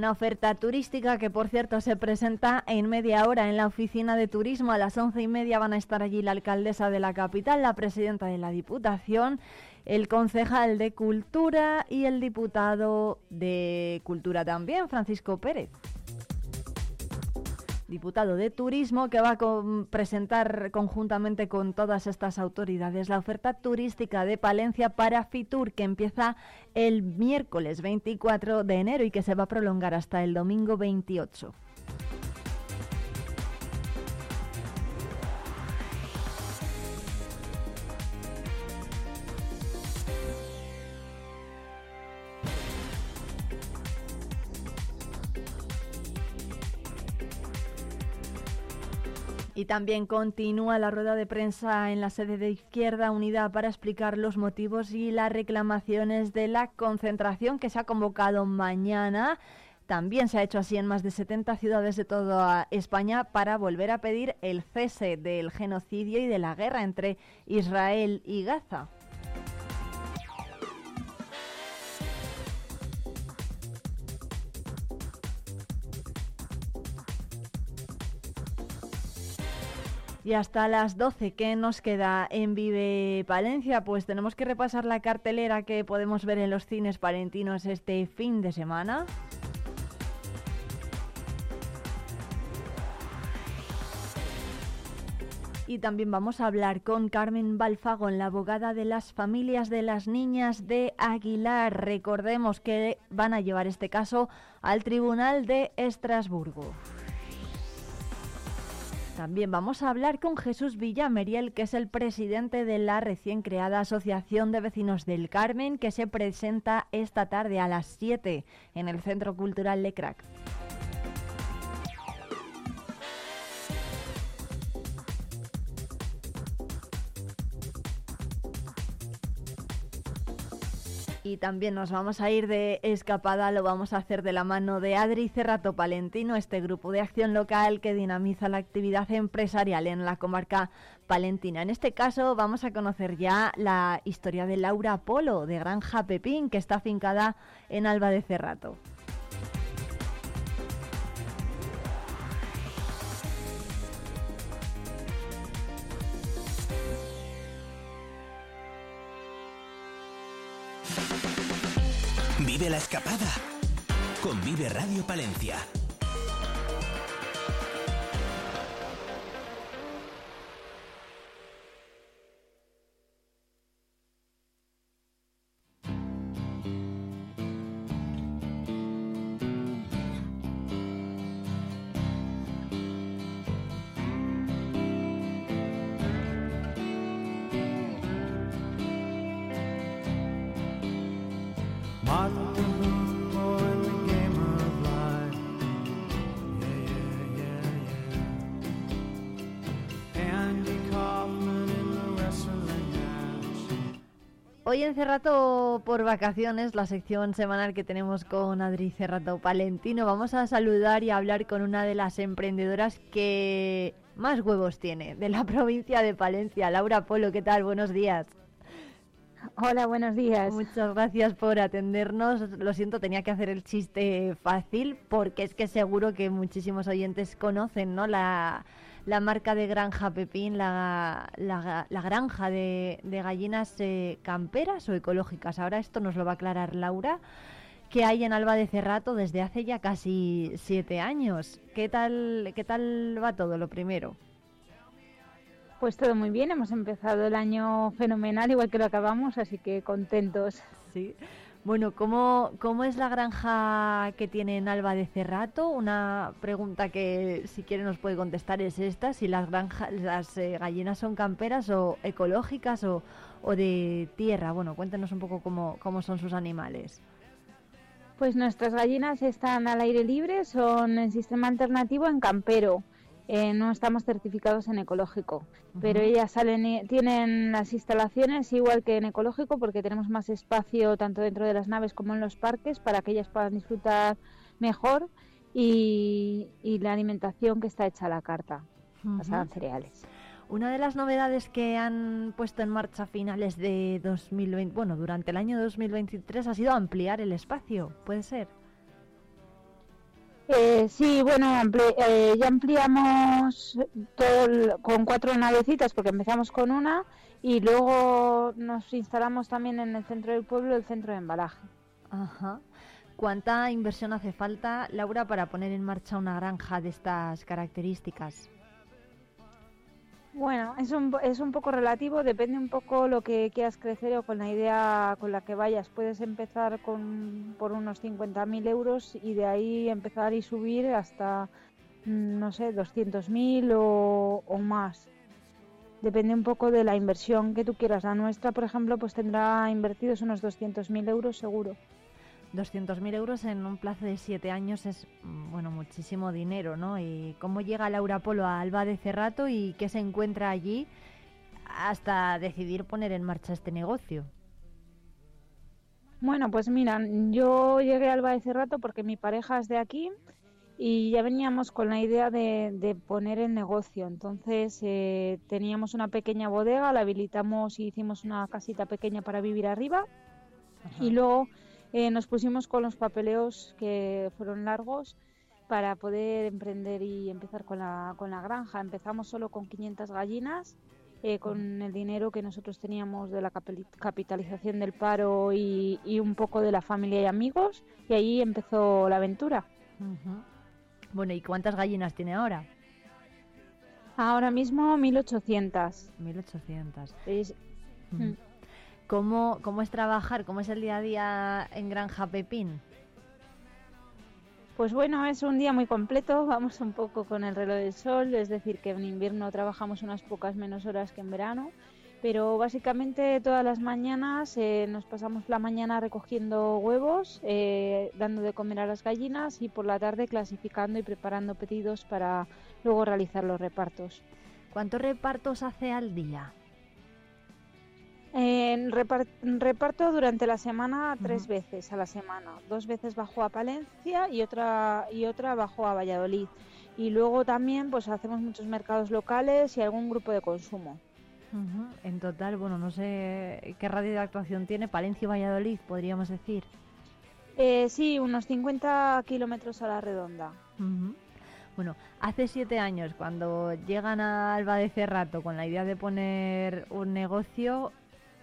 Una oferta turística que, por cierto, se presenta en media hora en la oficina de turismo. A las once y media van a estar allí la alcaldesa de la capital, la presidenta de la Diputación, el concejal de Cultura y el diputado de Cultura también, Francisco Pérez diputado de Turismo, que va a presentar conjuntamente con todas estas autoridades la oferta turística de Palencia para Fitur, que empieza el miércoles 24 de enero y que se va a prolongar hasta el domingo 28. Y también continúa la rueda de prensa en la sede de Izquierda Unida para explicar los motivos y las reclamaciones de la concentración que se ha convocado mañana. También se ha hecho así en más de 70 ciudades de toda España para volver a pedir el cese del genocidio y de la guerra entre Israel y Gaza. Y hasta las 12, ¿qué nos queda en Vive Palencia? Pues tenemos que repasar la cartelera que podemos ver en los cines palentinos este fin de semana. Y también vamos a hablar con Carmen Balfagón, la abogada de las familias de las niñas de Aguilar. Recordemos que van a llevar este caso al Tribunal de Estrasburgo. También vamos a hablar con Jesús Villameriel, que es el presidente de la recién creada Asociación de Vecinos del Carmen, que se presenta esta tarde a las 7 en el Centro Cultural Lecrac. Y también nos vamos a ir de escapada, lo vamos a hacer de la mano de Adri Cerrato Palentino, este grupo de acción local que dinamiza la actividad empresarial en la comarca palentina. En este caso vamos a conocer ya la historia de Laura Polo, de Granja Pepín, que está afincada en Alba de Cerrato. Vive la escapada con Vive Radio Palencia. Hoy en Cerrato por vacaciones, la sección semanal que tenemos con Adri Cerrato Palentino, vamos a saludar y hablar con una de las emprendedoras que más huevos tiene de la provincia de Palencia. Laura Polo, ¿qué tal? Buenos días. Hola, buenos días. Muchas gracias por atendernos. Lo siento, tenía que hacer el chiste fácil porque es que seguro que muchísimos oyentes conocen ¿no? la, la marca de Granja Pepín, la, la, granja de, de gallinas eh, camperas o ecológicas. Ahora esto nos lo va a aclarar Laura, que hay en Alba de Cerrato desde hace ya casi siete años. ¿Qué tal, qué tal va todo lo primero? Pues todo muy bien, hemos empezado el año fenomenal, igual que lo acabamos, así que contentos. Sí. Bueno, ¿cómo, ¿cómo es la granja que tiene en Alba de Cerrato? Una pregunta que si quiere nos puede contestar es esta, si las granjas, las eh, gallinas son camperas o ecológicas o, o, de tierra. Bueno, cuéntenos un poco cómo, cómo son sus animales. Pues nuestras gallinas están al aire libre, son en sistema alternativo en campero. Eh, no estamos certificados en ecológico, pero ellas salen, tienen las instalaciones igual que en ecológico porque tenemos más espacio tanto dentro de las naves como en los parques para que ellas puedan disfrutar mejor y, la alimentación que está hecha a la carta, uh cereales. Una de las novedades que han puesto en marcha a finales de 2020, bueno, durante el año 2023 ha sido ampliar el espacio, ¿puede ser? Eh, sí, bueno, eh, ya ampliamos todo con cuatro navecitas porque empezamos con una y luego nos instalamos también en el centro del pueblo el centro de embalaje. Ajá. ¿Cuánta inversión hace falta, Laura, para poner en marcha una granja de estas características? Bueno, es un, es un poco relativo, depende un poco lo que quieras crecer o con la idea con la que vayas. Puedes empezar con, por unos 50.000 euros y de ahí empezar y subir hasta, mm, no sé, 200.000 o, o más. Depende un poco de la inversión que tú quieras. La nuestra, por ejemplo, pues tendrá invertidos unos 200.000 euros seguro. 200.000 euros en un plazo de siete años es, mm, bueno, muchísimo dinero, ¿no? ¿Y cómo llega Laura Polo a Alba de Cerrato y qué se encuentra allí hasta decidir poner en marcha este negocio? Bueno, pues mira, yo llegué a Alba de Cerrato porque mi pareja es de aquí y ya veníamos con la idea de, poner el negocio. Entonces eh, teníamos una pequeña bodega, la habilitamos y hicimos una casita pequeña para vivir arriba. Y luego eh, nos pusimos con los papeleos que fueron largos para poder emprender y empezar con la, con la granja. Empezamos solo con 500 gallinas, eh, con el dinero que nosotros teníamos de la capitalización del paro y, un poco de la familia y amigos, y ahí empezó la aventura. Bueno, ¿y cuántas gallinas tiene ahora? Ahora mismo 1800. 1800. ¿Cómo, ¿Cómo es trabajar? ¿Cómo es el día a día en Granja Pepín? Pues bueno, es un día muy completo, vamos un poco con el reloj del sol, es decir, que en invierno trabajamos unas pocas menos horas que en verano, pero básicamente todas las mañanas eh, nos pasamos la mañana recogiendo huevos, eh, dando de comer a las gallinas y por la tarde clasificando y preparando pedidos para luego realizar los repartos. ¿Cuántos repartos hace al día? En reparto durante la semana tres veces a la semana. Dos veces bajo a Palencia y otra y otra bajo a Valladolid. Y luego también pues hacemos muchos mercados locales y algún grupo de consumo. En total, bueno, no sé qué radio de actuación tiene, Palencia y Valladolid, podríamos decir. Eh, sí, unos 50 kilómetros a la redonda. Bueno, hace siete años, cuando llegan a Alba de Cerrato con la idea de poner un negocio,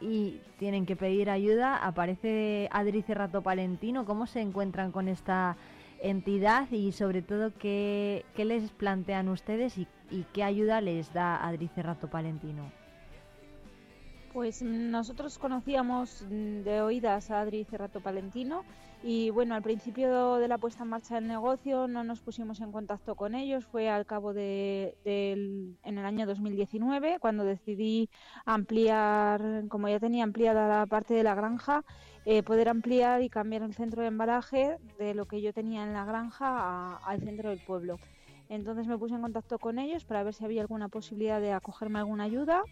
y tienen que pedir ayuda. Aparece Adri Cerrato Palentino. ¿Cómo se encuentran con esta entidad y sobre todo qué, qué les plantean ustedes y, y, qué ayuda les da Adri Cerrato Palentino? Pues nosotros conocíamos de oídas a Adri Cerrato Palentino y bueno, al principio de la puesta en marcha del negocio no nos pusimos en contacto con ellos, fue al cabo de, en el año 2019 cuando decidí ampliar, como ya tenía ampliada la parte de la granja, eh, poder ampliar y cambiar el centro de embalaje de lo que yo tenía en la granja al centro del pueblo. Entonces me puse en contacto con ellos para ver si había alguna posibilidad de acogerme alguna ayuda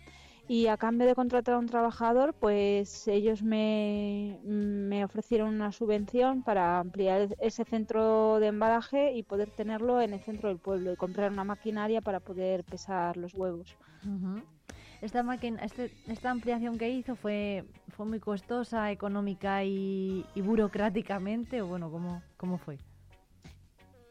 y a cambio de contratar a un trabajador, pues ellos me, me ofrecieron una subvención para ampliar ese centro de embalaje y poder tenerlo en el centro del pueblo y comprar una maquinaria para poder pesar los huevos. Ujú. Esta, máquina, este- esta ampliación que hizo fue, fue muy costosa, económica y, y burocráticamente, o bueno, ¿cómo, cómo fue?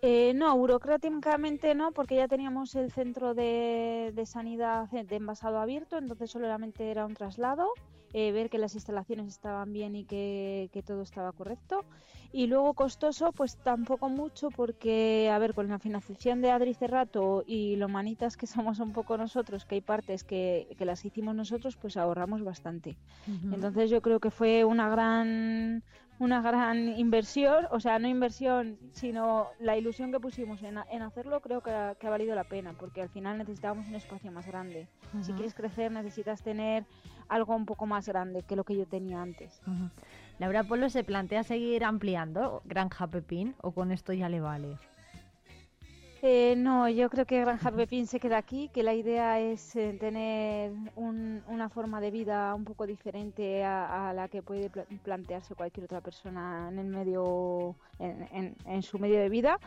Eh, no, burocráticamente no, porque ya teníamos el centro de, de sanidad de de envasado abierto, entonces solamente era un traslado, eh, ver que las instalaciones estaban bien y que, que todo estaba correcto. Y luego costoso, pues tampoco mucho, porque, a ver, con la financiación de Adri Cerrato y lo manitas que somos un poco nosotros, que hay partes que, que las hicimos nosotros, pues ahorramos bastante. Entonces yo creo que fue una gran una gran inversión, o sea, no inversión, sino la ilusión que pusimos en, ha- en hacerlo, creo que ha, que ha valido la pena, porque al final necesitábamos un espacio más grande. Si quieres crecer, necesitas tener algo un poco más grande que lo que yo tenía antes. Laura Polo se plantea seguir ampliando Granja Pepín o con esto ya le vale. Eh, no, yo creo que Granja Pepín se queda aquí, que la idea es eh, tener un- una forma de vida un poco diferente a, a la que puede pla- plantearse cualquier otra persona en el medio, en, en- en su medio de vida.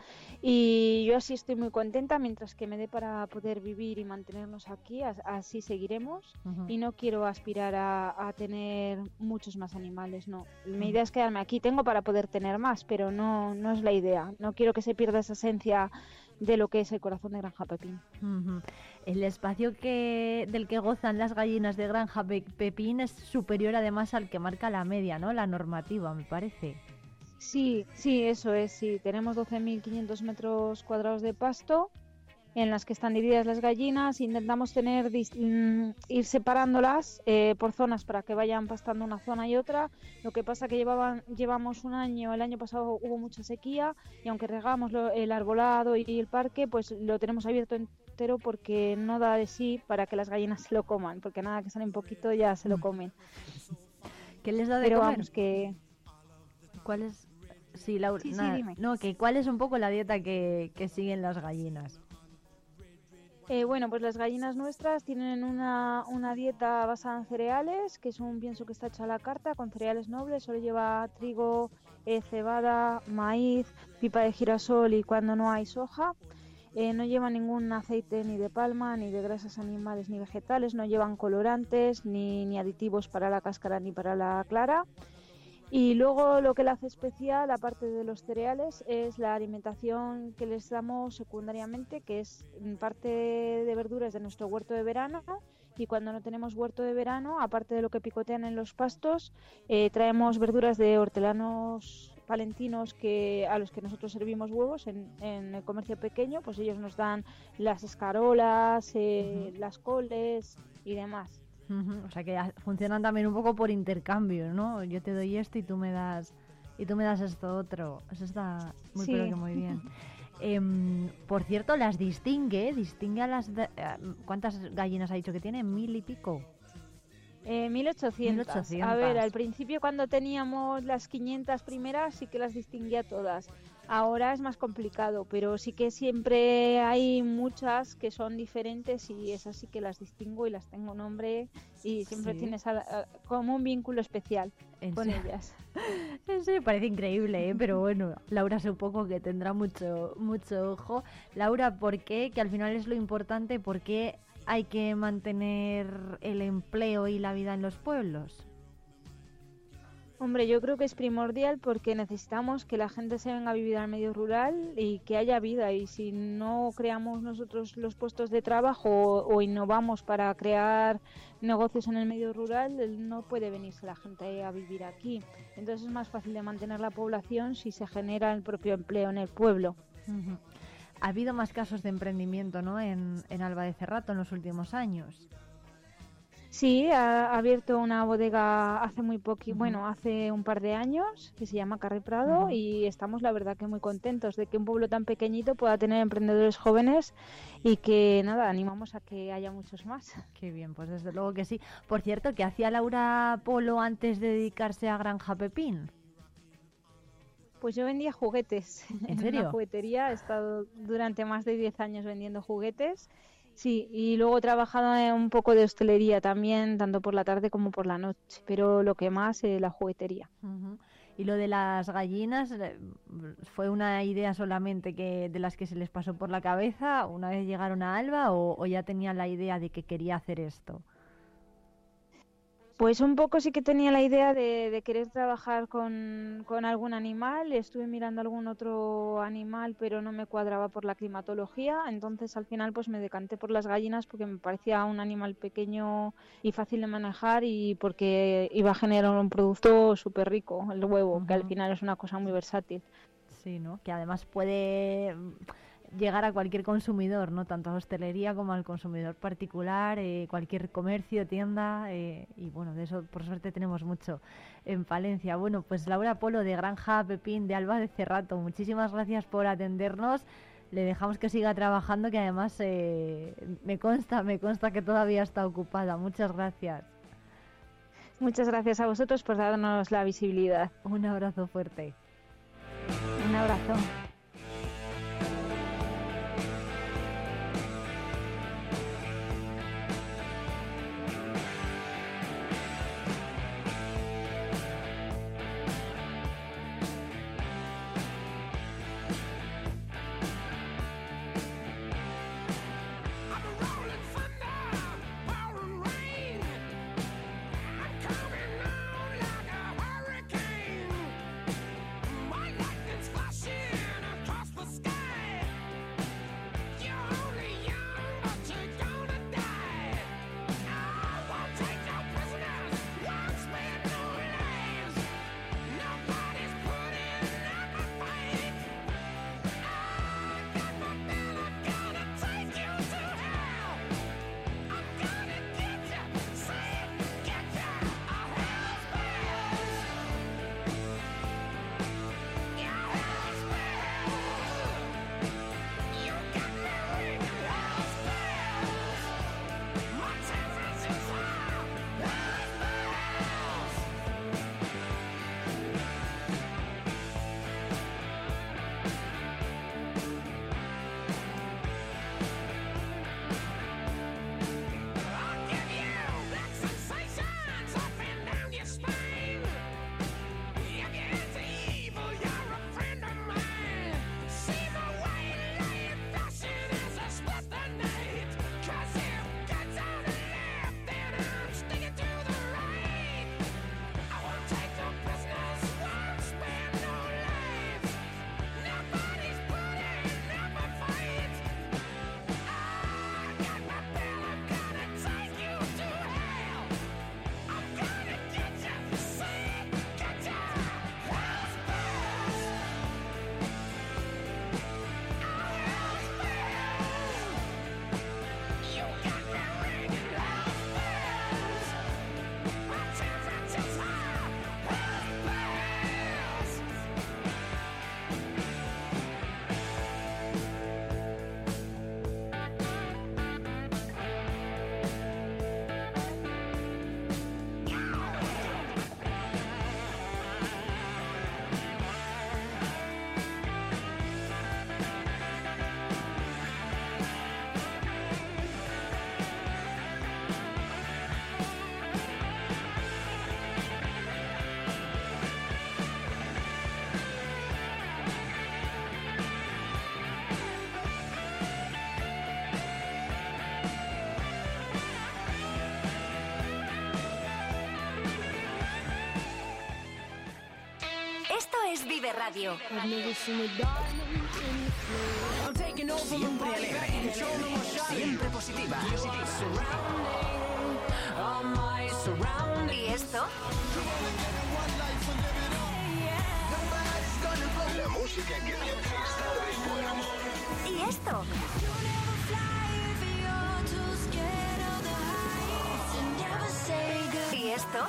Y yo así estoy muy contenta, mientras que me dé para poder vivir y mantenernos aquí, as- así seguiremos. Y no quiero aspirar a, a tener muchos más animales, no. Mi idea es quedarme aquí, tengo para poder tener más, pero no, no es la idea. No quiero que se pierda esa esencia de lo que es el corazón de Granja Pepín. El espacio que, del que gozan las gallinas de Granja Pe- Pepín es superior además al que marca la media, ¿no? La normativa, me parece. Sí, sí, eso es, sí. Tenemos 12.500 metros cuadrados de pasto en las que están divididas las gallinas. Intentamos tener mm, ir separándolas eh, por zonas para que vayan pastando una zona y otra. Lo que pasa que llevaban, llevamos un año, el año pasado hubo mucha sequía y aunque regamos lo- el arbolado y el parque, pues lo tenemos abierto entero porque no da de sí para que las gallinas se lo coman, porque nada que sale un poquito ya se lo comen. ¿Qué les da de Pero comer? vamos, que ¿Cuál es? Sí, Laura. Sí, sí, nada, dime. No, que cuál es un poco la dieta que, que siguen las gallinas. Eh, bueno, pues las gallinas nuestras tienen una, una dieta basada en cereales, que es un pienso que está hecho a la carta, con cereales nobles, solo lleva trigo, eh, cebada, maíz, pipa de girasol y cuando no hay soja. Eh, no lleva ningún aceite ni de palma, ni de grasas animales ni vegetales, no llevan colorantes, ni, ni aditivos para la cáscara ni para la clara. Y luego lo que le hace especial, aparte de los cereales, es la alimentación que les damos secundariamente, que es mm, parte de verduras de nuestro huerto de verano. Y cuando no tenemos huerto de verano, aparte de lo que picotean en los pastos, eh, traemos verduras de hortelanos palentinos que a los que nosotros servimos huevos en, en el comercio pequeño, pues ellos nos dan las escarolas, eh, las coles y demás. Ujú, O sea que funcionan también un poco por intercambio, ¿no? Yo te doy esto y tú me das y tú me das esto otro. Eso está muy pero que muy bien. Em, por cierto, las distingue, distingue a las de- eh, ¿cuántas gallinas ha dicho que tiene? Mil y pico. Eh, 1800. 1800. A ver, al principio cuando teníamos las 500 primeras sí que las distinguía todas. Ahora es más complicado, pero sí que siempre hay muchas que son diferentes y esas sí que las distingo y las tengo nombre y siempre Sí. tienes a- a- como un vínculo especial ¿En con serio? ellas. Sí, me parece increíble, ¿eh? pero bueno, Laura poco que tendrá mucho, mucho ojo. Laura, ¿por qué? Que al final es lo importante, ¿por qué hay que mantener el empleo y la vida en los pueblos? Hombre, yo creo que es primordial porque necesitamos que la gente se venga a vivir al medio rural y que haya vida. Y si no creamos nosotros los puestos de trabajo o, innovamos para crear negocios en el medio rural, no puede venirse la gente a vivir aquí. Entonces es más fácil de mantener la población si se genera el propio empleo en el pueblo. Ha habido más casos de emprendimiento ¿no? en, en Alba de Cerrato en los últimos años. Sí, ha abierto una bodega hace muy poco, bueno, hace un par de años, que se llama Carre Prado, y estamos la verdad que muy contentos de que un pueblo tan pequeñito pueda tener emprendedores jóvenes y que nada, animamos a que haya muchos más. Qué bien, pues desde luego que sí. Por cierto, ¿qué hacía Laura Polo antes de dedicarse a Granja Pepín? Pues yo vendía juguetes. ¿En una serio? juguetería, he estado durante más de 10 años vendiendo juguetes Sí, y luego en un poco de hostelería también, tanto por la tarde como por la noche, pero lo que más es la juguetería. Y lo de las gallinas, eh, ¿fue una idea solamente que de las que se les pasó por la cabeza una vez llegaron a Alba o, o ya tenían la idea de que quería hacer esto? Pues un poco sí que tenía la idea de, de querer trabajar con, con algún animal. Estuve mirando algún otro animal, pero no me cuadraba por la climatología. Entonces al final pues me decanté por las gallinas porque me parecía un animal pequeño y fácil de manejar y porque iba a generar un producto súper rico, el huevo, que al final es una cosa muy versátil. Sí, ¿no? Que además puede llegar a cualquier consumidor, ¿no? Tanto a hostelería como al consumidor particular, eh, cualquier comercio, tienda, eh, y bueno, de eso por suerte tenemos mucho en Palencia. Bueno, pues Laura Polo de Granja Pepín de Alba de Cerrato, muchísimas gracias por atendernos. Le dejamos que siga trabajando, que además eh, me consta, me consta que todavía está ocupada. Muchas gracias. Muchas gracias a vosotros por darnos la visibilidad. Un abrazo fuerte. Un abrazo. Vive Radio. Siempre alegre, siempre positiva. ¿Y esto? La música que estar. ¿Y esto? ¿Y esto?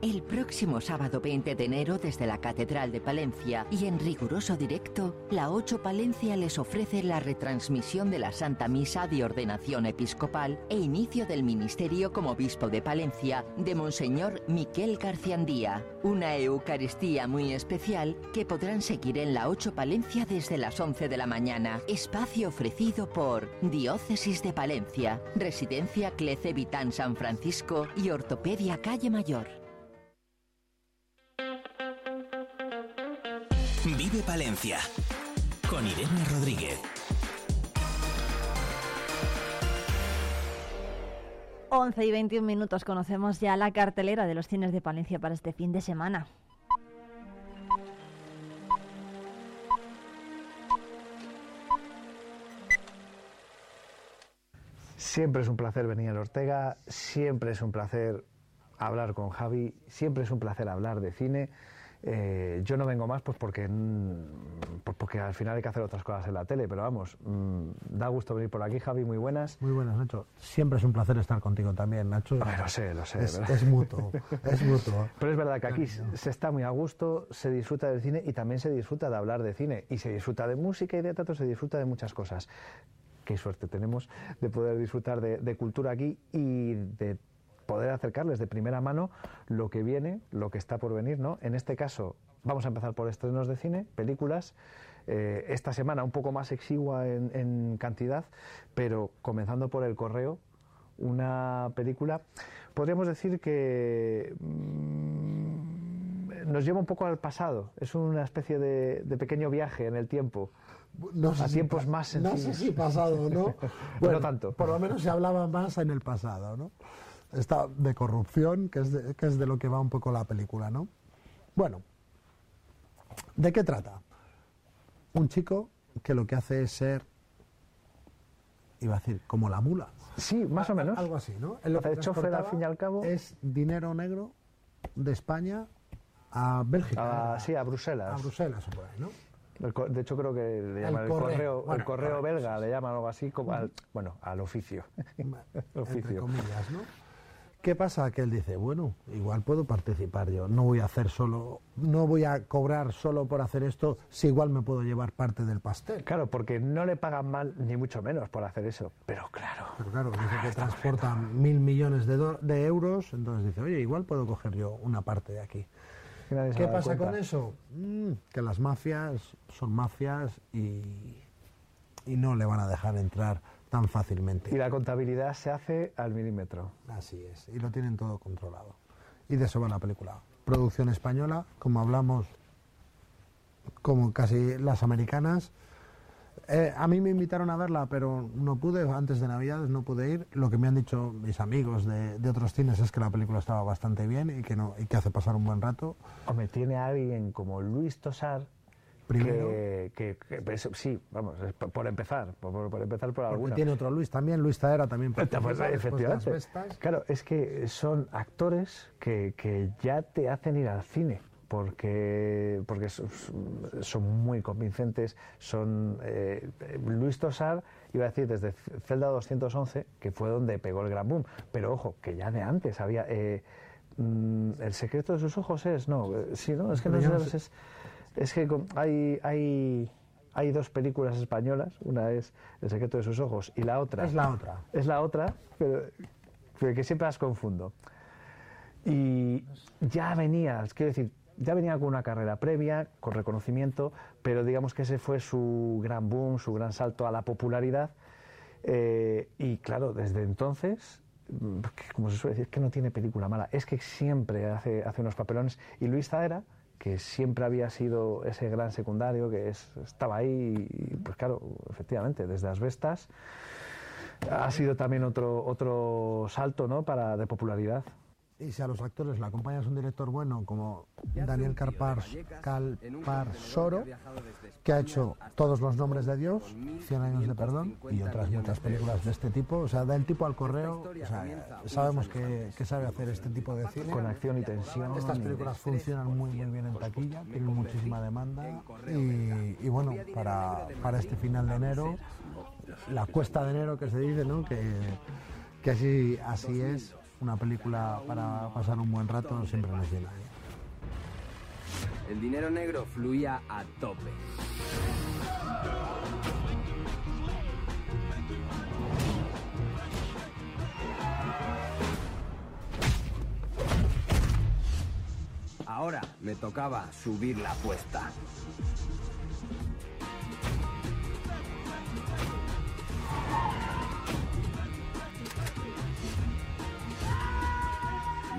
El próximo sábado 20 de enero desde la Catedral de Palencia y en riguroso directo, la 8 Palencia les ofrece la retransmisión de la Santa Misa de Ordenación Episcopal e inicio del ministerio como obispo de Palencia de Monseñor Miquel Garciandía. Una Eucaristía muy especial que podrán seguir en la 8 Palencia desde las 11 de la mañana. Espacio ofrecido por Diócesis de Palencia, Residencia Clece Vitán San Francisco y Ortopedia Calle Mayor. Vive Palencia con Irene Rodríguez. 11 y 21 minutos conocemos ya la cartelera de los cines de Palencia para este fin de semana. Siempre es un placer venir a Ortega, siempre es un placer hablar con Javi, siempre es un placer hablar de cine. Eh, yo no vengo más pues porque, mm, pues porque al final hay que hacer otras cosas en la tele, pero vamos, mm, da gusto venir por aquí, Javi, muy buenas. Muy buenas, Nacho. Siempre es un placer estar contigo también, Nacho. Ah, lo sé, lo sé. Es, mutuo, es mutuo. Pero es verdad que aquí se está muy a gusto, se disfruta del cine y también se disfruta de hablar de cine. Y se disfruta de música y de teatro, se disfruta de muchas cosas. Qué suerte tenemos de poder disfrutar de, de cultura aquí y de poder acercarles de primera mano lo que viene, lo que está por venir, ¿no? En este caso, vamos a empezar por estrenos de cine, películas. Eh, esta semana un poco más exigua en, en cantidad, pero comenzando por El Correo, una película, podríamos decir que mm, nos lleva un poco al pasado. Es una especie de, de pequeño viaje en el tiempo. No sé a si tiempos No más sencillos. sé si pasado no. no tanto. Por lo menos se hablaba más en el pasado, ¿no? Esta de corrupción, que es de, que es de lo que va un poco la película, ¿no? Bueno, ¿de qué trata? Un chico que lo que hace es ser, iba a decir, como la mula. Sí, más o menos. Algo así, ¿no? Él lo que Hacer chofer al fin y al cabo. Es dinero negro de España a Bélgica. A- sí, a Bruselas. A Bruselas o por ahí, ¿no? El de hecho, creo que le llaman el correo. correo, Bueno, el correo correo, belga, le llaman algo así, como al, bueno, al oficio. entre oficio. comillas, ¿no? ¿Qué pasa? Que él dice, bueno, igual puedo participar yo, no voy a hacer solo, no voy a cobrar solo por hacer esto, si igual me puedo llevar parte del pastel. Claro, porque no le pagan mal, ni mucho menos por hacer eso. Pero claro. Pero claro, dice que transportan mil millones de, do- de euros, entonces dice, oye, igual puedo coger yo una parte de aquí. Nadie ¿Qué pasa cuenta. con eso? Mm, que las mafias son mafias y, y no le van a dejar entrar tan fácilmente. Y la contabilidad se hace al milímetro. Así es, y lo tienen todo controlado. Y de eso va la película. Producción española, como hablamos, como casi las americanas. Eh, a mí me invitaron a verla, pero no pude, antes de Navidades no pude ir. Lo que me han dicho mis amigos de, de otros cines es que la película estaba bastante bien y que, no, y que hace pasar un buen rato. Hombre, tiene a alguien como Luis Tosar. Primero. Que, que- que- pues, sí, vamos, es por, por empezar, por, empezar por alguna. tiene otro Luis también, Luis Taera también. Pues, efectivamente. Claro, es que son actores que, que ya te hacen ir al cine. Porque, porque son, muy convincentes. Son eh, Luis Tosar, iba a decir desde Celda 211, que fue donde pegó el gran boom. Pero ojo, que ya de antes había. eh, Mm, el secreto de sus ojos es, no, eh, sí, no, es que no, no es, es que hay, hay, hay dos películas españolas, una es El secreto de sus ojos y la otra Es la otra. es la otra, pero, pero que siempre las confundo. Y ya venía, quiero decir, ya venía con una carrera previa, con reconocimiento, pero digamos que ese fue su gran boom, su gran salto a la popularidad. Eh, y claro, desde entonces, mm, como se suele decir, que no tiene película mala, es que siempre hace, hace unos papelones. Y Luis Zaera, que siempre había sido ese gran secundario, que es- estaba ahí, y pues claro, efectivamente, desde las Vestas, ha sido también otro, otro salto ¿no? para, de popularidad. Y si a los actores le acompañas un director bueno como Daniel Carpar, Calpar Soro, que ha hecho Todos los nombres de Dios, 100 años de perdón y otras muchas películas de este tipo, o sea, da el tipo al correo, o sea, sabemos que, que sabe hacer este tipo de cine. Con acción y tensión. Estas películas funcionan muy muy bien en taquilla, tienen muchísima demanda y, y bueno, para, para este final de enero, la cuesta de enero que se dice, ¿no? Que, que así, así es, una película para pasar un buen rato siempre nos llena. El dinero negro fluía a tope. Ahora me tocaba subir la apuesta.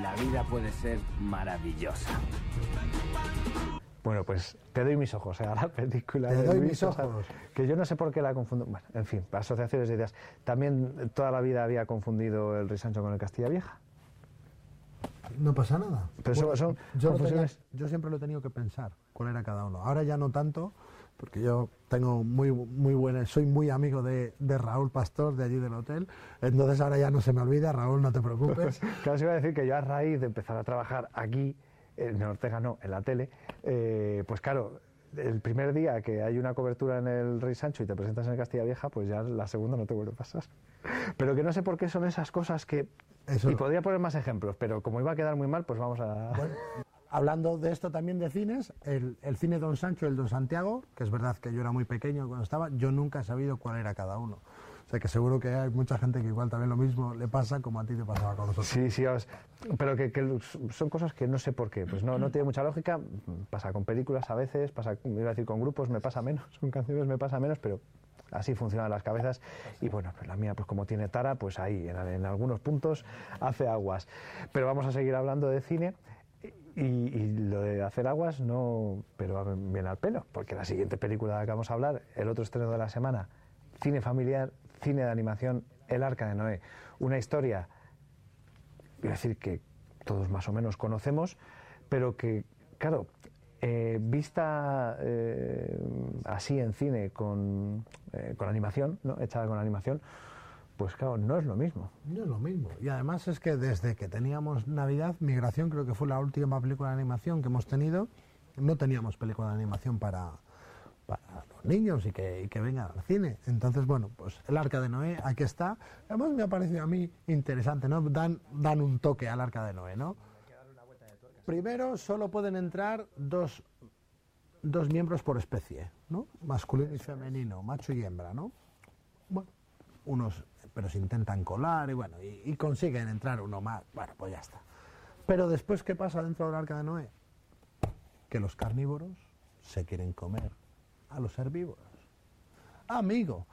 La vida puede ser maravillosa. Bueno, pues te doy mis ojos ¿eh? a la película. Te de doy Luis, mis o sea, ojos. que yo no sé por qué la confundo. Bueno, en fin, asociaciones de ideas. También toda la vida había confundido el Rey Sancho con el Castilla Vieja. No pasa nada. Pero son- son yo, lo confusiones- tenía- yo siempre lo he tenido que pensar cuál era cada uno. Ahora ya no tanto, porque yo tengo muy, muy buena, soy muy amigo de, de Raúl Pastor, de allí del hotel. Entonces ahora ya no se me olvida, Raúl, no te preocupes. Claro, os iba a decir que yo a raíz de empezar a trabajar aquí, en Ortega no, en la tele, eh, pues claro, el primer día que hay una cobertura en el Rey Sancho y te presentas en el Castilla Vieja, pues ya la segunda no te vuelve a pasar. Pero que no sé por qué son esas cosas que... Eso- Y podría poner más ejemplos, pero como iba a quedar muy mal, pues vamos a... Hablando de esto también de cines, el, el cine Don Sancho y el Don Santiago, que es verdad que yo era muy pequeño cuando estaba, yo nunca he sabido cuál era cada uno. O sea que seguro que hay mucha gente que igual también lo mismo le pasa como a ti te pasaba con nosotros. Sí, sí, pero que, que son cosas que no sé por qué. Pues no, no tiene mucha lógica. Pasa con películas a veces, pasa, iba a decir con grupos, me pasa menos, con canciones me pasa menos, pero así funcionan las cabezas. Y bueno, pues la mía, pues como tiene tara, pues ahí, en, en algunos puntos, hace aguas. Pero vamos a seguir hablando de cine. Y, y lo de hacer aguas no, pero va bien al pelo, porque la siguiente película de la que vamos a hablar, el otro estreno de la semana, cine familiar, cine de animación, El Arca de Noé, una historia a decir que todos más o menos conocemos, pero que, claro, eh, vista eh, así en cine con, eh, con animación, ¿no? hecha con animación, pues claro, no es lo mismo. No es lo mismo. Y además es que desde que teníamos Navidad, Migración creo que fue la última película de animación que hemos tenido, no teníamos película de animación para, para los niños y que, y que vengan al cine. Entonces, bueno, pues el Arca de Noé, aquí está. Además me ha parecido a mí interesante, ¿no? Dan, dan un toque al Arca de Noé, ¿no? Primero, solo pueden entrar dos, dos miembros por especie, ¿no? Masculino y femenino, macho y hembra, ¿no? Bueno, unos, pero se intentan colar y bueno, y, y consiguen entrar uno más. Bueno, pues ya está. Pero después, ¿qué pasa dentro del Arca de Noé? Que los carnívoros se quieren comer a los herbívoros. Amigo,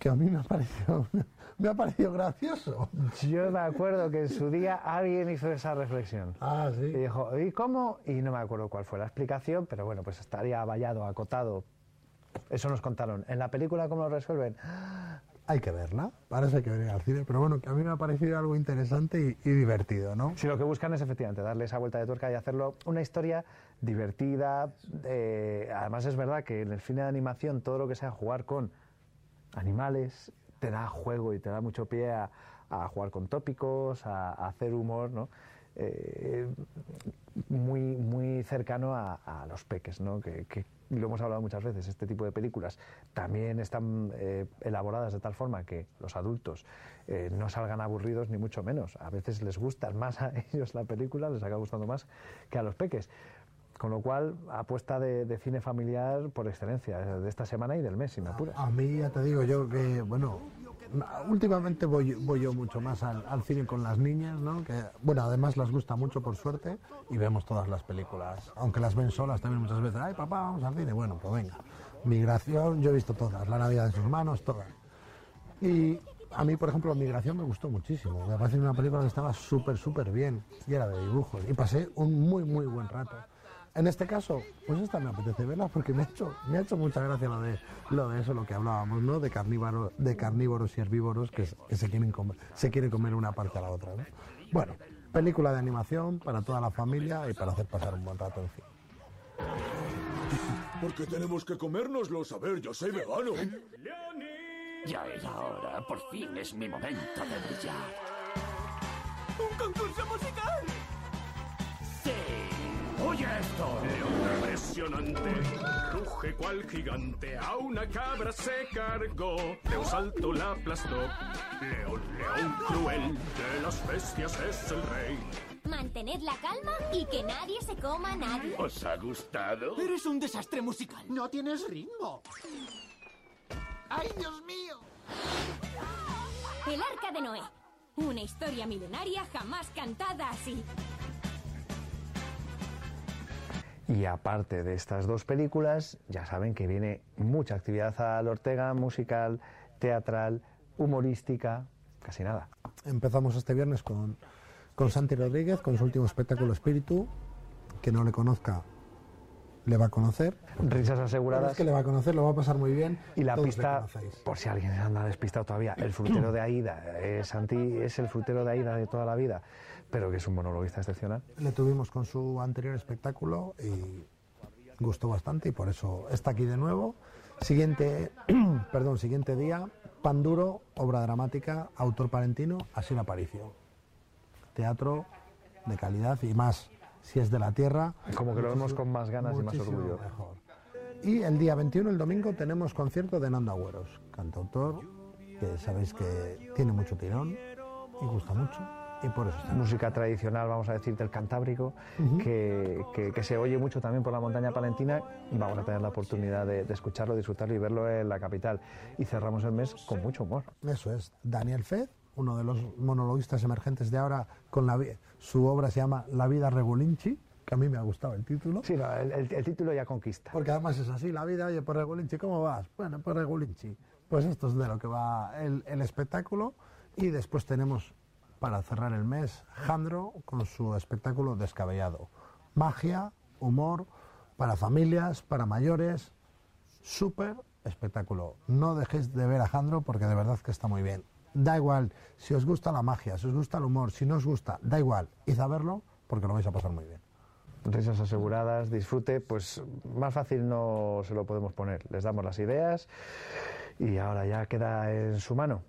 que a mí me ha parecido, me ha parecido gracioso. Yo me acuerdo que en su día alguien hizo esa reflexión. Ah, sí. Y dijo, ¿y cómo? Y no me acuerdo cuál fue la explicación, pero bueno, pues estaría vallado, acotado. Eso nos contaron. En la película, ¿cómo lo resuelven? Hay que verla, para eso hay que venir al cine, pero bueno, que a mí me ha parecido algo interesante y, divertido, ¿no? Si lo que buscan es efectivamente darle esa vuelta de tuerca y hacerlo una historia divertida. eh, además es verdad que en el cine de animación todo lo que sea jugar con animales te da juego y te da mucho pie a, jugar con tópicos, a, a hacer humor, ¿no? Eh, muy, muy cercano a, a los peques, ¿no? que, que lo hemos hablado muchas veces, este tipo de películas también están eh, elaboradas de tal forma que los adultos eh, no salgan aburridos ni mucho menos. A veces les gusta más a ellos la película, les acaba gustando más que a los peques. Con lo cual, apuesta de, de cine familiar por excelencia, de esta semana y del mes, si me apuras. A mí ya te digo yo que, bueno, últimamente voy, yo mucho más al, al cine con las niñas, ¿no? Que, bueno, además las gusta mucho por suerte y vemos todas las películas. Aunque las ven solas también muchas veces. Ay, papá, vamos al cine. Bueno, pues venga. Migración, yo he visto todas. La Navidad en sus manos, todas. Y a mí, por ejemplo, Migración me gustó muchísimo. Me parece una película que estaba súper, súper bien y era de dibujos. Y pasé un muy, muy buen rato. En este caso, pues esta me apetece verla porque me ha hecho, me ha hecho mucha gracia lo de, lo de eso, lo que hablábamos, ¿no? De, carnívoro, de carnívoros y herbívoros que, que se, quieren comer, se quieren comer una parte a la otra, ¿no? Bueno, película de animación para toda la familia y para hacer pasar un buen rato en fin. ¿Por qué tenemos que comérnoslo? A ver, yo soy vegano. Ya era hora, por fin es mi momento de brillar. ¡Un concurso musical! Oye esto, león impresionante, ruge cual gigante, a una cabra se cargó, de un salto la aplastó. León, león cruel, de las bestias es el rey. Mantened la calma y que nadie se coma a nadie. ¿Os ha gustado? Eres un desastre musical. No tienes ritmo. ¡Ay, Dios mío! El Arca de Noé. Una historia milenaria jamás cantada así. Y aparte de estas dos películas, ya saben que viene mucha actividad al Ortega, musical, teatral, humorística, casi nada. Empezamos este viernes con, con Santi Rodríguez, con su último espectáculo Espíritu. Que no le conozca, le va a conocer. Risas aseguradas. Es que le va a conocer, lo va a pasar muy bien. Y la Todos pista, por si alguien anda despistado todavía, el frutero de Aida. eh, Santi es el frutero de Aida de toda la vida, pero que es un monologuista excepcional. Le tuvimos con su anterior espectáculo y gustó bastante y por eso está aquí de nuevo. Siguiente, perdón, siguiente día, Pan Duro, obra dramática, autor palentino, Así Aparicio. Teatro de calidad y más, si es de la tierra. Como que lo vemos con más ganas y más orgullo. mejor. Y el día 21, el domingo, tenemos concierto de Nando Agüeros, cantautor, que sabéis que tiene mucho tirón y gusta mucho. Y por eso está. Música tradicional, vamos a decir, del Cantábrico, que, que- que se oye mucho también por la montaña palentina. Vamos a tener la oportunidad de, de escucharlo, disfrutarlo y verlo en la capital. Y cerramos el mes con mucho humor. Eso es, Daniel Fed, uno de los monologuistas emergentes de ahora, con la, su obra se llama La vida regulinchi, que a mí me ha gustado el título. Sí, no, el, el- el título ya conquista. Porque además es así, la vida, oye, por regulinchi, ¿cómo vas? Bueno, por regulinchi. Pues esto es de lo que va el, el espectáculo. Y después tenemos, para cerrar el mes, Jandro con su espectáculo Descabellado. Magia, humor, para familias, para mayores, súper espectáculo. No dejéis de ver a Jandro porque de verdad que está muy bien. Da igual si os gusta la magia, si os gusta el humor, si no os gusta, da igual, id a verlo porque lo vais a pasar muy bien. Risas aseguradas, disfrute, pues más fácil no se lo podemos poner. Les damos las ideas y ahora ya queda en su mano.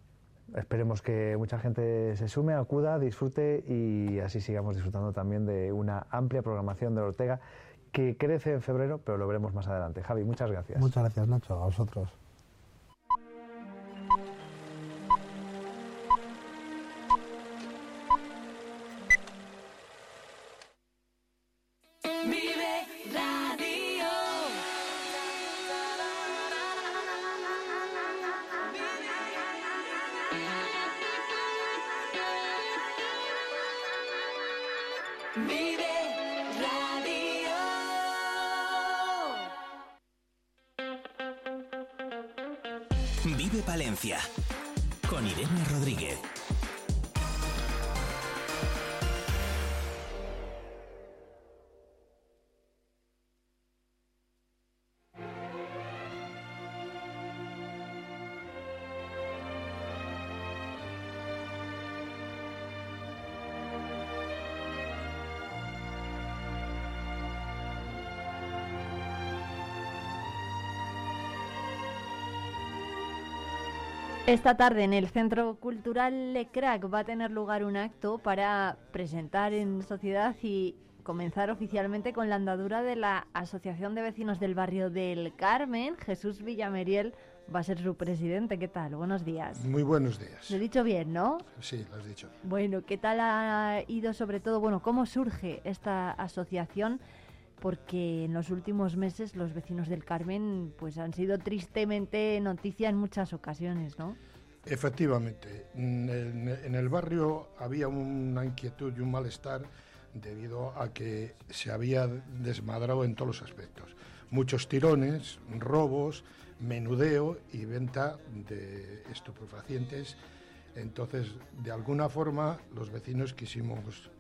Esperemos que mucha gente se sume, acuda, disfrute y así sigamos disfrutando también de una amplia programación de Ortega que crece en febrero, pero lo veremos más adelante. Javi, muchas gracias. Muchas gracias, Nacho, a vosotros. Esta tarde en el Centro Cultural Le Crac va a tener lugar un acto para presentar en sociedad y comenzar oficialmente con la andadura de la Asociación de Vecinos del Barrio del Carmen. Jesús Villameriel va a ser su presidente. ¿Qué tal? Buenos días. Muy buenos días. Lo he dicho bien, ¿no? Sí, lo has dicho. Bueno, ¿qué tal ha ido sobre todo, bueno, cómo surge esta asociación? Porque en los últimos meses los vecinos del Carmen pues han sido tristemente noticia en muchas ocasiones, ¿no? Efectivamente, en el, barrio había una inquietud y un malestar debido a que se había desmadrado en todos los aspectos. Muchos tirones, robos, menudeo y venta de estupefacientes. Entonces, de alguna forma, los vecinos quisimos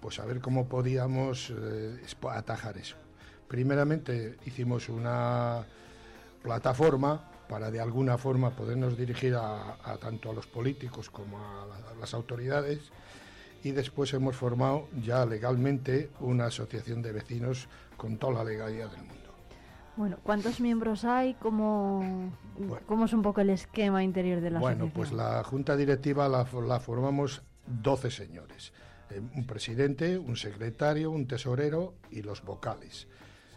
pues saber cómo podíamos eh, atajar eso. Primeramente hicimos una plataforma para de alguna forma podernos dirigir a, a tanto a los políticos como a, la- a las autoridades y después hemos formado ya legalmente una asociación de vecinos con toda la legalidad del mundo. Bueno, ¿cuántos miembros hay? ¿Cómo, cómo es un poco el esquema interior de la Bueno, asociación? pues la junta directiva la, la formamos 12 señores. Eh, un presidente, un secretario, un tesorero y los vocales.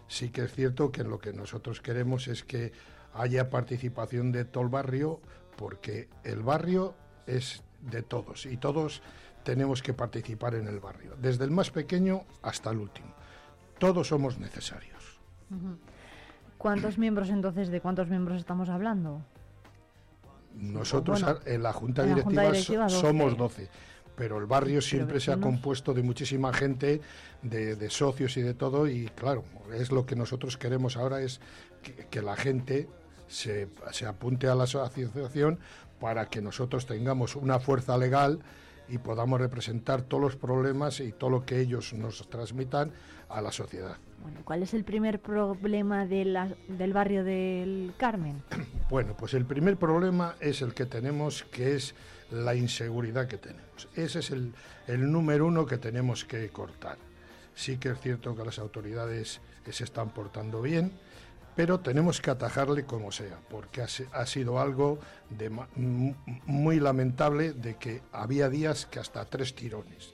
Sí que es cierto que lo que nosotros queremos es que haya participación de todo el barrio, porque el barrio es de todos y todos tenemos que participar en el barrio, desde el más pequeño hasta el último. Todos somos necesarios. ¿Cuántos miembros entonces, de cuántos miembros estamos hablando? Nosotros Bueno, en la Junta la Directiva, Junta so- Directiva, 12. somos 12, pero el barrio siempre se ha compuesto de muchísima gente, de, de socios y de todo, y claro, es lo que nosotros queremos ahora, es que, que la gente se, se apunte a la asociación para que nosotros tengamos una fuerza legal y podamos representar todos los problemas y todo lo que ellos nos transmitan a la sociedad. Bueno, ¿cuál es el primer problema de la- del barrio del Carmen? Bueno, pues el primer problema es el que tenemos, que es la inseguridad que tenemos. Ese es el, el número uno que tenemos que cortar. Sí que es cierto que las autoridades eh, se están portando bien, pero tenemos que atajarle como sea, porque ha, si- ha sido algo de ma- m- muy lamentable de que había días que hasta tres tirones,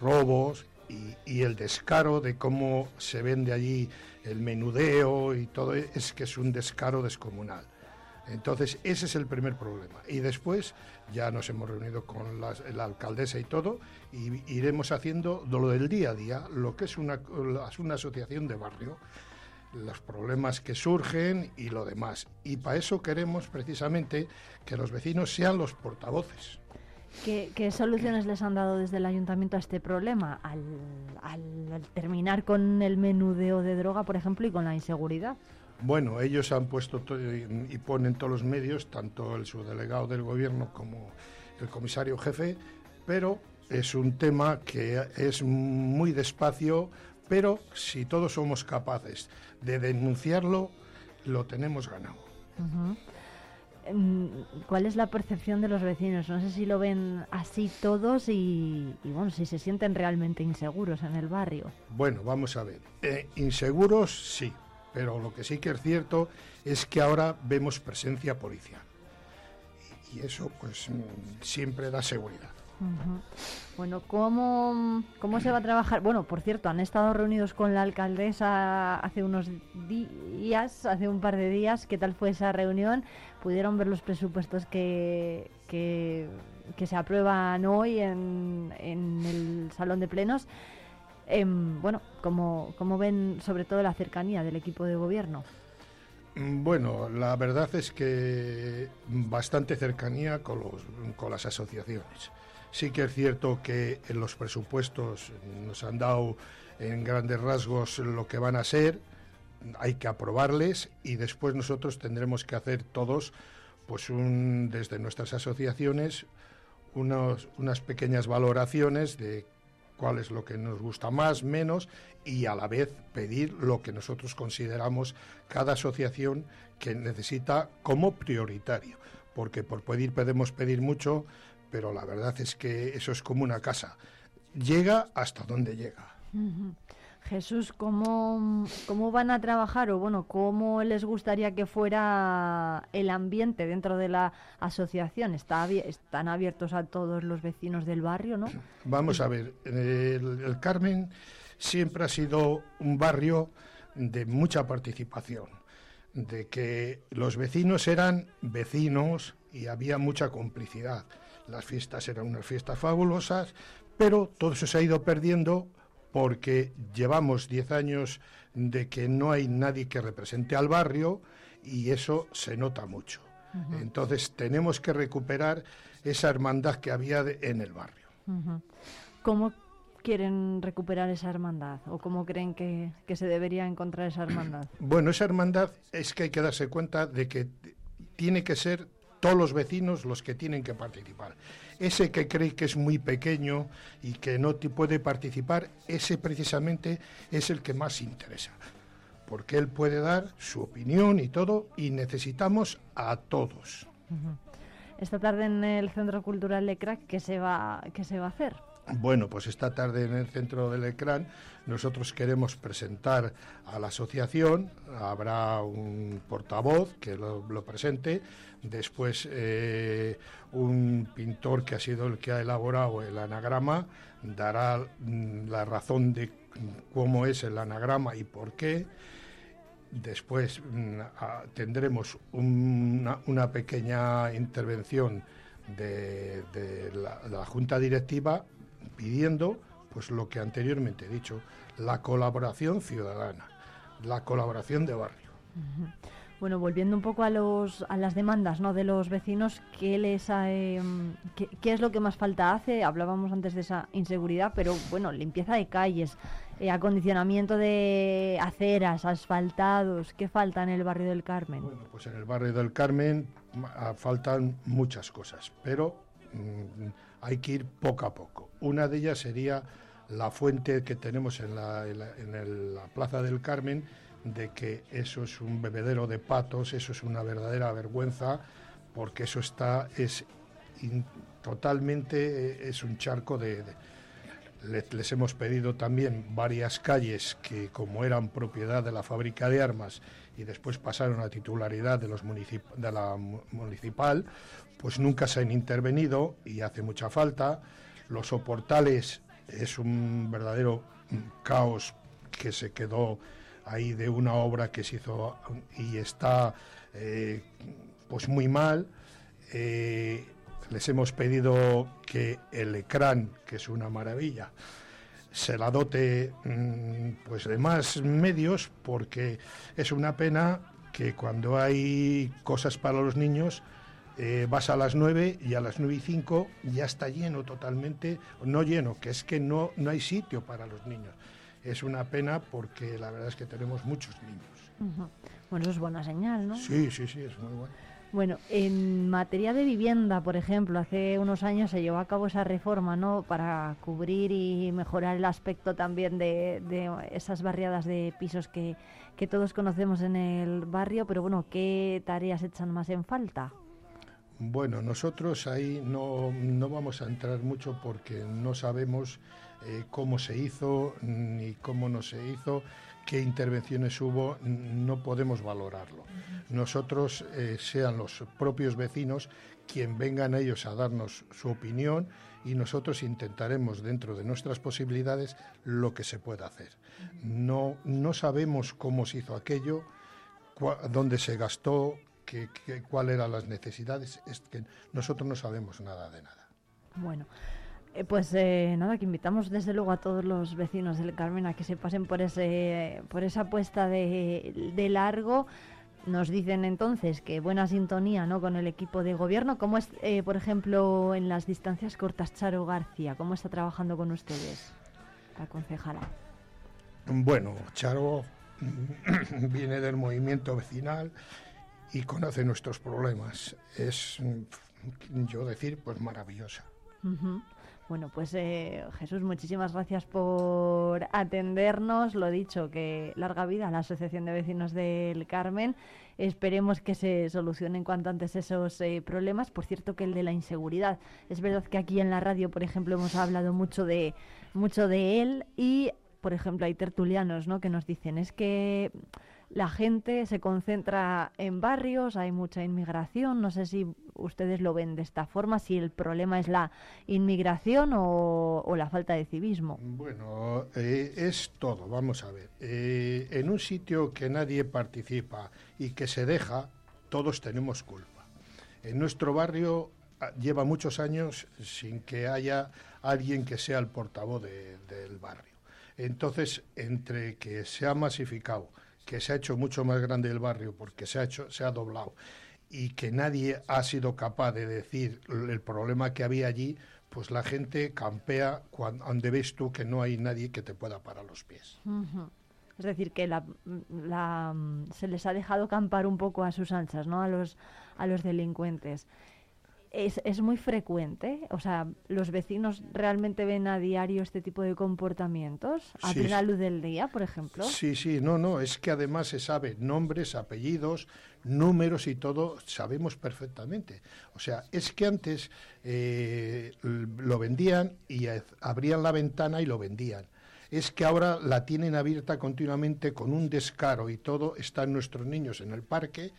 robos y, y el descaro de cómo se vende allí el menudeo y todo, es que es un descaro descomunal. Entonces, ese es el primer problema. Y después ya nos hemos reunido con la alcaldesa y todo, y iremos haciendo lo del día a día, lo que es una, una asociación de barrio, los problemas que surgen y lo demás. Y para eso queremos precisamente que los vecinos sean los portavoces. ¿Qué, soluciones les han dado desde el ayuntamiento a este problema? Al terminar con el menudeo de droga, por ejemplo, y con la inseguridad. Bueno, ellos han puesto to- y ponen todos los medios, tanto el subdelegado del gobierno como el comisario jefe, pero es un tema que es muy despacio, pero si todos somos capaces de denunciarlo, lo tenemos ganado. Em, ¿Cuál es la percepción de los vecinos? No sé si lo ven así todos y, y, bueno, si se sienten realmente inseguros en el barrio. Bueno, vamos a ver. Eh, inseguros, sí, pero lo que sí que es cierto es que ahora vemos presencia policial. Y, eso, pues, mm, siempre da seguridad. Bueno, ¿cómo, ¿cómo se va a trabajar? Bueno, por cierto, han estado reunidos con la alcaldesa hace unos días, hace un par de días. ¿Qué tal fue esa reunión? ¿Pudieron ver los presupuestos que, que, que se aprueban hoy en, en el Salón de Plenos? Em, bueno, ¿cómo, ¿cómo ven sobre todo la cercanía del equipo de gobierno? Mm, Bueno, la verdad es que bastante cercanía con, los, con las asociaciones. Sí que es cierto que en los presupuestos nos han dado en grandes rasgos lo que van a ser, hay que aprobarles y después nosotros tendremos que hacer todos, pues un, desde nuestras asociaciones, unos- unas pequeñas valoraciones de cuál es lo que nos gusta más, menos, y a la vez pedir lo que nosotros consideramos cada asociación que necesita como prioritario. Porque por pedir podemos pedir mucho, pero la verdad es que eso es como una casa. Llega hasta donde llega. Jesús, ¿cómo, ¿cómo van a trabajar o bueno, cómo les gustaría que fuera el ambiente dentro de la asociación? Está, ¿Están abiertos a todos los vecinos del barrio, no? Vamos a ver, el, el Carmen siempre ha sido un barrio de mucha participación, de que los vecinos eran vecinos y había mucha complicidad. Las fiestas eran unas fiestas fabulosas, pero todo eso se ha ido perdiendo porque llevamos 10 años de que no hay nadie que represente al barrio y eso se nota mucho. Entonces tenemos que recuperar esa hermandad que había en el barrio. ¿Cómo quieren recuperar esa hermandad o cómo creen que, que se debería encontrar esa hermandad? Bueno, esa hermandad es que hay que darse cuenta de que tiene que ser todos los vecinos los que tienen que participar. Ese que cree que es muy pequeño y que no puede participar, ese precisamente es el que más interesa, porque él puede dar su opinión y todo, y necesitamos a todos. Esta tarde en el Centro Cultural de Crack, ¿qué se va, qué se va a hacer? Bueno, pues esta tarde en el centro del ecrán nosotros queremos presentar a la asociación, habrá un portavoz que lo, presente, después eh, un pintor que ha sido el que ha elaborado el anagrama dará mm, la razón de cómo es el anagrama y por qué. Después mm, tendremos una, pequeña intervención de, la Junta Directiva pidiendo pues lo que anteriormente he dicho, la colaboración ciudadana, la colaboración de barrio. Bueno, volviendo un poco a los a las demandas, ¿no? de los vecinos, ¿qué les em, qué, es lo que más falta hace? Hablábamos antes de esa inseguridad, pero bueno, limpieza de calles, eh, acondicionamiento de aceras, asfaltados, ¿qué falta en el barrio del Carmen? Bueno, pues en el barrio del Carmen faltan muchas cosas, pero mm, hay que ir poco a poco. Una de ellas sería la fuente que tenemos en la, Plaza del Carmen, de que eso es un bebedero de patos, eso es una verdadera vergüenza, porque eso está, es totalmente, eh, es un charco de... les, hemos pedido también varias calles que como eran propiedad de la fábrica de armas y después pasaron a titularidad de, los de la municipal, pues nunca se han intervenido y hace mucha falta. Los soportales es un verdadero caos que se quedó ahí de una obra que se hizo y está eh, pues muy mal. Eh, les hemos pedido que el ecrán, que es una maravilla, se la dote mm, pues de más medios porque es una pena que cuando hay cosas para los niños eh, vas a las 9 y a las 9 y 5 ya está lleno totalmente, no lleno, que es que no, no hay sitio para los niños. Es una pena porque la verdad es que tenemos muchos niños. Bueno, eso es buena señal, ¿no? Sí, sí, sí, es muy bueno. Bueno, en materia de vivienda, por ejemplo, hace unos años se llevó a cabo esa reforma, ¿no? Para cubrir y mejorar el aspecto también de, de esas barriadas de pisos que, que todos conocemos en el barrio, pero bueno, ¿qué tareas echan más en falta? Bueno, nosotros ahí no, vamos a entrar mucho porque no sabemos eh, cómo se hizo ni cómo no se hizo, qué intervenciones hubo, no podemos valorarlo. Nosotros, eh, sean los propios vecinos quien vengan ellos a darnos su opinión y nosotros intentaremos dentro de nuestras posibilidades lo que se pueda hacer. No, no sabemos cómo se hizo aquello, dónde se gastó, que, cuáles eran las necesidades, es que nosotros no sabemos nada de nada. Bueno. Eh, pues eh, nada, que invitamos desde luego a todos los vecinos del Carmen a que se pasen por ese por esa apuesta de, de largo. Nos dicen entonces que buena sintonía ¿no? con el equipo de gobierno. ¿Cómo es, eh, por ejemplo, en las distancias cortas Charo García? ¿Cómo está trabajando con ustedes, la concejala? Bueno, Charo viene del movimiento vecinal y conoce nuestros problemas. Es, mm, yo decir, pues maravillosa. Bueno, pues eh, Jesús, muchísimas gracias por atendernos. Lo dicho, que larga vida a la Asociación de Vecinos del Carmen. Esperemos que se solucionen cuanto antes esos eh, problemas. Por cierto, que el de la inseguridad. Es verdad que aquí en la radio, por ejemplo, hemos hablado mucho de, mucho de él y, por ejemplo, hay tertulianos ¿no? que nos dicen es que la gente se concentra en barrios, hay mucha inmigración. No sé si ustedes lo ven de esta forma, si el problema es la inmigración o, la falta de civismo. Bueno, eh, es todo, vamos a ver. Eh, en un sitio que nadie participa y que se deja, todos tenemos culpa. En nuestro barrio ah, lleva muchos años sin que haya alguien que sea el portavoz de- del barrio. Entonces, entre que se ha masificado, que se ha hecho mucho más grande el barrio porque se ha hecho, se ha doblado y que nadie ha sido capaz de decir el problema que había allí, pues la gente campea cuando, donde ves tú que no hay nadie que te pueda parar los pies. Es decir, que la, la- se les ha dejado campar un poco a sus anchas, ¿no? A los, a los delincuentes. Es, es muy frecuente, o sea, los vecinos realmente ven a diario este tipo de comportamientos, a Sí, plena luz del día, por ejemplo. Sí, sí, no, no, es que además se sabe nombres, apellidos, números y todo, sabemos perfectamente. O sea, es que antes eh, lo vendían y abrían la ventana y lo vendían. Es que ahora la tienen abierta continuamente con un descaro y todo, están nuestros niños en el parque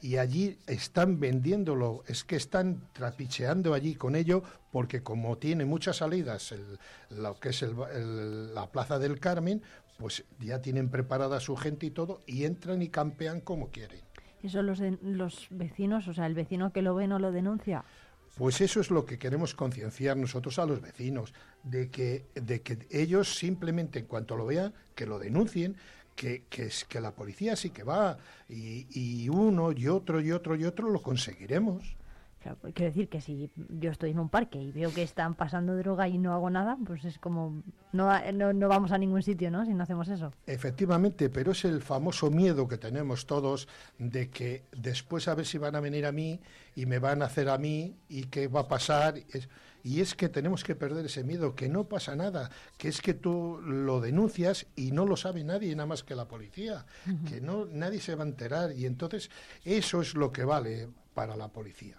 y allí están vendiéndolo, es que están trapicheando allí con ello porque como tiene muchas salidas el- lo que es el la Plaza del Carmen, pues ya tienen preparada su gente y todo y entran y campean como quieren. Eso los, de- los vecinos, o sea, el vecino que lo ve no lo denuncia. Pues eso es lo que queremos concienciar nosotros a los vecinos, de que, de que ellos simplemente en cuanto lo vean, que lo denuncien, que, que, es, que la policía sí que va, y, y uno y otro y otro y otro lo conseguiremos. Claro, pues quiero decir que si yo estoy en un parque y veo que están pasando droga y no hago nada, pues es como, no, no, no vamos a ningún sitio, ¿no? Si no hacemos eso. Efectivamente, pero es el famoso miedo que tenemos todos de que después a ver si van a venir a mí y me van a hacer a mí y qué va a pasar. Es- y es que tenemos que perder ese miedo, que no pasa nada, que es que tú lo denuncias y no lo sabe nadie nada más que la policía, que no nadie se va a enterar y entonces eso es lo que vale para la policía.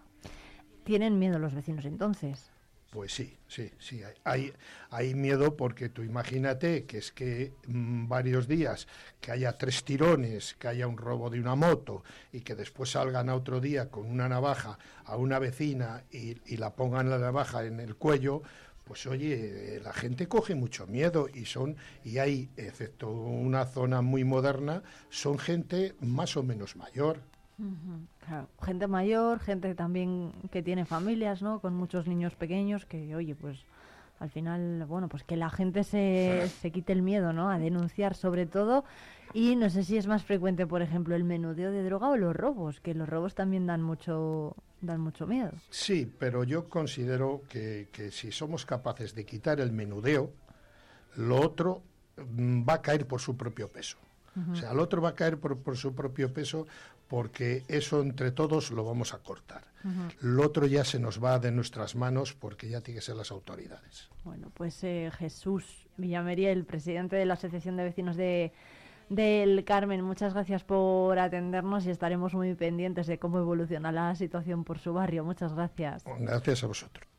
Tienen miedo los vecinos entonces. Pues sí, sí, sí. Hay, hay, miedo porque tú imagínate que es que mm, varios días que haya tres tirones, que haya un robo de una moto y que después salgan a otro día con una navaja a una vecina y, y la pongan la navaja en el cuello, pues oye, eh, la gente coge mucho miedo y son, y hay, excepto una zona muy moderna, son gente más o menos mayor. Claro. Gente mayor, gente también que tiene familias, ¿no? Con muchos niños pequeños que, oye, pues al final, bueno, pues que la gente se, se quite el miedo, ¿no? A denunciar sobre todo. Y no sé si es más frecuente, por ejemplo, el menudeo de droga o los robos, que los robos también dan mucho, dan mucho miedo. Sí, pero yo considero que, que si somos capaces de quitar el menudeo, lo otro mm, va a caer por su propio peso. O sea, el otro va a caer por, por su propio peso porque eso entre todos lo vamos a cortar. Lo otro ya se nos va de nuestras manos porque ya tiene que ser las autoridades. Bueno, pues eh, Jesús Villamería, el presidente de la Asociación de Vecinos de del Carmen, muchas gracias por atendernos y estaremos muy pendientes de cómo evoluciona la situación por su barrio. Muchas gracias. Gracias a vosotros.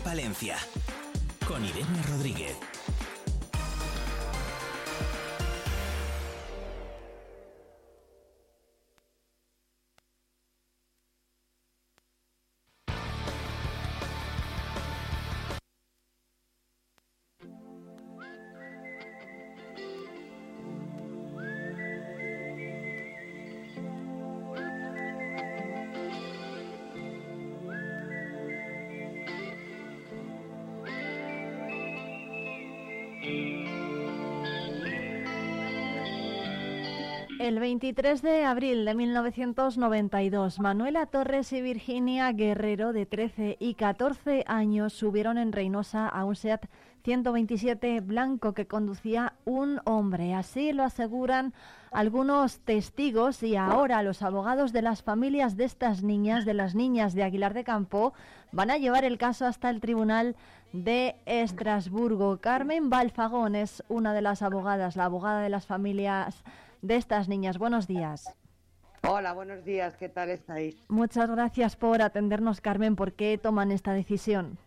Palencia con Irene Rodríguez. El 23 de abril de 1992, Manuela Torres y Virginia Guerrero, de 13 y 14 años, subieron en Reynosa a un SEAT 127 blanco que conducía un hombre. Así lo aseguran algunos testigos y ahora los abogados de las familias de estas niñas, de las niñas de Aguilar de Campo, van a llevar el caso hasta el Tribunal de Estrasburgo. Carmen Balfagón es una de las abogadas, la abogada de las familias de estas niñas. Buenos días. Hola, buenos días, ¿qué tal estáis? Muchas gracias por atendernos, Carmen. ¿Por qué toman esta decisión?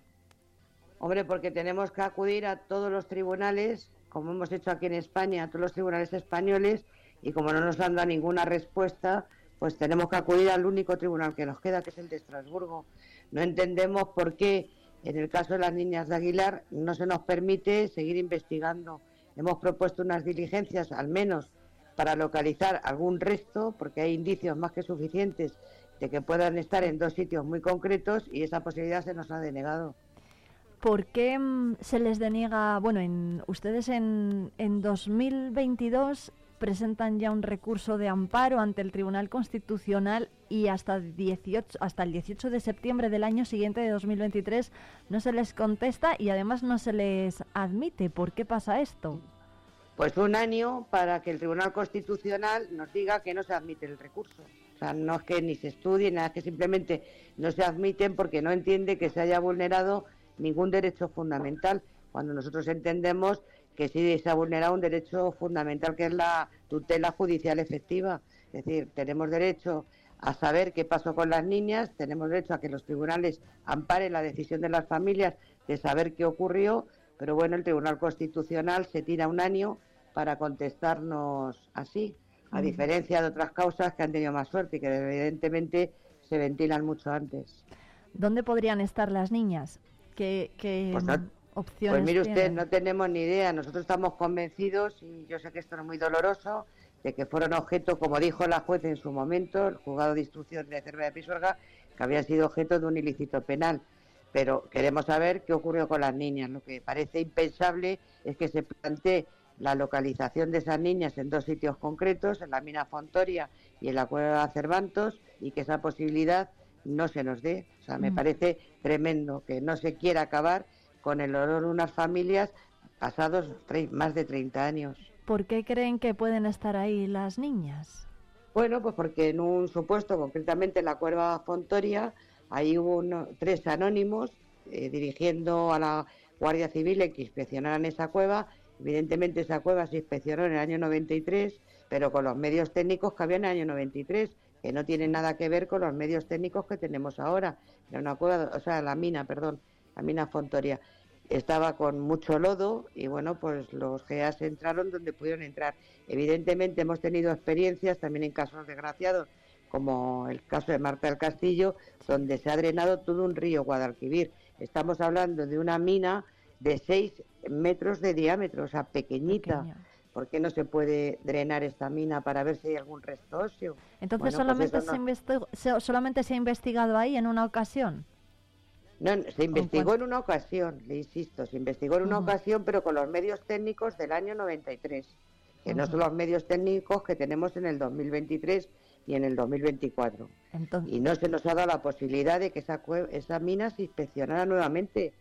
Hombre, porque tenemos que acudir a todos los tribunales, como hemos hecho aquí en España, a todos los tribunales españoles, y como no nos han dado ninguna respuesta, pues tenemos que acudir al único tribunal que nos queda, que es el de Estrasburgo. No entendemos por qué, en el caso de las niñas de Aguilar, no se nos permite seguir investigando. Hemos propuesto unas diligencias, al menos, para localizar algún resto, porque hay indicios más que suficientes de que puedan estar en dos sitios muy concretos y esa posibilidad se nos ha denegado. ¿Por qué mm, se les deniega? Bueno, en, ustedes en, en 2022 presentan ya un recurso de amparo ante el Tribunal Constitucional y hasta, 18, hasta el 18 de septiembre del año siguiente de 2023 no se les contesta y además no se les admite. ¿Por qué pasa esto? Pues un año para que el Tribunal Constitucional nos diga que no se admite el recurso. O sea, no es que ni se estudie, nada, es que simplemente no se admiten porque no entiende que se haya vulnerado ningún derecho fundamental, cuando nosotros entendemos que sí se ha vulnerado un derecho fundamental que es la tutela judicial efectiva. Es decir, tenemos derecho a saber qué pasó con las niñas, tenemos derecho a que los tribunales amparen la decisión de las familias de saber qué ocurrió, pero bueno, el Tribunal Constitucional se tira un año para contestarnos así, a diferencia de otras causas que han tenido más suerte y que evidentemente se ventilan mucho antes. ¿Dónde podrían estar las niñas? ¿Qué, pues opciones Pues mire usted, no tenemos ni idea. Nosotros estamos convencidos, y yo sé que esto es muy doloroso, de que fueron objeto, como dijo la juez en su momento, el juzgado de instrucción de Cervera de Pisuerga, que habían sido objeto de un ilícito penal. Pero queremos saber qué ocurrió con las niñas. Lo que parece impensable es que se plantee la localización de esas niñas en dos sitios concretos, en la mina Fontoria y en la cueva Cervantos, y que esa posibilidad no se nos dé. O sea, me mm. parece tremendo que no se quiera acabar con el horror de unas familias pasados más de 30 años. ¿Por qué creen que pueden estar ahí las niñas? Bueno, pues porque en un supuesto, concretamente en la cueva Fontoria, ahí hubo tres anónimos eh, dirigiendo a la Guardia Civil en que inspeccionaran esa cueva Evidentemente esa cueva se inspeccionó en el año 93, pero con los medios técnicos que había en el año 93, que no tienen nada que ver con los medios técnicos que tenemos ahora. Era una cueva, o sea, la mina, perdón, la mina Fontoria. Estaba con mucho lodo y bueno, pues los GEAS entraron donde pudieron entrar. Evidentemente hemos tenido experiencias también en casos desgraciados, como el caso de Marta del Castillo, donde se ha drenado todo un río Guadalquivir. Estamos hablando de una mina de 6 metros de diámetro, o sea, pequeñita. ¿Por qué no se puede drenar esta mina para ver si hay algún resto óseo? Entonces, pues solamente, se solamente se ha investigado ahí en una ocasión. No, se investigó en una ocasión, le insisto, se investigó en una ocasión, pero con los medios técnicos del año 93, que no son los medios técnicos que tenemos en el 2023 y en el 2024. Y no se nos ha dado la posibilidad de que esa, esa mina se inspeccionara nuevamente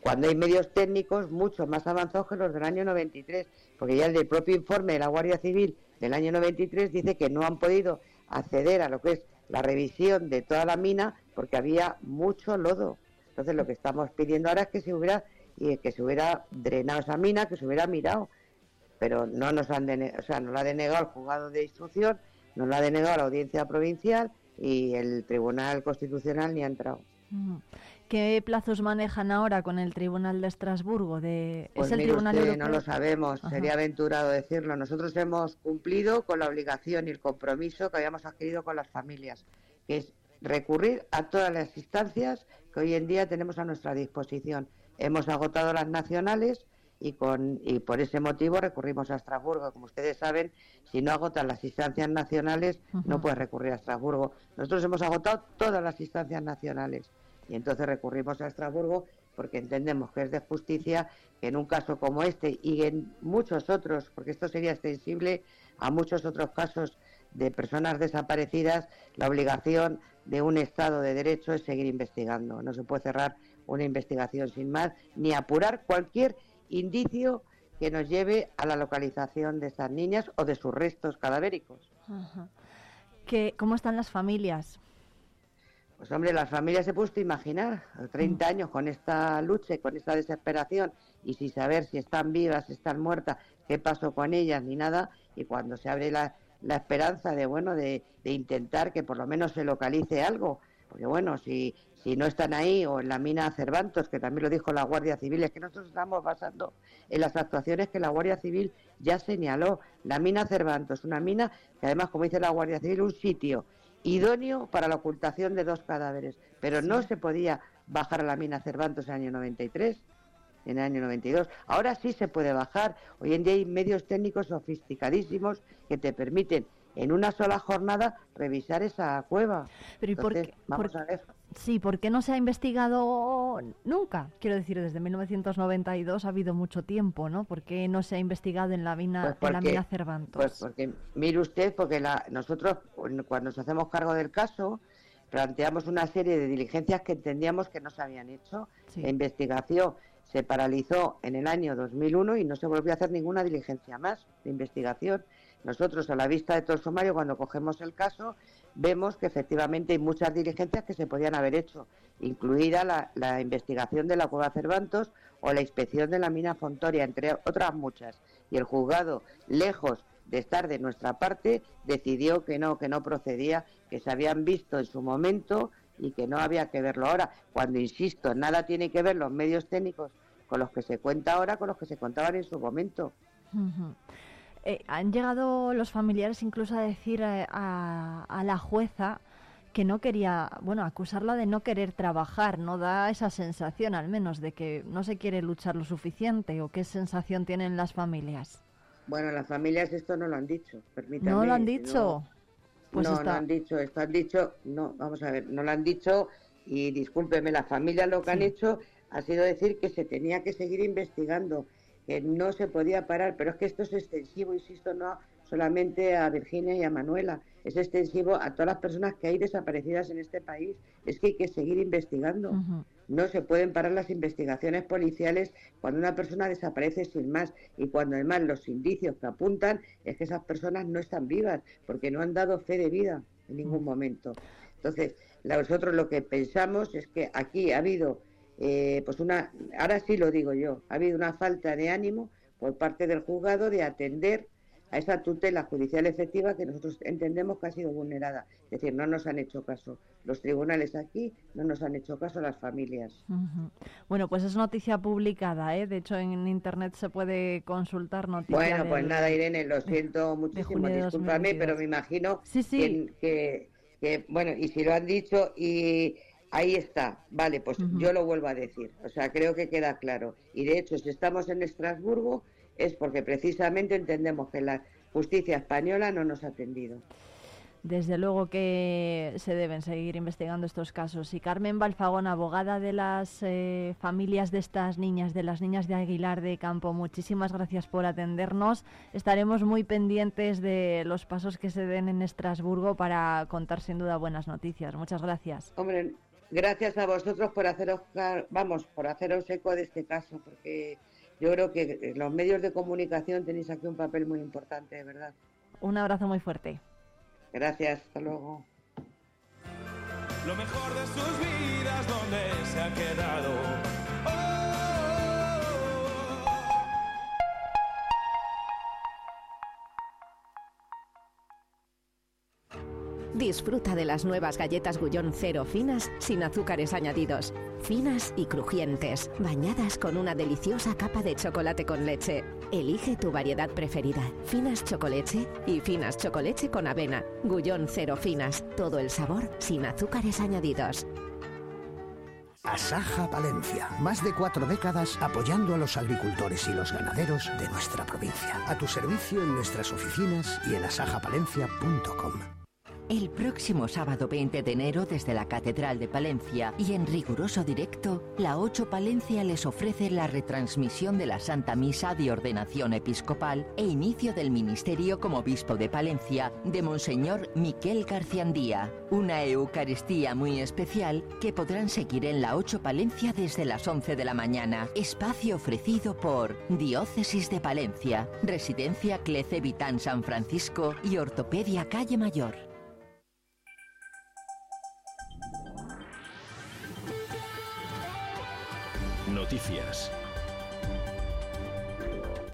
cuando hay medios técnicos mucho más avanzados que los del año 93, porque ya el propio informe de la Guardia Civil del año 93 dice que no han podido acceder a lo que es la revisión de toda la mina porque había mucho lodo. Entonces lo que estamos pidiendo ahora es que se hubiera y que se hubiera drenado esa mina, que se hubiera mirado, pero no nos han o sea, nos la ha denegado el juzgado de instrucción, nos la ha denegado la audiencia provincial y el Tribunal Constitucional ni ha entrado. ¿Qué plazos manejan ahora con el Tribunal de Estrasburgo? De... Pues ¿Es el Tribunal no lo sabemos, sería aventurado decirlo. Nosotros hemos cumplido con la obligación y el compromiso que habíamos adquirido con las familias, que es recurrir a todas las instancias que hoy en día tenemos a nuestra disposición. Hemos agotado las nacionales y, con, y por ese motivo recurrimos a Estrasburgo. Como ustedes saben, si no agotan las instancias nacionales, no puede recurrir a Estrasburgo. Nosotros hemos agotado todas las instancias nacionales y entonces recurrimos a Estrasburgo porque entendemos que es de justicia que en un caso como este y en muchos otros, porque esto sería extensible a muchos otros casos de personas desaparecidas, la obligación de un Estado de Derecho es seguir investigando. No se puede cerrar una investigación sin más, ni apurar cualquier indicio que nos lleve a la localización de estas niñas o de sus restos cadavéricos. ¿Cómo están las familias? Pues hombre, las familias se puesto a imaginar 30 mm. años con esta lucha y con esta desesperación y sin saber si están vivas, si están muertas, qué pasó con ellas ni nada. Y cuando se abre la, la esperanza de, bueno, de, de intentar que por lo menos se localice algo. Porque bueno, si, si no están ahí o en la mina Cervantos, que también lo dijo la Guardia Civil, es que nosotros estamos basando en las actuaciones que la Guardia Civil ya señaló. La mina Cervantos, una mina que además, como dice la Guardia Civil, un sitio idóneo para la ocultación de dos cadáveres, pero no se podía bajar a la mina Cervantos en el año 93, en el año 92. Ahora sí se puede bajar. Hoy en día hay medios técnicos sofisticadísimos que te permiten en una sola jornada revisar esa cueva. Pero ¿y por qué- vamos por- a ver. Sí, ¿por qué no se ha investigado nunca? Quiero decir, desde 1992 ha habido mucho tiempo, ¿no? ¿Por qué no se ha investigado en la mina, Pues en la porque- mina Cervantos? Pues porque, mire usted, porque la- nosotros cuando nos hacemos cargo del caso, planteamos una serie de diligencias que entendíamos que no se habían hecho. Sí. La investigación se paralizó en el año 2001 y no se volvió a hacer ninguna diligencia más de investigación. Nosotros, a la vista de todo el sumario, cuando cogemos el caso, vemos que efectivamente hay muchas diligencias que se podían haber hecho, incluida la, la investigación de la cueva Cervantos o la inspección de la mina Fontoria, entre otras muchas. Y el juzgado, lejos de estar de nuestra parte, decidió que no, que no procedía, que se habían visto en su momento y que no había que verlo ahora. Cuando, insisto, nada tiene que ver los medios técnicos con los que se cuenta ahora, con los que se contaban en su momento. Eh, han llegado los familiares incluso a decir eh, a, a la jueza que no quería, bueno, acusarla de no querer trabajar, no da esa sensación al menos de que no se quiere luchar lo suficiente o qué sensación tienen las familias. Bueno, las familias esto no lo han dicho, permítame. ¿No lo han dicho? no- Pues no, está- no han dicho, esto han dicho, no, vamos a ver, no lo han dicho y discúlpeme, las familias lo que han hecho ha sido decir que se tenía que seguir investigando, que no se podía parar, pero es que esto es extensivo, insisto, no solamente a Virginia y a Manuela, es extensivo a todas las personas que hay desaparecidas en este país, es que hay que seguir investigando. No se pueden parar las investigaciones policiales cuando una persona desaparece sin más y cuando además los indicios que apuntan es que esas personas no están vivas porque no han dado fe de vida en ningún momento. Entonces, nosotros lo que pensamos es que aquí ha habido, eh, pues una, ahora sí lo digo yo, ha habido una falta de ánimo por parte del juzgado de atender a esa tutela judicial efectiva que nosotros entendemos que ha sido vulnerada. Es decir, no nos han hecho caso. Los tribunales aquí no nos han hecho caso a las familias. Bueno, pues es noticia publicada, ¿eh? De hecho, en internet se puede consultar noticia Bueno, pues del- nada, Irene, lo siento muchísimo, discúlpame, 2022. pero me imagino Sí, sí. Que, que- que, bueno, y si lo han dicho y ahí está, vale, pues yo lo vuelvo a decir, o sea, creo que queda claro. Y de hecho, si estamos en Estrasburgo es porque precisamente entendemos que la justicia española no nos ha atendido. Desde luego que se deben seguir investigando estos casos. Y Carmen Balfagón, abogada de las eh, familias de estas niñas, de las niñas de Aguilar de Campo, muchísimas gracias por atendernos. Estaremos muy pendientes de los pasos que se den en Estrasburgo para contar sin duda buenas noticias. Muchas gracias. Hombre, gracias a vosotros por haceros, vamos, por haceros eco de este caso, porque yo creo que los medios de comunicación tenéis aquí un papel muy importante, de verdad. Un abrazo muy fuerte. Gracias, hasta luego. Lo mejor de sus vidas, donde se ha quedado. Disfruta de las nuevas galletas Gullón Cero finas sin azúcares añadidos. Finas y crujientes, bañadas con una deliciosa capa de chocolate con leche. Elige tu variedad preferida. Finas chocolate y finas chocolate con avena. Gullón Cero finas. Todo el sabor sin azúcares añadidos. Asaja Palencia. Más de cuatro décadas apoyando a los agricultores y los ganaderos de nuestra provincia. A tu servicio en nuestras oficinas y en asajapalencia.com. El próximo sábado 20 de enero desde la Catedral de Palencia y en riguroso directo, la 8 Palencia les ofrece la retransmisión de la Santa Misa de Ordenación Episcopal e inicio del ministerio como obispo de Palencia de Monseñor Miquel Garciandía. Una Eucaristía muy especial que podrán seguir en la 8 Palencia desde las 11 de la mañana. Espacio ofrecido por Diócesis de Palencia, Residencia Clece Vitán San Francisco y Ortopedia Calle Mayor. Noticias.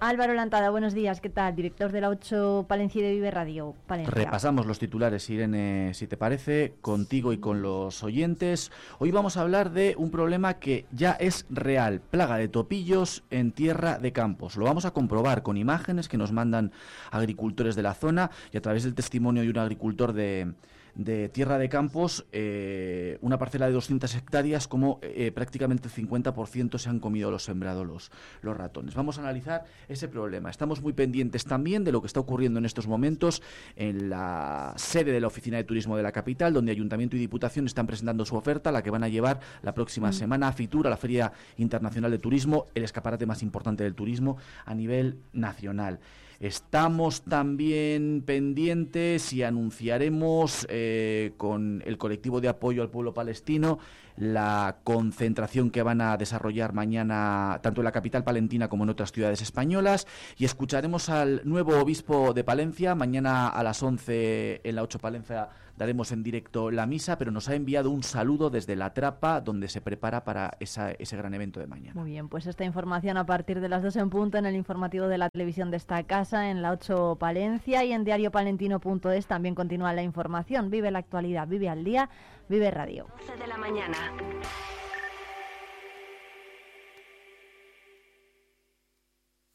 Álvaro Lantada, buenos días, ¿qué tal? Director de la 8 Palencia de Vive Radio Palencia. Repasamos los titulares, Irene, si te parece, contigo y con los oyentes. Hoy vamos a hablar de un problema que ya es real, plaga de topillos en tierra de campos. Lo vamos a comprobar con imágenes que nos mandan agricultores de la zona y a través del testimonio de un agricultor de de tierra de campos, eh, una parcela de 200 hectáreas, como eh, prácticamente el 50% se han comido los sembrados los, los ratones. Vamos a analizar ese problema. Estamos muy pendientes también de lo que está ocurriendo en estos momentos en la sede de la Oficina de Turismo de la capital, donde Ayuntamiento y Diputación están presentando su oferta, la que van a llevar la próxima mm. semana a Fitur, a la Feria Internacional de Turismo, el escaparate más importante del turismo a nivel nacional. Estamos también pendientes y anunciaremos eh, con el colectivo de apoyo al pueblo palestino la concentración que van a desarrollar mañana tanto en la capital palentina como en otras ciudades españolas y escucharemos al nuevo obispo de Palencia mañana a las 11 en la 8 Palencia daremos en directo la misa, pero nos ha enviado un saludo desde la trapa donde se prepara para ese gran evento de mañana. Muy bien, pues esta información a partir de las 2 en punto en el informativo de la televisión de esta casa, en la 8 Palencia y en diariopalentino.es también continúa la información. Vive la actualidad, vive al día, vive radio.